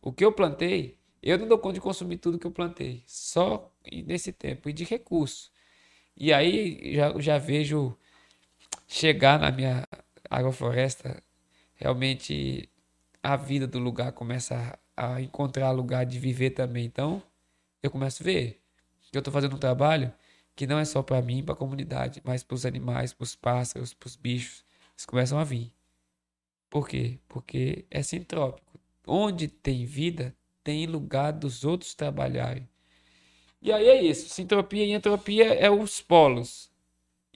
[SPEAKER 3] o que eu plantei, eu não dou conta de consumir tudo que eu plantei, só nesse tempo e de recurso. E aí já, já vejo chegar na minha agrofloresta, realmente a vida do lugar começa a, encontrar lugar de viver também. Então, eu começo a ver que eu estou fazendo um trabalho que não é só para mim, para a comunidade, mas para os animais, para os pássaros, para os bichos. Eles começam a vir. Por quê? Porque é sintrópico. Onde tem vida, tem lugar dos outros trabalharem. E aí é isso. Sintropia e entropia é os polos.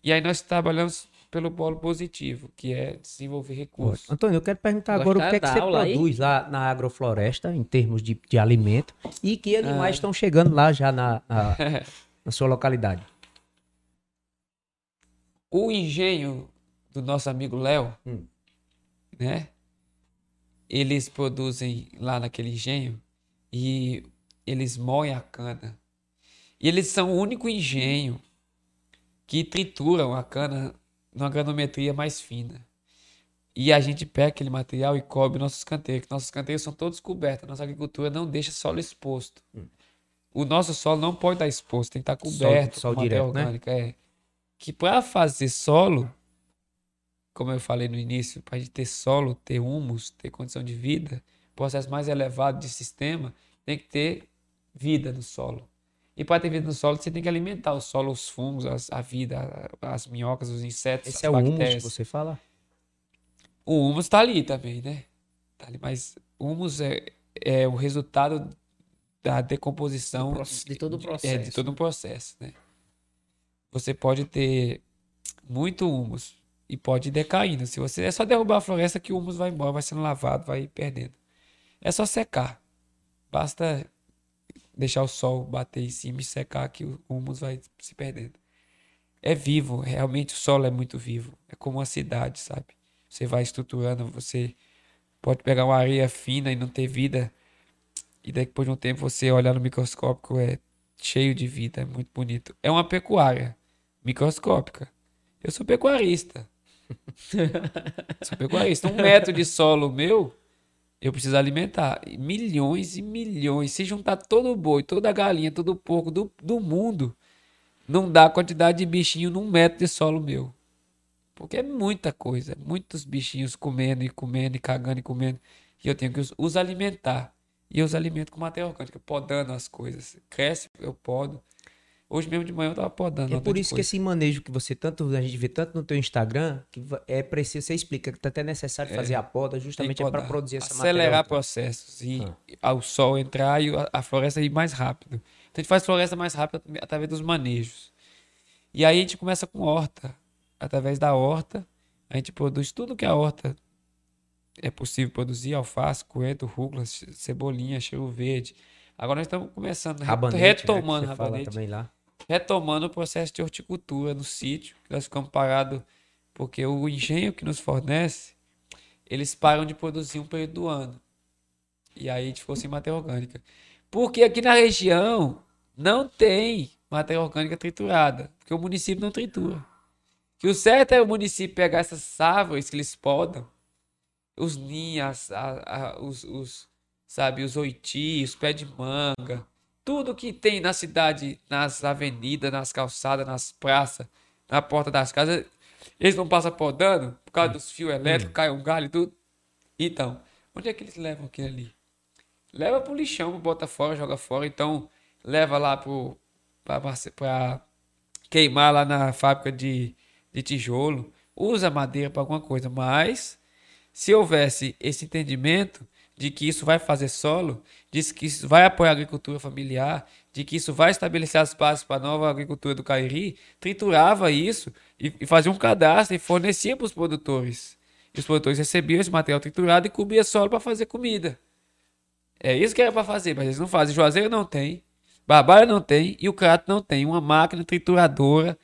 [SPEAKER 3] E aí nós trabalhamos pelo polo positivo, que é desenvolver recursos.
[SPEAKER 2] Antônio, eu quero perguntar agora o que é que você produz aí? lá na agrofloresta, em termos de, de alimento, e que animais ah. estão chegando lá já na, na, na sua localidade.
[SPEAKER 3] O engenho do nosso amigo Léo, hum. né? Eles produzem lá naquele engenho e eles moem a cana. E eles são o único engenho que trituram a cana numa granometria mais fina. E a gente pega aquele material e cobre nossos canteiros. Nossos canteiros são todos cobertos. Nossa agricultura não deixa solo exposto. Hum. O nosso solo não pode estar exposto, tem que estar coberto
[SPEAKER 2] sol, sol direto, orgânica.
[SPEAKER 3] Né? É. Que para fazer solo, como eu falei no início, para a gente ter solo, ter humus, ter condição de vida, processo mais elevado de sistema, tem que ter vida no solo. E para ter vida no solo, você tem que alimentar o solo, os fungos, as, a vida, as minhocas, os insetos,
[SPEAKER 2] Esse é o humus que você fala?
[SPEAKER 3] O humus está ali também, né? Tá ali, mas o humus é, é o resultado da decomposição
[SPEAKER 1] de todo o processo.
[SPEAKER 3] É, de todo um processo, né? Você pode ter muito humus e pode ir decaindo. Se você é só derrubar a floresta que o humus vai embora, vai sendo lavado, vai perdendo. É só secar. Basta deixar o sol bater em cima e secar que o humus vai se perdendo. É vivo, realmente o solo é muito vivo. É como uma cidade, sabe? Você vai estruturando, você pode pegar uma areia fina e não ter vida. E depois de um tempo você olhar no microscópio, é cheio de vida, é muito bonito. É uma pecuária microscópica. Eu sou pecuarista. sou pecuarista. Um metro de solo meu eu preciso alimentar milhões e milhões. Se juntar todo o boi, toda a galinha, todo o porco do, do mundo, não dá a quantidade de bichinho num metro de solo meu. Porque é muita coisa. Muitos bichinhos comendo e comendo e cagando e comendo. E eu tenho que os, os alimentar. E eu os alimento com matéria orgânica, podando as coisas. Cresce, eu podo. Hoje mesmo de manhã eu tava podando.
[SPEAKER 2] É por isso que esse manejo que você tanto a gente vê tanto no teu Instagram, que é preciso, você explica que tá até necessário é, fazer a poda justamente é para produzir essa
[SPEAKER 3] Acelerar processos e ah. o sol entrar e a floresta ir mais rápido. Então a gente faz floresta mais rápida através dos manejos. E aí a gente começa com horta. Através da horta, a gente produz tudo que a horta é possível produzir, alface, coentro, rúcula, cebolinha, cheiro verde. Agora nós estamos começando,
[SPEAKER 2] rabanete, né, retomando né, rabanete. também lá
[SPEAKER 3] retomando o processo de horticultura no sítio, nós ficamos parados porque o engenho que nos fornece, eles param de produzir um período do ano. E aí a gente ficou sem matéria orgânica. Porque aqui na região não tem matéria orgânica triturada, porque o município não tritura. Que o certo é o município pegar essas árvores que eles podam, os ninhas, a, a, os, os, sabe, os oiti, os pés de manga, tudo que tem na cidade, nas avenidas, nas calçadas, nas praças, na porta das casas, eles não passam podando por causa dos fios elétricos, cai um galho e tudo. Então, onde é que eles levam aquilo ali? Leva pro lixão, bota fora, joga fora. Então, leva lá pro, pra, pra queimar lá na fábrica de, de tijolo, usa madeira para alguma coisa, mas se houvesse esse entendimento de que isso vai fazer solo, de que isso vai apoiar a agricultura familiar, de que isso vai estabelecer as bases para a nova agricultura do Cairi, triturava isso e, e fazia um cadastro e fornecia para os produtores. E os produtores recebiam esse material triturado e cobria solo para fazer comida. É isso que era para fazer, mas eles não fazem. Juazeiro não tem, Barbalha não tem e o Crato não tem uma máquina trituradora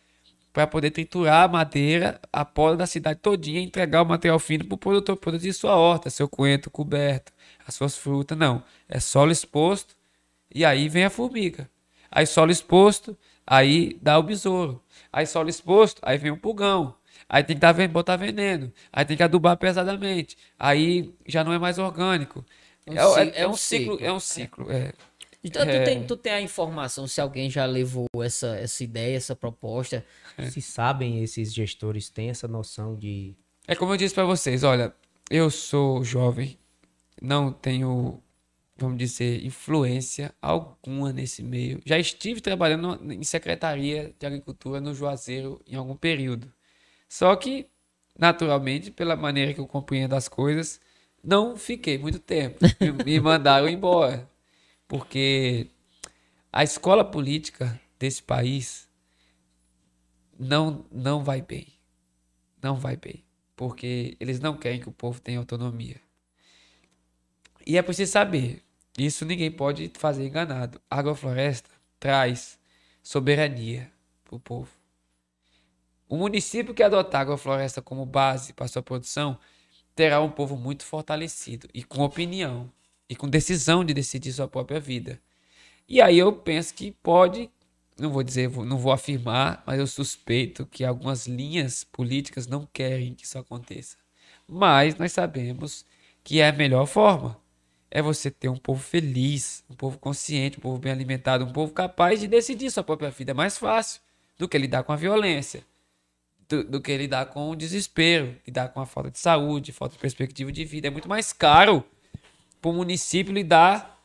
[SPEAKER 3] para poder triturar a madeira, a poda da cidade todinha e entregar o material fino para o produtor produzir sua horta, seu coentro coberto, as suas frutas. Não, é solo exposto e aí vem a formiga. Aí solo exposto, aí dá o besouro. Aí solo exposto, aí vem o pulgão. Aí tem que dar, botar veneno. Aí tem que adubar pesadamente. Aí já não é mais orgânico.
[SPEAKER 1] Um
[SPEAKER 3] é, é- é
[SPEAKER 1] é
[SPEAKER 3] um ciclo.
[SPEAKER 1] ciclo.
[SPEAKER 3] É um ciclo. É.
[SPEAKER 1] Então tu,
[SPEAKER 3] É.
[SPEAKER 1] tem, tu tem a informação se alguém já levou essa, essa ideia, essa proposta.
[SPEAKER 2] Se sabem, esses gestores têm essa noção de.
[SPEAKER 3] É como eu disse para vocês, olha, eu sou jovem, não tenho, vamos dizer, influência alguma nesse meio. Já estive trabalhando em secretaria de agricultura no Juazeiro em algum período. Só que, naturalmente, pela maneira que eu compreendo as coisas, não fiquei muito tempo. Me- mandaram embora. Porque a escola política desse país não, não vai bem. Não vai bem. Porque eles não querem que o povo tenha autonomia. E é preciso saber, isso ninguém pode fazer enganado. A agrofloresta traz soberania para o povo. O município que adotar a agrofloresta como base para sua produção terá um povo muito fortalecido e com opinião e com decisão de decidir sua própria vida. E aí eu penso que pode, não vou dizer, não vou afirmar, mas eu suspeito que algumas linhas políticas não querem que isso aconteça. Mas nós sabemos que é a melhor forma. É você ter um povo feliz, um povo consciente, um povo bem alimentado, um povo capaz de decidir sua própria vida. É mais fácil do que lidar com a violência, do, do que lidar com o desespero, lidar com a falta de saúde, falta de perspectiva de vida. É muito mais caro para o município lidar,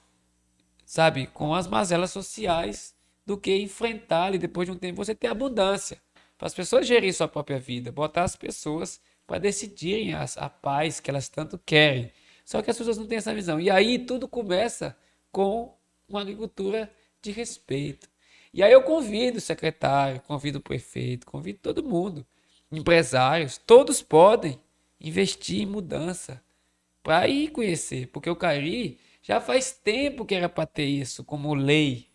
[SPEAKER 3] sabe, com as mazelas sociais do que enfrentar ali depois de um tempo você ter abundância. Para as pessoas gerirem sua própria vida, botar as pessoas para decidirem a paz que elas tanto querem. Só que as pessoas não têm essa visão. E aí tudo começa com uma agricultura de respeito. E aí eu convido o secretário, convido o prefeito, convido todo mundo, empresários, todos podem investir em mudança para ir conhecer, porque o Cari já faz tempo que era para ter isso como lei,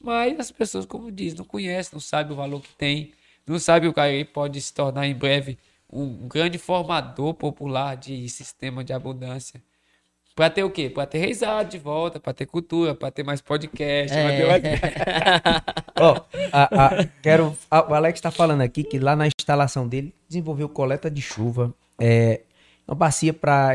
[SPEAKER 3] mas as pessoas, como diz, não conhecem, não sabem o valor que tem, não sabem o Cari pode se tornar em breve um grande formador popular de sistema de abundância. Para ter o quê? Para ter reisado de volta, para ter cultura, para ter mais podcast, pra ter mais...
[SPEAKER 2] Ó, a- a- quero. a- o Alex está falando aqui que lá na instalação dele desenvolveu coleta de chuva, é, uma bacia para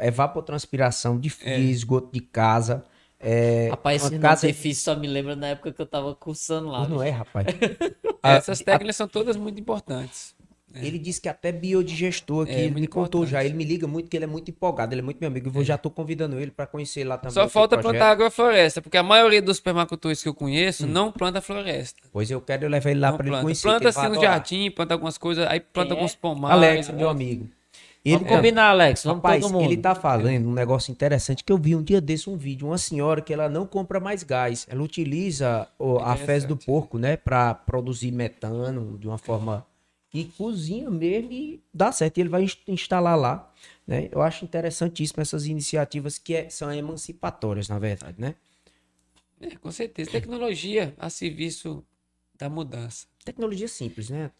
[SPEAKER 2] evapotranspiração de
[SPEAKER 3] É.
[SPEAKER 2] esgoto de casa. É,
[SPEAKER 1] Rapaz, esse
[SPEAKER 2] casa.
[SPEAKER 1] difícil só me lembra na época que eu tava cursando lá.
[SPEAKER 2] Não
[SPEAKER 1] bicho.
[SPEAKER 2] é, rapaz.
[SPEAKER 3] Essas técnicas são todas muito importantes.
[SPEAKER 2] Ele disse que até biodigestor aqui,
[SPEAKER 3] É,
[SPEAKER 2] ele me contou
[SPEAKER 3] importante.
[SPEAKER 2] já. Ele me liga muito que ele é muito empolgado, ele é muito meu amigo. Eu vou- já tô convidando ele para conhecer lá também.
[SPEAKER 3] Só falta
[SPEAKER 2] projeto.
[SPEAKER 3] plantar agrofloresta, porque a maioria dos permacultores que eu conheço não planta floresta.
[SPEAKER 2] Pois eu quero levar ele lá
[SPEAKER 3] Não
[SPEAKER 2] para ele conhecer.
[SPEAKER 3] Planta assim no
[SPEAKER 2] adorar.
[SPEAKER 3] jardim, planta algumas coisas, aí planta
[SPEAKER 1] é?
[SPEAKER 3] alguns pomares.
[SPEAKER 2] Alex, meu amigo. Ele
[SPEAKER 1] Vamos combinar, Alex. Vamos
[SPEAKER 2] Rapaz,
[SPEAKER 1] todo mundo.
[SPEAKER 2] ele tá falando um negócio interessante que eu vi um dia desse um vídeo, uma senhora que ela não compra mais gás, ela utiliza o- a fezes do porco, né, Pra produzir metano de uma forma que cozinha mesmo e dá certo. E ele vai ins- instalar lá, né? Eu acho interessantíssimo essas iniciativas que é- são emancipatórias, na verdade, né?
[SPEAKER 3] É, com certeza. Tecnologia a serviço da mudança.
[SPEAKER 2] Tecnologia simples, né?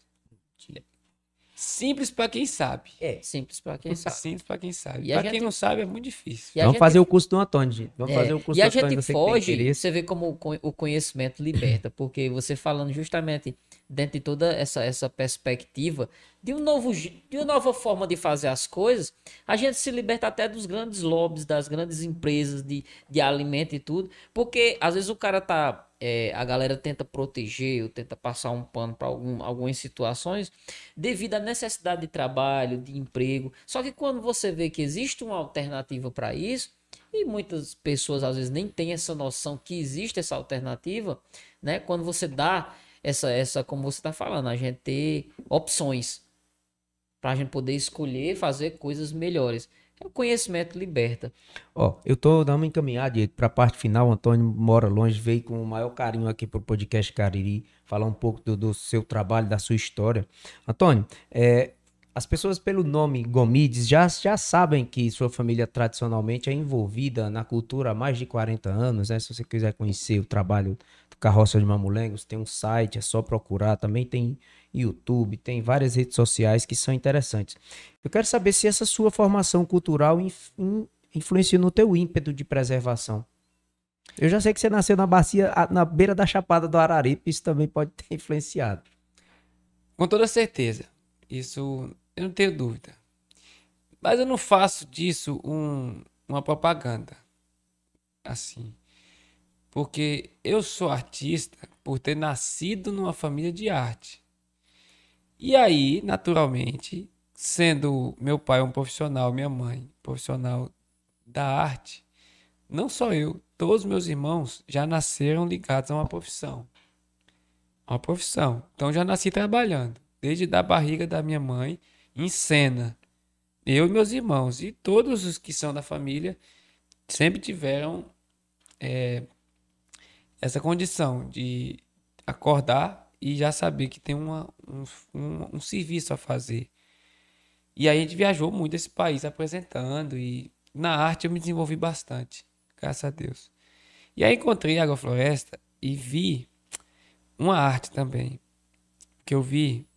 [SPEAKER 3] Simples para quem sabe.
[SPEAKER 2] É.
[SPEAKER 1] Simples pra quem sabe.
[SPEAKER 3] Simples para quem sabe.
[SPEAKER 1] E a
[SPEAKER 3] Para quem
[SPEAKER 1] gente-
[SPEAKER 3] não sabe é muito difícil.
[SPEAKER 1] E a
[SPEAKER 2] Vamos
[SPEAKER 1] gente-
[SPEAKER 2] fazer o curso do Antônio, gente. Vamos
[SPEAKER 1] É,
[SPEAKER 2] fazer o curso
[SPEAKER 1] e a
[SPEAKER 2] do Antônio.
[SPEAKER 1] gente
[SPEAKER 2] você que tem
[SPEAKER 1] foge,
[SPEAKER 2] interesse.
[SPEAKER 1] você vê como o co- o conhecimento liberta, porque você falando justamente dentro de toda essa, essa perspectiva de, um novo, de uma nova forma de fazer as coisas, a gente se liberta até dos grandes lobbies, das grandes empresas de, de alimento e tudo, porque às vezes o cara tá, é, a galera tenta proteger ou tenta passar um pano para algum, algumas situações devido à necessidade de trabalho, de emprego, só que quando você vê que existe uma alternativa para isso, E muitas pessoas às vezes nem têm essa noção que existe essa alternativa, né? Quando você dá essa, essa como você está falando, a gente ter opções para a gente poder escolher fazer coisas melhores. É o conhecimento liberta.
[SPEAKER 2] Ó, eu tô dando uma encaminhada para a parte final. O Antônio mora longe, veio com o maior carinho aqui pro podcast Cariri, falar um pouco do, do seu trabalho, da sua história. Antônio, é, as pessoas pelo nome Gomides já, já sabem que sua família tradicionalmente é envolvida na cultura há mais de 40 anos, né? Se você quiser conhecer o trabalho Carroça de Mamulengos, tem um site, é só procurar. Também tem YouTube, tem várias redes sociais que são interessantes. Eu quero saber se essa sua formação cultural inf, in, influenciou no teu ímpeto de preservação. Eu já sei que você nasceu na bacia, na beira da Chapada do Araripe, isso também pode ter influenciado.
[SPEAKER 3] Com toda certeza. Isso eu não tenho dúvida. Mas eu não faço disso um, uma propaganda. Assim. Porque eu sou artista por ter nascido numa família de arte. E aí, naturalmente, sendo meu pai um profissional, minha mãe profissional da arte, não só eu, todos meus irmãos já nasceram ligados a uma profissão. Uma profissão. Então já nasci trabalhando, desde da barriga da minha mãe, em cena. Eu e meus irmãos e todos os que são da família sempre tiveram é, essa condição de acordar e já saber que tem uma, um, um, um serviço a fazer. E aí a gente viajou muito esse país apresentando e na arte eu me desenvolvi bastante, graças a Deus. E aí encontrei a Agrofloresta e vi uma arte também, que eu vi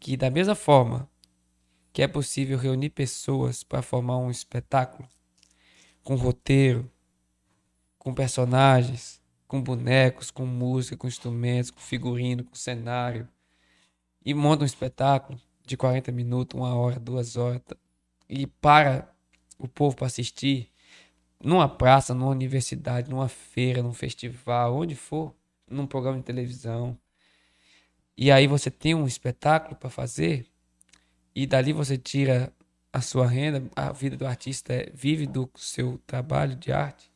[SPEAKER 3] que da mesma forma que é possível reunir pessoas para formar um espetáculo com roteiro, com personagens, com bonecos, com música, com instrumentos, com figurino, com cenário. E monta um espetáculo de 40 minutos, uma hora, duas horas. E para o povo para assistir numa praça, numa universidade, numa feira, num festival, onde for, num programa de televisão. E aí você tem um espetáculo para fazer e dali você tira a sua renda, a vida do artista é, vive do seu trabalho de arte.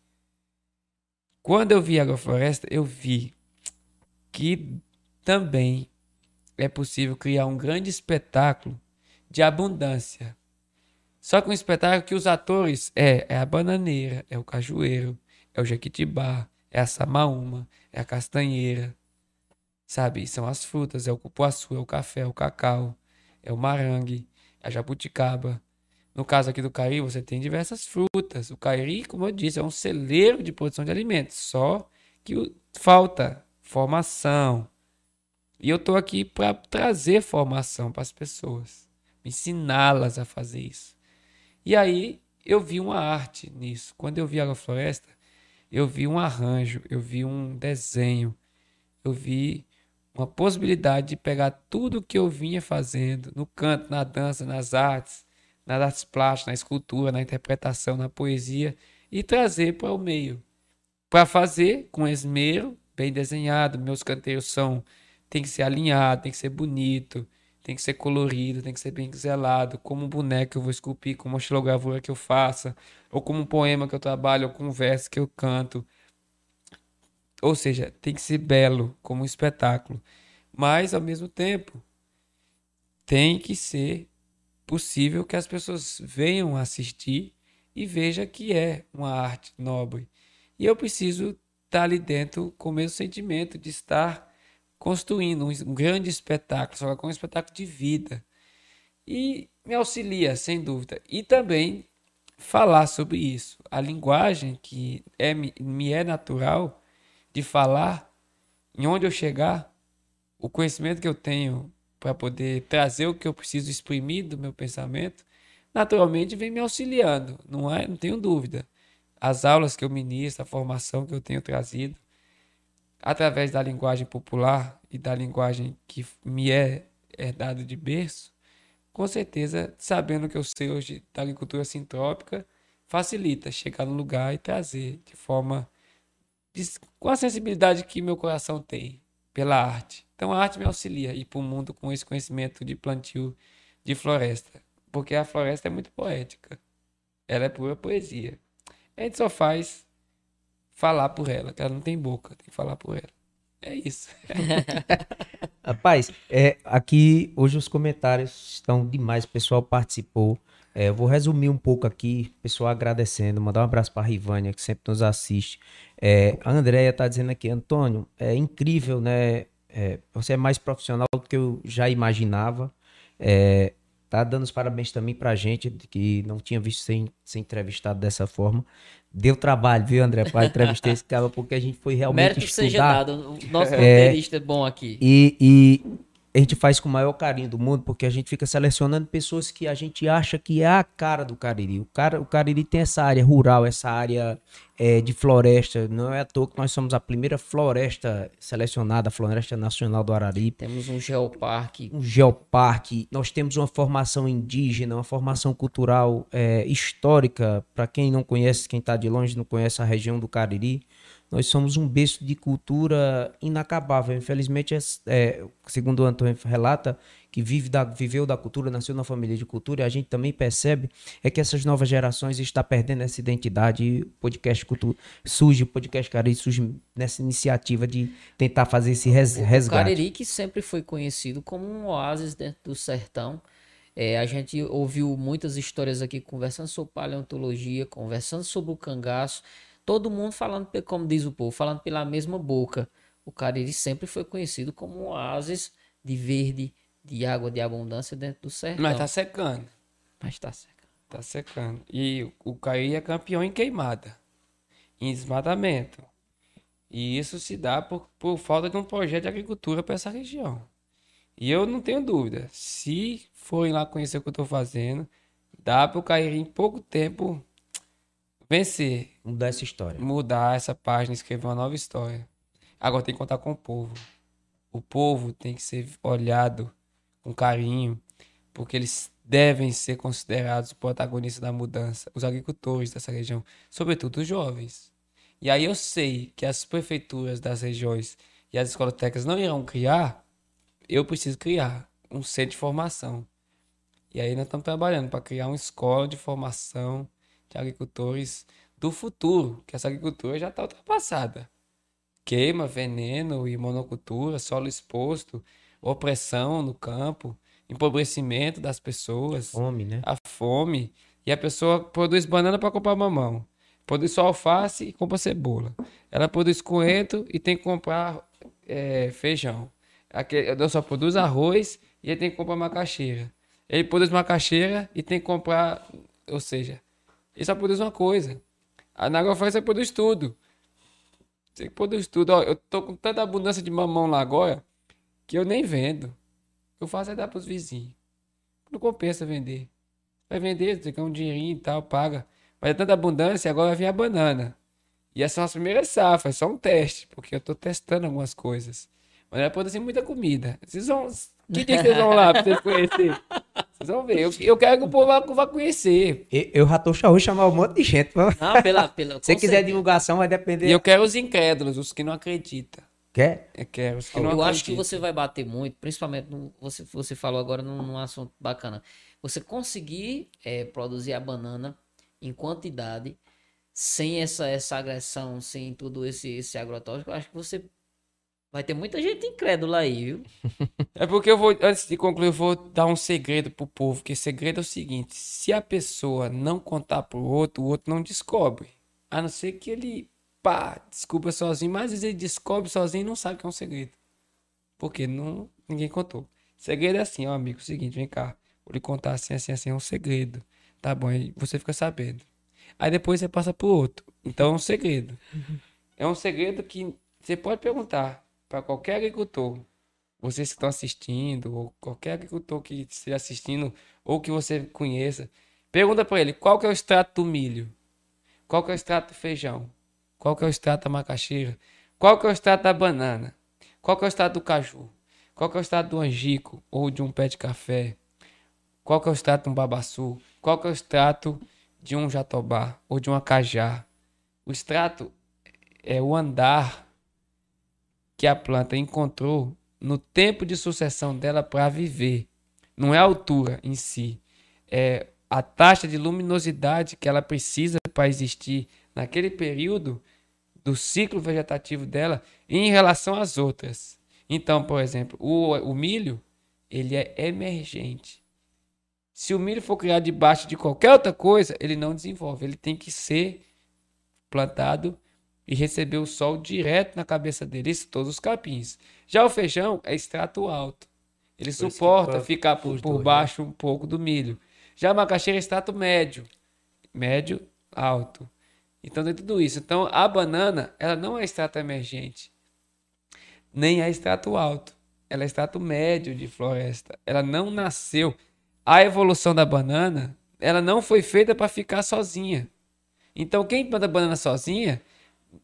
[SPEAKER 3] Quando eu vi Agrofloresta, eu vi que também é possível criar um grande espetáculo de abundância. Só que um espetáculo que os atores é, é a bananeira, é o cajueiro, é o jequitibá, é a samaúma, é a castanheira, sabe? São as frutas, é o cupuaçu, é o café, é o cacau, é o marangue, é a jabuticaba, no caso aqui do Cairi, você tem diversas frutas. O Cairi, como eu disse, é um celeiro de produção de alimentos, só que falta formação. E eu estou aqui para trazer formação para as pessoas, ensiná-las a fazer isso. E aí eu vi uma arte nisso. Quando eu vi a floresta, eu vi um arranjo, eu vi um desenho, eu vi uma possibilidade de pegar tudo que eu vinha fazendo no canto, na dança, nas artes, nas artes plásticas, na escultura, na interpretação, na poesia e trazer para o meio. Para fazer com esmero, bem desenhado, meus canteiros são tem que ser alinhado, tem que ser bonito, tem que ser colorido, tem que ser bem zelado, como um boneco que eu vou esculpir, como uma xilogravura que eu faça, ou como um poema que eu trabalho, ou como um verso que eu canto. Ou seja, tem que ser belo, como um espetáculo. Mas, ao mesmo tempo, tem que ser possível que as pessoas venham assistir e veja que é uma arte nobre. E eu preciso estar ali dentro com o mesmo sentimento de estar construindo um, grande espetáculo, só que um espetáculo de vida. E me auxilia, sem dúvida. E também falar sobre isso. A linguagem que é, me é natural de falar, em onde eu chegar, o conhecimento que eu tenho para poder trazer o que eu preciso exprimir do meu pensamento, naturalmente vem me auxiliando, não é, não tenho dúvida. As aulas que eu ministro, a formação que eu tenho trazido, através da linguagem popular e da linguagem que me é herdada de berço, com certeza, sabendo que eu sei hoje da agricultura sintrópica, facilita chegar no lugar e trazer de forma com a sensibilidade que meu coração tem pela arte. Então a arte me auxilia a ir para o mundo com esse conhecimento de plantio de floresta, porque a floresta é muito poética. Ela é pura poesia. A gente só faz falar por ela, que ela não tem boca, tem que falar por ela. É isso.
[SPEAKER 2] Rapaz, é, aqui hoje os comentários estão demais, o pessoal participou. É, eu vou resumir um pouco aqui, pessoal agradecendo, mandar um abraço para a Rivânia, que sempre nos assiste. É, a Andrea está dizendo aqui, Antônio, é incrível, né? É, você é mais profissional do que eu já imaginava. É, tá dando os parabéns também pra gente, que não tinha visto ser, ser entrevistado dessa forma. Deu trabalho, viu, André, para entrevistar esse cara, porque a gente foi realmente
[SPEAKER 1] Mérito
[SPEAKER 2] estudar.
[SPEAKER 1] seja dado. O nosso roteirista é bom aqui.
[SPEAKER 2] E, e a gente faz com o maior carinho do mundo, porque a gente fica selecionando pessoas que a gente acha que é a cara do Cariri. O, cara, o Cariri tem essa área rural, essa área é, de floresta. Não é à toa que nós somos a primeira floresta selecionada, a Floresta Nacional do Araripe
[SPEAKER 1] Temos um geoparque.
[SPEAKER 2] um geoparque, nós temos uma formação indígena, uma formação cultural é, histórica. Para quem não conhece, quem está de longe não conhece a região do Cariri, nós somos um berço de cultura inacabável. Infelizmente, é, é, segundo o Antônio relata, que vive da, viveu da cultura, nasceu na família de cultura, e a gente também percebe é que essas novas gerações estão perdendo essa identidade. E o podcast cultura, surge, o podcast Cariri surge nessa iniciativa de tentar fazer esse res,
[SPEAKER 1] O
[SPEAKER 2] resgate.
[SPEAKER 1] Cariri que sempre foi conhecido como um oásis dentro do sertão. É, a gente ouviu muitas histórias aqui conversando sobre paleontologia, conversando sobre o cangaço. Todo mundo falando, como diz o povo, falando pela mesma boca. O Cariri sempre foi conhecido como um oásis de verde, de água, de abundância dentro do sertão.
[SPEAKER 3] Mas tá secando.
[SPEAKER 1] Mas tá certo.
[SPEAKER 3] Tá secando. E o Caí é campeão em queimada, em desmatamento. E isso se dá por, por falta de um projeto de agricultura para essa região. E eu não tenho dúvida, se forem lá conhecer o que eu tô fazendo, dá para o Caí em pouco tempo vencer,
[SPEAKER 2] Mudar essa história.
[SPEAKER 3] mudar essa página, escrever uma nova história. Agora tem que contar com o povo. O povo tem que ser olhado com carinho, porque eles devem ser considerados protagonistas da mudança, os agricultores dessa região, sobretudo os jovens. E aí eu sei que as prefeituras das regiões e as escolotecas não irão criar, eu preciso criar um centro de formação. E aí nós estamos trabalhando para criar uma escola de formação de agricultores do futuro, que essa agricultura já está ultrapassada. Queima, veneno e monocultura, solo exposto, opressão no campo, empobrecimento das pessoas,
[SPEAKER 2] Fome, né?
[SPEAKER 3] a fome. E a pessoa produz banana para comprar mamão. Produz só alface e compra cebola. Ela produz coentro e tem que comprar eh, feijão. Aquele, eu só produz arroz e ele tem que comprar macaxeira. Ele produz macaxeira e tem que comprar. Ou seja, ele só produz uma coisa. A na agrofloresta produz tudo. Você produz tudo. Ó, eu tô com tanta abundância de mamão lá agora que eu nem vendo. Eu faço é dar pros vizinhos. Não compensa vender. Vai vender, você ganha um dinheirinho e tal, paga. Mas é tanta abundância, agora vir a banana. E essa é a primeira safra, é só um teste, porque eu tô testando algumas coisas. Mas vai produzir muita comida. Vocês vão. Que dia que vocês vão lá pra vocês conhecerem? Vocês vão ver. Eu, eu quero que o povo vá, vá conhecer.
[SPEAKER 2] Eu, eu já tô hoje chamar um monte de gente. Se
[SPEAKER 1] Não, pela. pela
[SPEAKER 2] você
[SPEAKER 1] com
[SPEAKER 2] quiser divulgação, vai
[SPEAKER 3] E
[SPEAKER 2] depender.
[SPEAKER 3] eu quero os incrédulos, os que não acreditam.
[SPEAKER 2] Quer?
[SPEAKER 3] Eu quero os que não
[SPEAKER 1] Eu acho que
[SPEAKER 3] acreditam.
[SPEAKER 1] você vai bater muito, principalmente no, você, você falou agora num, num assunto bacana. Você conseguir eh, produzir a banana em quantidade, sem essa, essa agressão, sem tudo esse, esse agrotóxico, eu acho que você vai ter muita gente incrédula aí, viu?
[SPEAKER 3] É porque eu vou, antes de concluir, eu vou dar um segredo pro povo, que segredo é o seguinte, se a pessoa não contar pro outro, o outro não descobre. A não ser que ele, pá, descubra sozinho, mas às vezes ele descobre sozinho e não sabe que é um segredo. Porque não, ninguém contou. Segredo é assim, ó, amigo, seguinte, vem cá. Vou lhe contar assim, assim, assim, é um segredo. Tá bom, aí você fica sabendo. Aí depois você passa pro outro. Então é um segredo. É um segredo que você pode perguntar para qualquer agricultor vocês que estão assistindo, ou qualquer agricultor que esteja assistindo, ou que você conheça, pergunta para ele qual que é o extrato do milho, qual que é o extrato do feijão, qual que é o extrato da macaxeira, qual que é o extrato da banana, qual que é o extrato do caju, qual que é o extrato do angico, ou de um pé de café, qual que é o extrato de um babaçu, qual que é o extrato de um jatobá, ou de uma cajá. O extrato é o andar que a planta encontrou no tempo de sucessão dela para viver. Não é a altura em si, é a taxa de luminosidade que ela precisa para existir naquele período do ciclo vegetativo dela em relação às outras. Então, por exemplo, o, o milho, ele é emergente. Se o milho for criado debaixo de qualquer outra coisa, ele não desenvolve. Ele tem que ser plantado e receber o sol direto na cabeça dele. Isso todos os capins. Já o feijão é extrato alto. Ele por suporta ficar por, por dois, né? baixo né? um pouco do milho. Já a macaxeira é extrato médio. Médio, alto. Então tem tudo isso. Então a banana, ela não é extrato emergente. Nem é extrato alto. Ela é extrato médio de floresta. Ela não nasceu. A evolução da banana, ela não foi feita para ficar sozinha. Então quem planta banana sozinha,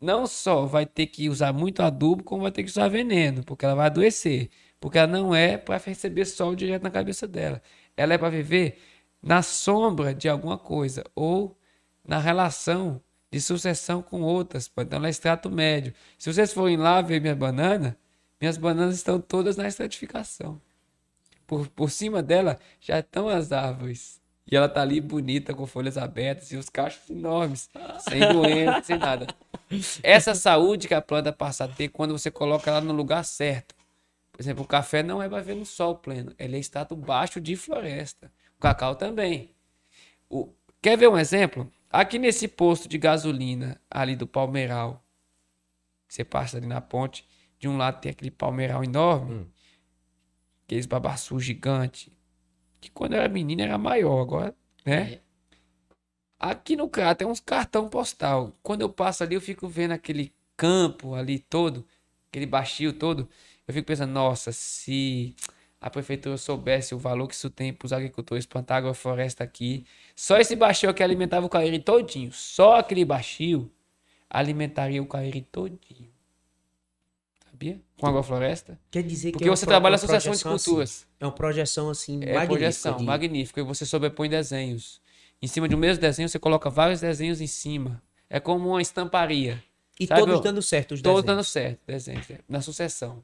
[SPEAKER 3] não só vai ter que usar muito adubo, como vai ter que usar veneno, porque ela vai adoecer. Porque ela não é para receber sol direto na cabeça dela. Ela é para viver na sombra de alguma coisa ou na relação de sucessão com outras. Então ela é extrato médio. Se vocês forem lá ver minha banana, minhas bananas estão todas na estratificação. Por, por cima dela já estão as árvores. E ela tá ali bonita, com folhas abertas e os cachos enormes, sem doença, sem nada. Essa saúde que a planta passa a ter quando você coloca ela no lugar certo. Por exemplo, o café não é para ver no sol pleno, ele é estado baixo de floresta. O cacau também. O... Quer ver um exemplo? Aqui nesse posto de gasolina ali do Palmeiral, você passa ali na ponte, de um lado tem aquele palmeiral enorme, hum. aqueles babaçu gigante, que quando eu era menino era maior, agora, né? É. Aqui no crato tem uns cartão postal. Quando eu passo ali, eu fico vendo aquele campo ali todo, aquele baixio todo. Eu fico pensando, nossa, se a prefeitura soubesse o valor que isso tem para os agricultores plantar agrofloresta aqui. Só esse baixio que alimentava o Cariri todinho. Só aquele baixio alimentaria o Cariri todinho sabia? Com agrofloresta.
[SPEAKER 2] Quer dizer
[SPEAKER 3] que Porque é você trabalha na associação de
[SPEAKER 2] assim,
[SPEAKER 3] culturas.
[SPEAKER 2] Assim, é uma projeção assim
[SPEAKER 3] é magnífica. projeção, de... magnífica. E você sobrepõe desenhos. Em cima de um mesmo desenho, você coloca vários desenhos em cima. É como uma estamparia.
[SPEAKER 2] E sabe? todos dando certo os
[SPEAKER 3] Todos dando certo, desenhos. É, na sucessão.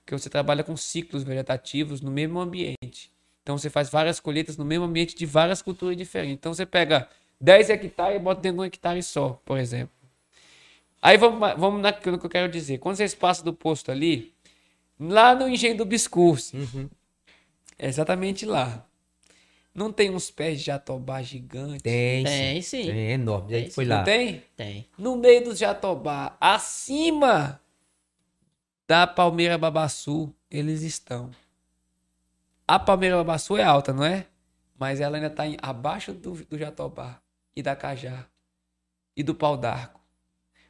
[SPEAKER 3] Porque você trabalha com ciclos vegetativos no mesmo ambiente. Então você faz várias colheitas no mesmo ambiente de várias culturas diferentes. Então você pega 10 hectares e bota dentro de um hectare só, por exemplo. Aí vamos, vamos naquilo que eu quero dizer. Quando vocês passam do posto ali, lá no engenho do Biscurso, uhum. é exatamente lá. Não tem uns pés de jatobá gigantes?
[SPEAKER 2] Tem, tem sim. Tem, é enorme. Tem, foi
[SPEAKER 3] lá.
[SPEAKER 2] Não
[SPEAKER 3] tem?
[SPEAKER 2] Tem.
[SPEAKER 3] No meio dos jatobá, acima da palmeira babaçu, eles estão. A palmeira babaçu é alta, não é? Mas ela ainda está abaixo do, do jatobá e da cajá e do pau d'arco.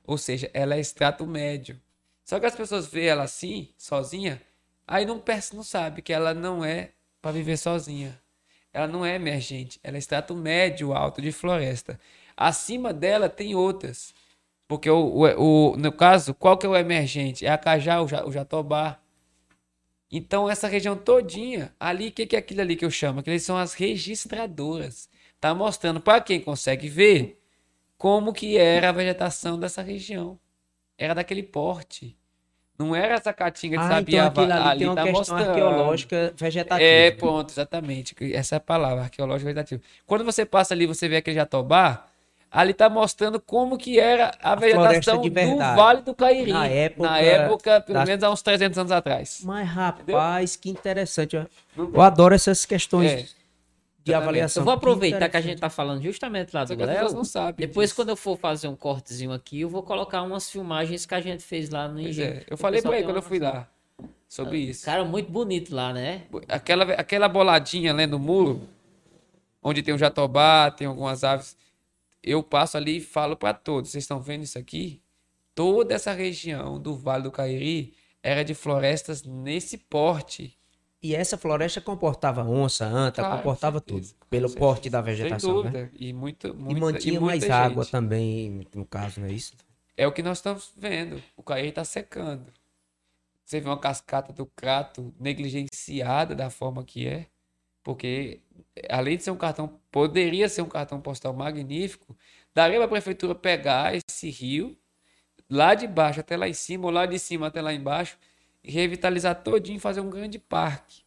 [SPEAKER 3] Ou seja, ela é extrato médio. Só que as pessoas veem ela assim, sozinha, aí não, não sabe que ela não é para viver sozinha. Ela não é emergente, ela é extrato médio alto de floresta. Acima dela tem outras. Porque o, o, o, no caso, qual que é o emergente? É a cajá, o jatobá. Então, essa região todinha, ali, o que, que é aquilo ali que eu chamo? Aqueles são as registradoras. Tá mostrando para quem consegue ver como que era a vegetação dessa região. Era daquele porte. Não era essa caatinga de ah, sabiá
[SPEAKER 2] então ali, ali tem uma tá questão mostrando. arqueológica vegetativa.
[SPEAKER 3] É, ponto, exatamente. Essa é a palavra, arqueológica vegetativa. Quando você passa ali, você vê aquele jatobá, ali tá mostrando como que era a, a vegetação do Vale do Cairi. Na época, na época pelo menos há uns 300 anos atrás.
[SPEAKER 2] Mas, rapaz, Entendeu? que interessante. Eu, eu adoro essas questões. É de avaliação.
[SPEAKER 1] Eu vou aproveitar que a gente tá falando justamente lá do Léo.
[SPEAKER 3] não sabem.
[SPEAKER 1] Depois, disso. quando eu for fazer um cortezinho aqui, eu vou colocar umas filmagens que a gente fez lá no
[SPEAKER 3] Engenho. É, eu falei pra ele quando eu fui lá sobre isso.
[SPEAKER 1] Cara, muito bonito lá, né?
[SPEAKER 3] Aquela, aquela boladinha ali no muro, onde tem o jatobá, tem algumas aves. Eu passo ali e falo para todos: vocês estão vendo isso aqui? Toda essa região do Vale do Cairi era de florestas nesse porte.
[SPEAKER 2] E essa floresta comportava onça, anta, claro, comportava tudo, pelo porte da vegetação, né?
[SPEAKER 3] E, muito,
[SPEAKER 2] muita, e mantinha e mais gente. água também, no caso, não é isso?
[SPEAKER 3] É o que nós estamos vendo. O Caí está secando. Você vê uma cascata do Crato negligenciada da forma que é, porque além de ser um cartão, poderia ser um cartão postal magnífico, daria para a prefeitura pegar esse rio lá de baixo até lá em cima, ou lá de cima até lá embaixo, revitalizar todinho, fazer um grande parque.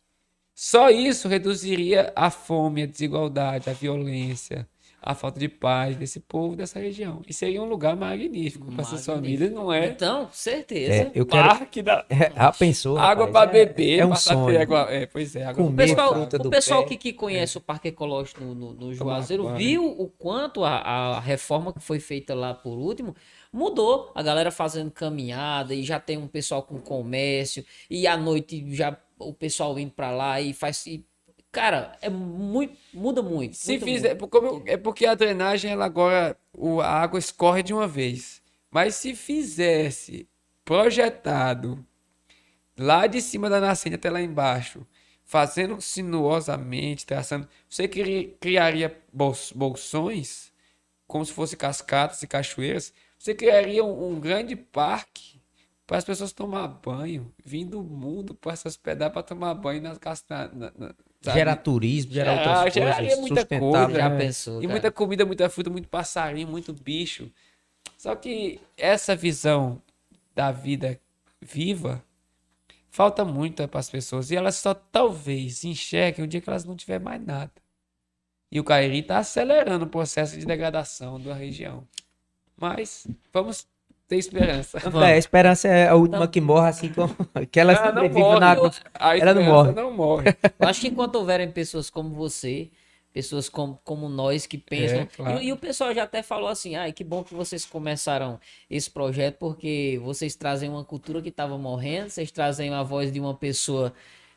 [SPEAKER 3] Só isso reduziria a fome, a desigualdade, a violência, a falta de paz desse povo, dessa região. E seria um lugar magnífico para essas
[SPEAKER 1] Magnífico.
[SPEAKER 3] famílias, não é?
[SPEAKER 1] Então, certeza.
[SPEAKER 2] É, eu quero.
[SPEAKER 3] Parque da...
[SPEAKER 2] É, a pessoa.
[SPEAKER 3] Água para
[SPEAKER 2] é-
[SPEAKER 3] beber,
[SPEAKER 2] É um sonho.
[SPEAKER 3] água. É, pois é, água
[SPEAKER 1] O
[SPEAKER 2] Comer
[SPEAKER 1] pessoal,
[SPEAKER 2] fruta
[SPEAKER 1] o pessoal
[SPEAKER 2] pé.
[SPEAKER 1] que, que conhece o Parque Ecológico no, no, no Juazeiro viu o quanto a, a reforma que foi feita lá por último mudou. A galera fazendo caminhada e já tem um pessoal com comércio e à noite já o pessoal indo pra lá e faz. e, cara, é muito. Muda muito.
[SPEAKER 3] Se
[SPEAKER 1] muda
[SPEAKER 3] fizer,
[SPEAKER 1] muito.
[SPEAKER 3] é porque a drenagem, ela agora, o, a água escorre de uma vez. Mas se fizesse projetado lá de cima da nascente até lá embaixo, fazendo sinuosamente, traçando, você cri- criaria bol- bolsões, como se fosse cascatas e cachoeiras, você criaria um, um grande parque para as pessoas tomar banho, vindo do mundo para essas pedaços para tomar banho nas castas. Na, na- sabe?
[SPEAKER 2] Gera turismo, gera
[SPEAKER 3] Ah,
[SPEAKER 2] outras
[SPEAKER 3] geraria
[SPEAKER 2] coisas.
[SPEAKER 3] muita
[SPEAKER 2] sustentável.
[SPEAKER 3] coisa.
[SPEAKER 1] Já pensou.
[SPEAKER 3] E
[SPEAKER 1] cara?
[SPEAKER 3] muita comida, muita fruta, muito passarinho, muito bicho. Só que essa visão da vida viva falta muito para as pessoas. E elas só talvez enxerguem o dia que elas não tiver mais nada. E o Cairi está acelerando o processo de degradação da região. Mas vamos ter esperança.
[SPEAKER 2] É, a esperança é a última que morre, assim como que ela
[SPEAKER 3] Ela não
[SPEAKER 2] sobrevive na água.
[SPEAKER 3] morre. A
[SPEAKER 2] Ela não morre.
[SPEAKER 3] não morre.
[SPEAKER 1] Eu acho que enquanto houverem pessoas como você, pessoas como, como nós que pensam.
[SPEAKER 3] É, claro.
[SPEAKER 1] e, e o pessoal já até falou assim: ai, que bom que vocês começaram esse projeto, porque vocês trazem uma cultura que estava morrendo, vocês trazem a voz de uma pessoa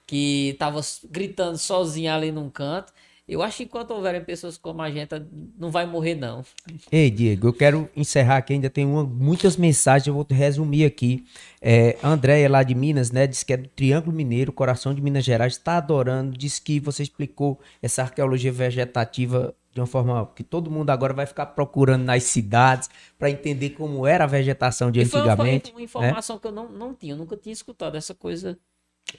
[SPEAKER 1] que estava gritando sozinha ali num canto. Eu acho que enquanto houverem pessoas como a gente, não vai morrer, não.
[SPEAKER 2] Ei, Diego, eu quero encerrar aqui, ainda tem uma- muitas mensagens, eu vou resumir aqui. É, Andréia, lá de Minas, né, disse que é do Triângulo Mineiro, coração de Minas Gerais, está adorando, disse que você explicou essa arqueologia vegetativa de uma forma que todo mundo agora vai ficar procurando nas cidades para entender como era a vegetação de
[SPEAKER 1] E uma-
[SPEAKER 2] antigamente.
[SPEAKER 1] foi uma
[SPEAKER 2] né?
[SPEAKER 1] informação que eu não, não tinha, eu nunca tinha escutado essa coisa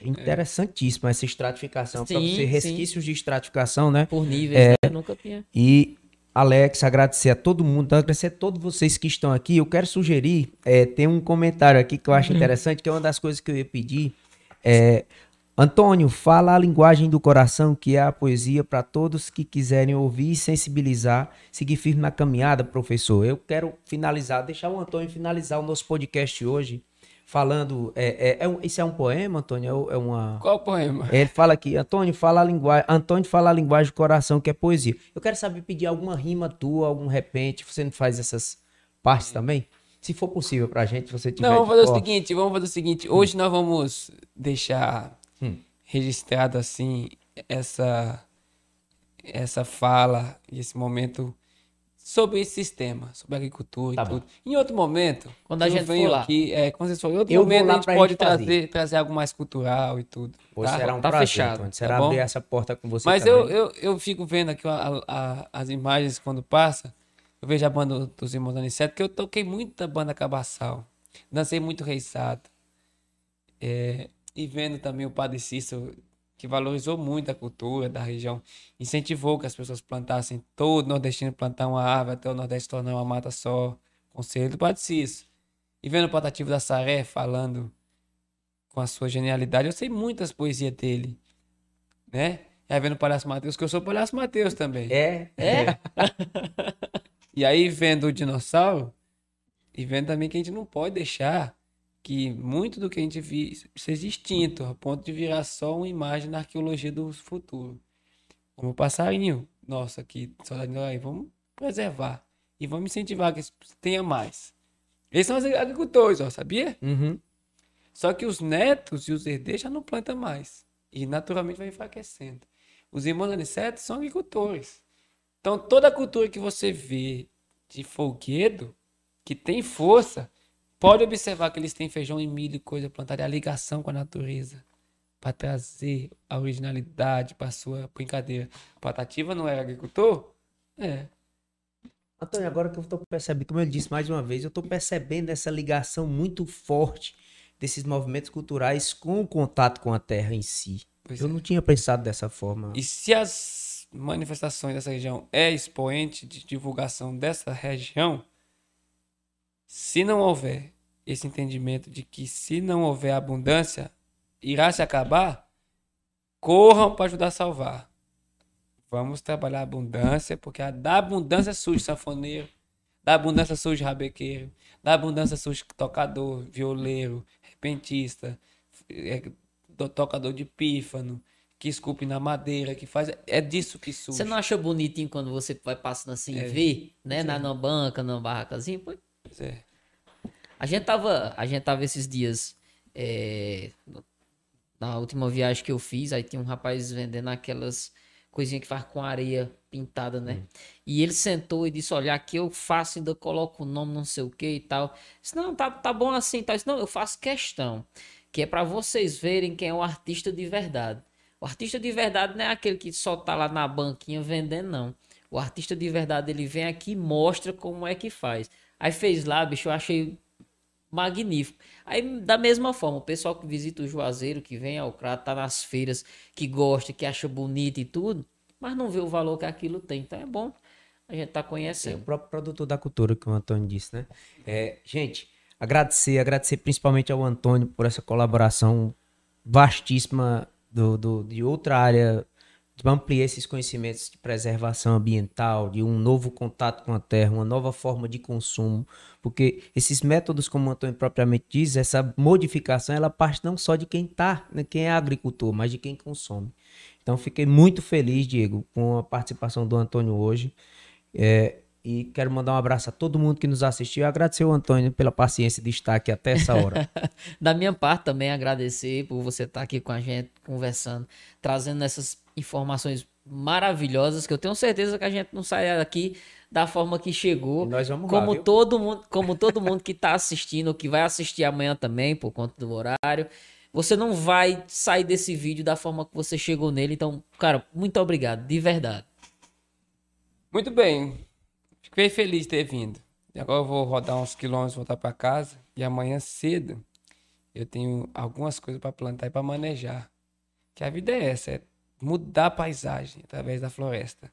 [SPEAKER 2] Interessantíssima essa estratificação, para
[SPEAKER 1] Sim,
[SPEAKER 2] você,
[SPEAKER 1] sim.
[SPEAKER 2] resquícios de estratificação, né?
[SPEAKER 1] por níveis, né? Eu nunca tinha.
[SPEAKER 2] E Alex, agradecer a todo mundo, agradecer a todos vocês que estão aqui. Eu quero sugerir, é, tem um comentário aqui que eu acho interessante, que é uma das coisas que eu ia pedir. É, Antônio, fala a linguagem do coração, que é a poesia, para todos que quiserem ouvir e sensibilizar, seguir firme na caminhada, professor. Eu quero finalizar, deixar o Antônio finalizar o nosso podcast hoje, falando. É, é, é um- isso é um poema, Antônio? É uma.
[SPEAKER 3] Qual poema?
[SPEAKER 2] Ele fala aqui, Antônio fala a linguagem, Antônio fala a linguagem do coração, que é poesia. Eu quero saber pedir alguma rima tua, algum repente, você não faz essas partes também? Se for possível pra gente, você tiver.
[SPEAKER 3] Não, vamos fazer o seguinte, vamos fazer o seguinte. Hoje nós vamos deixar
[SPEAKER 2] Hum.
[SPEAKER 3] registrado assim essa essa fala esse momento sobre esse sistema, sobre a agricultura
[SPEAKER 2] Tá
[SPEAKER 3] e tudo. Em outro momento,
[SPEAKER 1] Quando a
[SPEAKER 3] eu
[SPEAKER 1] gente for lá.
[SPEAKER 3] aqui, é, quando vocês forem, em outro
[SPEAKER 2] Eu
[SPEAKER 3] momento
[SPEAKER 2] lá
[SPEAKER 3] a gente pode
[SPEAKER 2] gente fazer.
[SPEAKER 3] trazer, trazer algo mais cultural e tudo.
[SPEAKER 2] Pois
[SPEAKER 3] tá?
[SPEAKER 2] será um
[SPEAKER 1] Tá
[SPEAKER 2] prazer,
[SPEAKER 1] fechado,
[SPEAKER 3] tá
[SPEAKER 2] Será
[SPEAKER 3] bom?
[SPEAKER 2] abrir essa porta com você
[SPEAKER 3] Mas eu,
[SPEAKER 2] também.
[SPEAKER 3] eu, eu fico vendo aqui a- a- as imagens quando passa. Eu vejo a banda dos Irmãos Aniceto, que eu toquei muita banda cabaçal. Dancei muito reisado. É, e vendo também o Padre Cícero, que valorizou muito a cultura da região, incentivou que as pessoas plantassem, todo nordestino plantar uma árvore, até o Nordeste tornar uma mata só. Conselho do Padre Cícero. E vendo o Patativo da Saré falando com a sua genialidade, eu sei muitas poesias dele, né? E aí vendo o Palhaço Mateus, que eu sou o Palhaço Mateus também.
[SPEAKER 2] É,
[SPEAKER 3] É. e aí vendo o dinossauro e vendo também que a gente não pode deixar que muito do que a gente viu seja extinto, a ponto de virar só uma imagem na arqueologia do futuro. Como o passarinho, nossa, aqui, saudade de aí, vamos preservar e vamos incentivar que tenha mais. Eles são os agricultores, ó, sabia?
[SPEAKER 2] Uhum.
[SPEAKER 3] Só que os netos e os herdeiros já não plantam mais. E naturalmente vai enfraquecendo. Os irmãos Aniceto são agricultores. Então toda a cultura que você vê de folguedo, que tem força, pode observar que eles têm feijão e milho e coisa plantada. É a ligação com a natureza. Para trazer a originalidade para sua brincadeira. Patativa não era agricultor? É.
[SPEAKER 2] Antônio, agora que eu tô percebendo, como eu disse mais uma vez, eu tô percebendo essa ligação muito forte desses movimentos culturais com o contato com a terra em si.
[SPEAKER 3] Pois
[SPEAKER 2] eu
[SPEAKER 3] é.
[SPEAKER 2] não tinha pensado dessa forma.
[SPEAKER 3] E se as manifestações dessa região é expoente de divulgação dessa região, se não houver esse entendimento de que se não houver abundância, irá se acabar, corram para ajudar a salvar. Vamos trabalhar a abundância, porque a da abundância surge sanfoneiro, da abundância surge rabequeiro, da abundância surge tocador, violeiro, repentista, é, tocador de pífano, que esculpe na madeira, que faz. É disso que surge.
[SPEAKER 1] Você não acha bonitinho quando você vai passando assim e vê, né? Na, na banca, na barracazinha?
[SPEAKER 3] Pois é.
[SPEAKER 1] A gente tava, a gente tava esses dias é, na última viagem que eu fiz, aí tinha um rapaz vendendo aquelas coisinhas que faz com areia pintada, né? E ele sentou e disse: Olha, aqui eu faço, ainda coloco o nome, não sei o que e tal. Eu disse, não, tá, tá bom assim, tá? Eu disse, não, eu faço questão, que é para vocês verem quem é o artista de verdade. O artista de verdade não é aquele que só tá lá na banquinha vendendo, não. O artista de verdade, ele vem aqui e mostra como é que faz. Aí fez lá, bicho, eu achei magnífico. Aí, da mesma forma, o pessoal que visita o Juazeiro, que vem ao Crato, tá nas feiras, que gosta, que acha bonito e tudo, mas não vê o valor que aquilo tem. Então é bom a gente tá
[SPEAKER 2] É o
[SPEAKER 1] conhecendo.
[SPEAKER 2] próprio produtor da cultura que o Antônio disse, né? É, gente, agradecer, agradecer principalmente ao Antônio por essa colaboração vastíssima do, do- de outra área, ampliar esses conhecimentos de preservação ambiental, de um novo contato com a terra, uma nova forma de consumo, porque esses métodos, como o Antônio propriamente diz, essa modificação, ela parte não só de quem tá, né, quem é agricultor, mas de quem consome. Então, fiquei muito feliz, Diego, com a participação do Antônio hoje. É, e quero mandar um abraço a todo mundo que nos assistiu agradecer ao Antônio pela paciência de estar aqui até essa hora.
[SPEAKER 1] Da minha parte também agradecer por você estar aqui com a gente, conversando, trazendo essas informações maravilhosas que eu tenho certeza que a gente não sai daqui da forma que chegou.
[SPEAKER 2] E nós vamos lá,
[SPEAKER 1] como
[SPEAKER 2] viu?
[SPEAKER 1] todo mundo, como todo mundo que está assistindo, ou que vai assistir amanhã também por conta do horário, você não vai sair desse vídeo da forma que você chegou nele. Então, cara, muito obrigado, de verdade.
[SPEAKER 3] Muito bem. Fiquei feliz de ter vindo. E agora eu vou rodar uns quilômetros, voltar para casa. E amanhã cedo eu tenho algumas coisas para plantar e para manejar. Que a vida é essa, é mudar a paisagem através da floresta.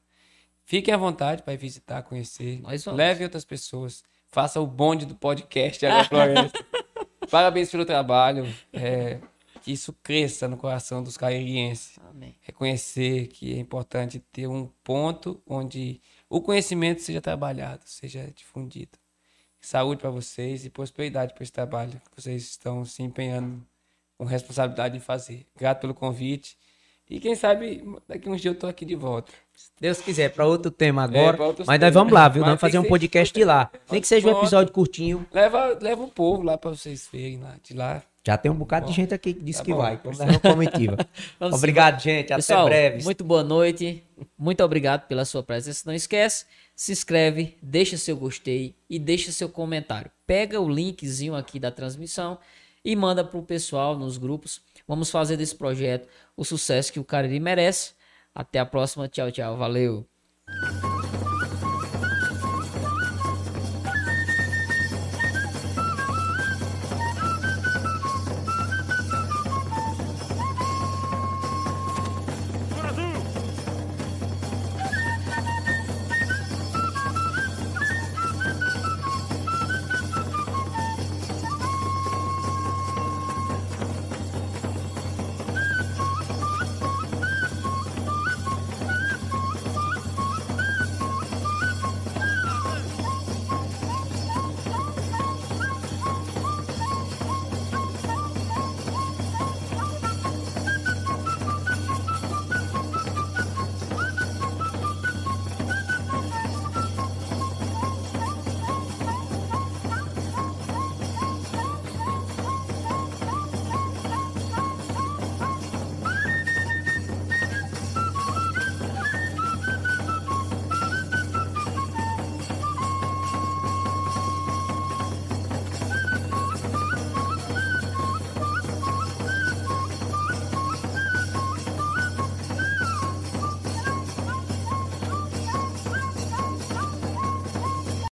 [SPEAKER 3] Fiquem à vontade para visitar, conhecer. Leve outras pessoas. Faça o bonde do podcast Água Floresta. Parabéns pelo trabalho. É, que isso cresça no coração dos caririenses
[SPEAKER 1] Amém.
[SPEAKER 3] reconhecer que é importante ter um ponto onde o conhecimento seja trabalhado, seja difundido. Saúde para vocês e prosperidade para esse trabalho que vocês estão se empenhando com responsabilidade em fazer. Grato pelo convite. E quem sabe daqui uns dias eu tô aqui de volta.
[SPEAKER 2] Se Deus quiser, para outro tema agora.
[SPEAKER 3] pra outros
[SPEAKER 2] mas nós vamos lá, viu?
[SPEAKER 3] Mas
[SPEAKER 2] vamos fazer um podcast de lá. Nem que seja um episódio curtinho.
[SPEAKER 3] Leva, leva o povo lá para vocês verem lá, de lá.
[SPEAKER 2] Já tem um bocado de gente aqui que disse
[SPEAKER 3] Tá
[SPEAKER 2] que
[SPEAKER 3] bom.
[SPEAKER 2] vai. Vamos levar uma comitiva. Obrigado, gente. Até
[SPEAKER 1] Pessoal,
[SPEAKER 2] breve.
[SPEAKER 1] muito boa noite. Muito obrigado pela sua presença. Não esquece, se inscreve, deixa seu gostei e deixa seu comentário. Pega o linkzinho aqui da transmissão e manda pro pessoal nos grupos. Vamos fazer desse projeto o sucesso que o Cariri merece. Até a próxima. Tchau, tchau. Valeu.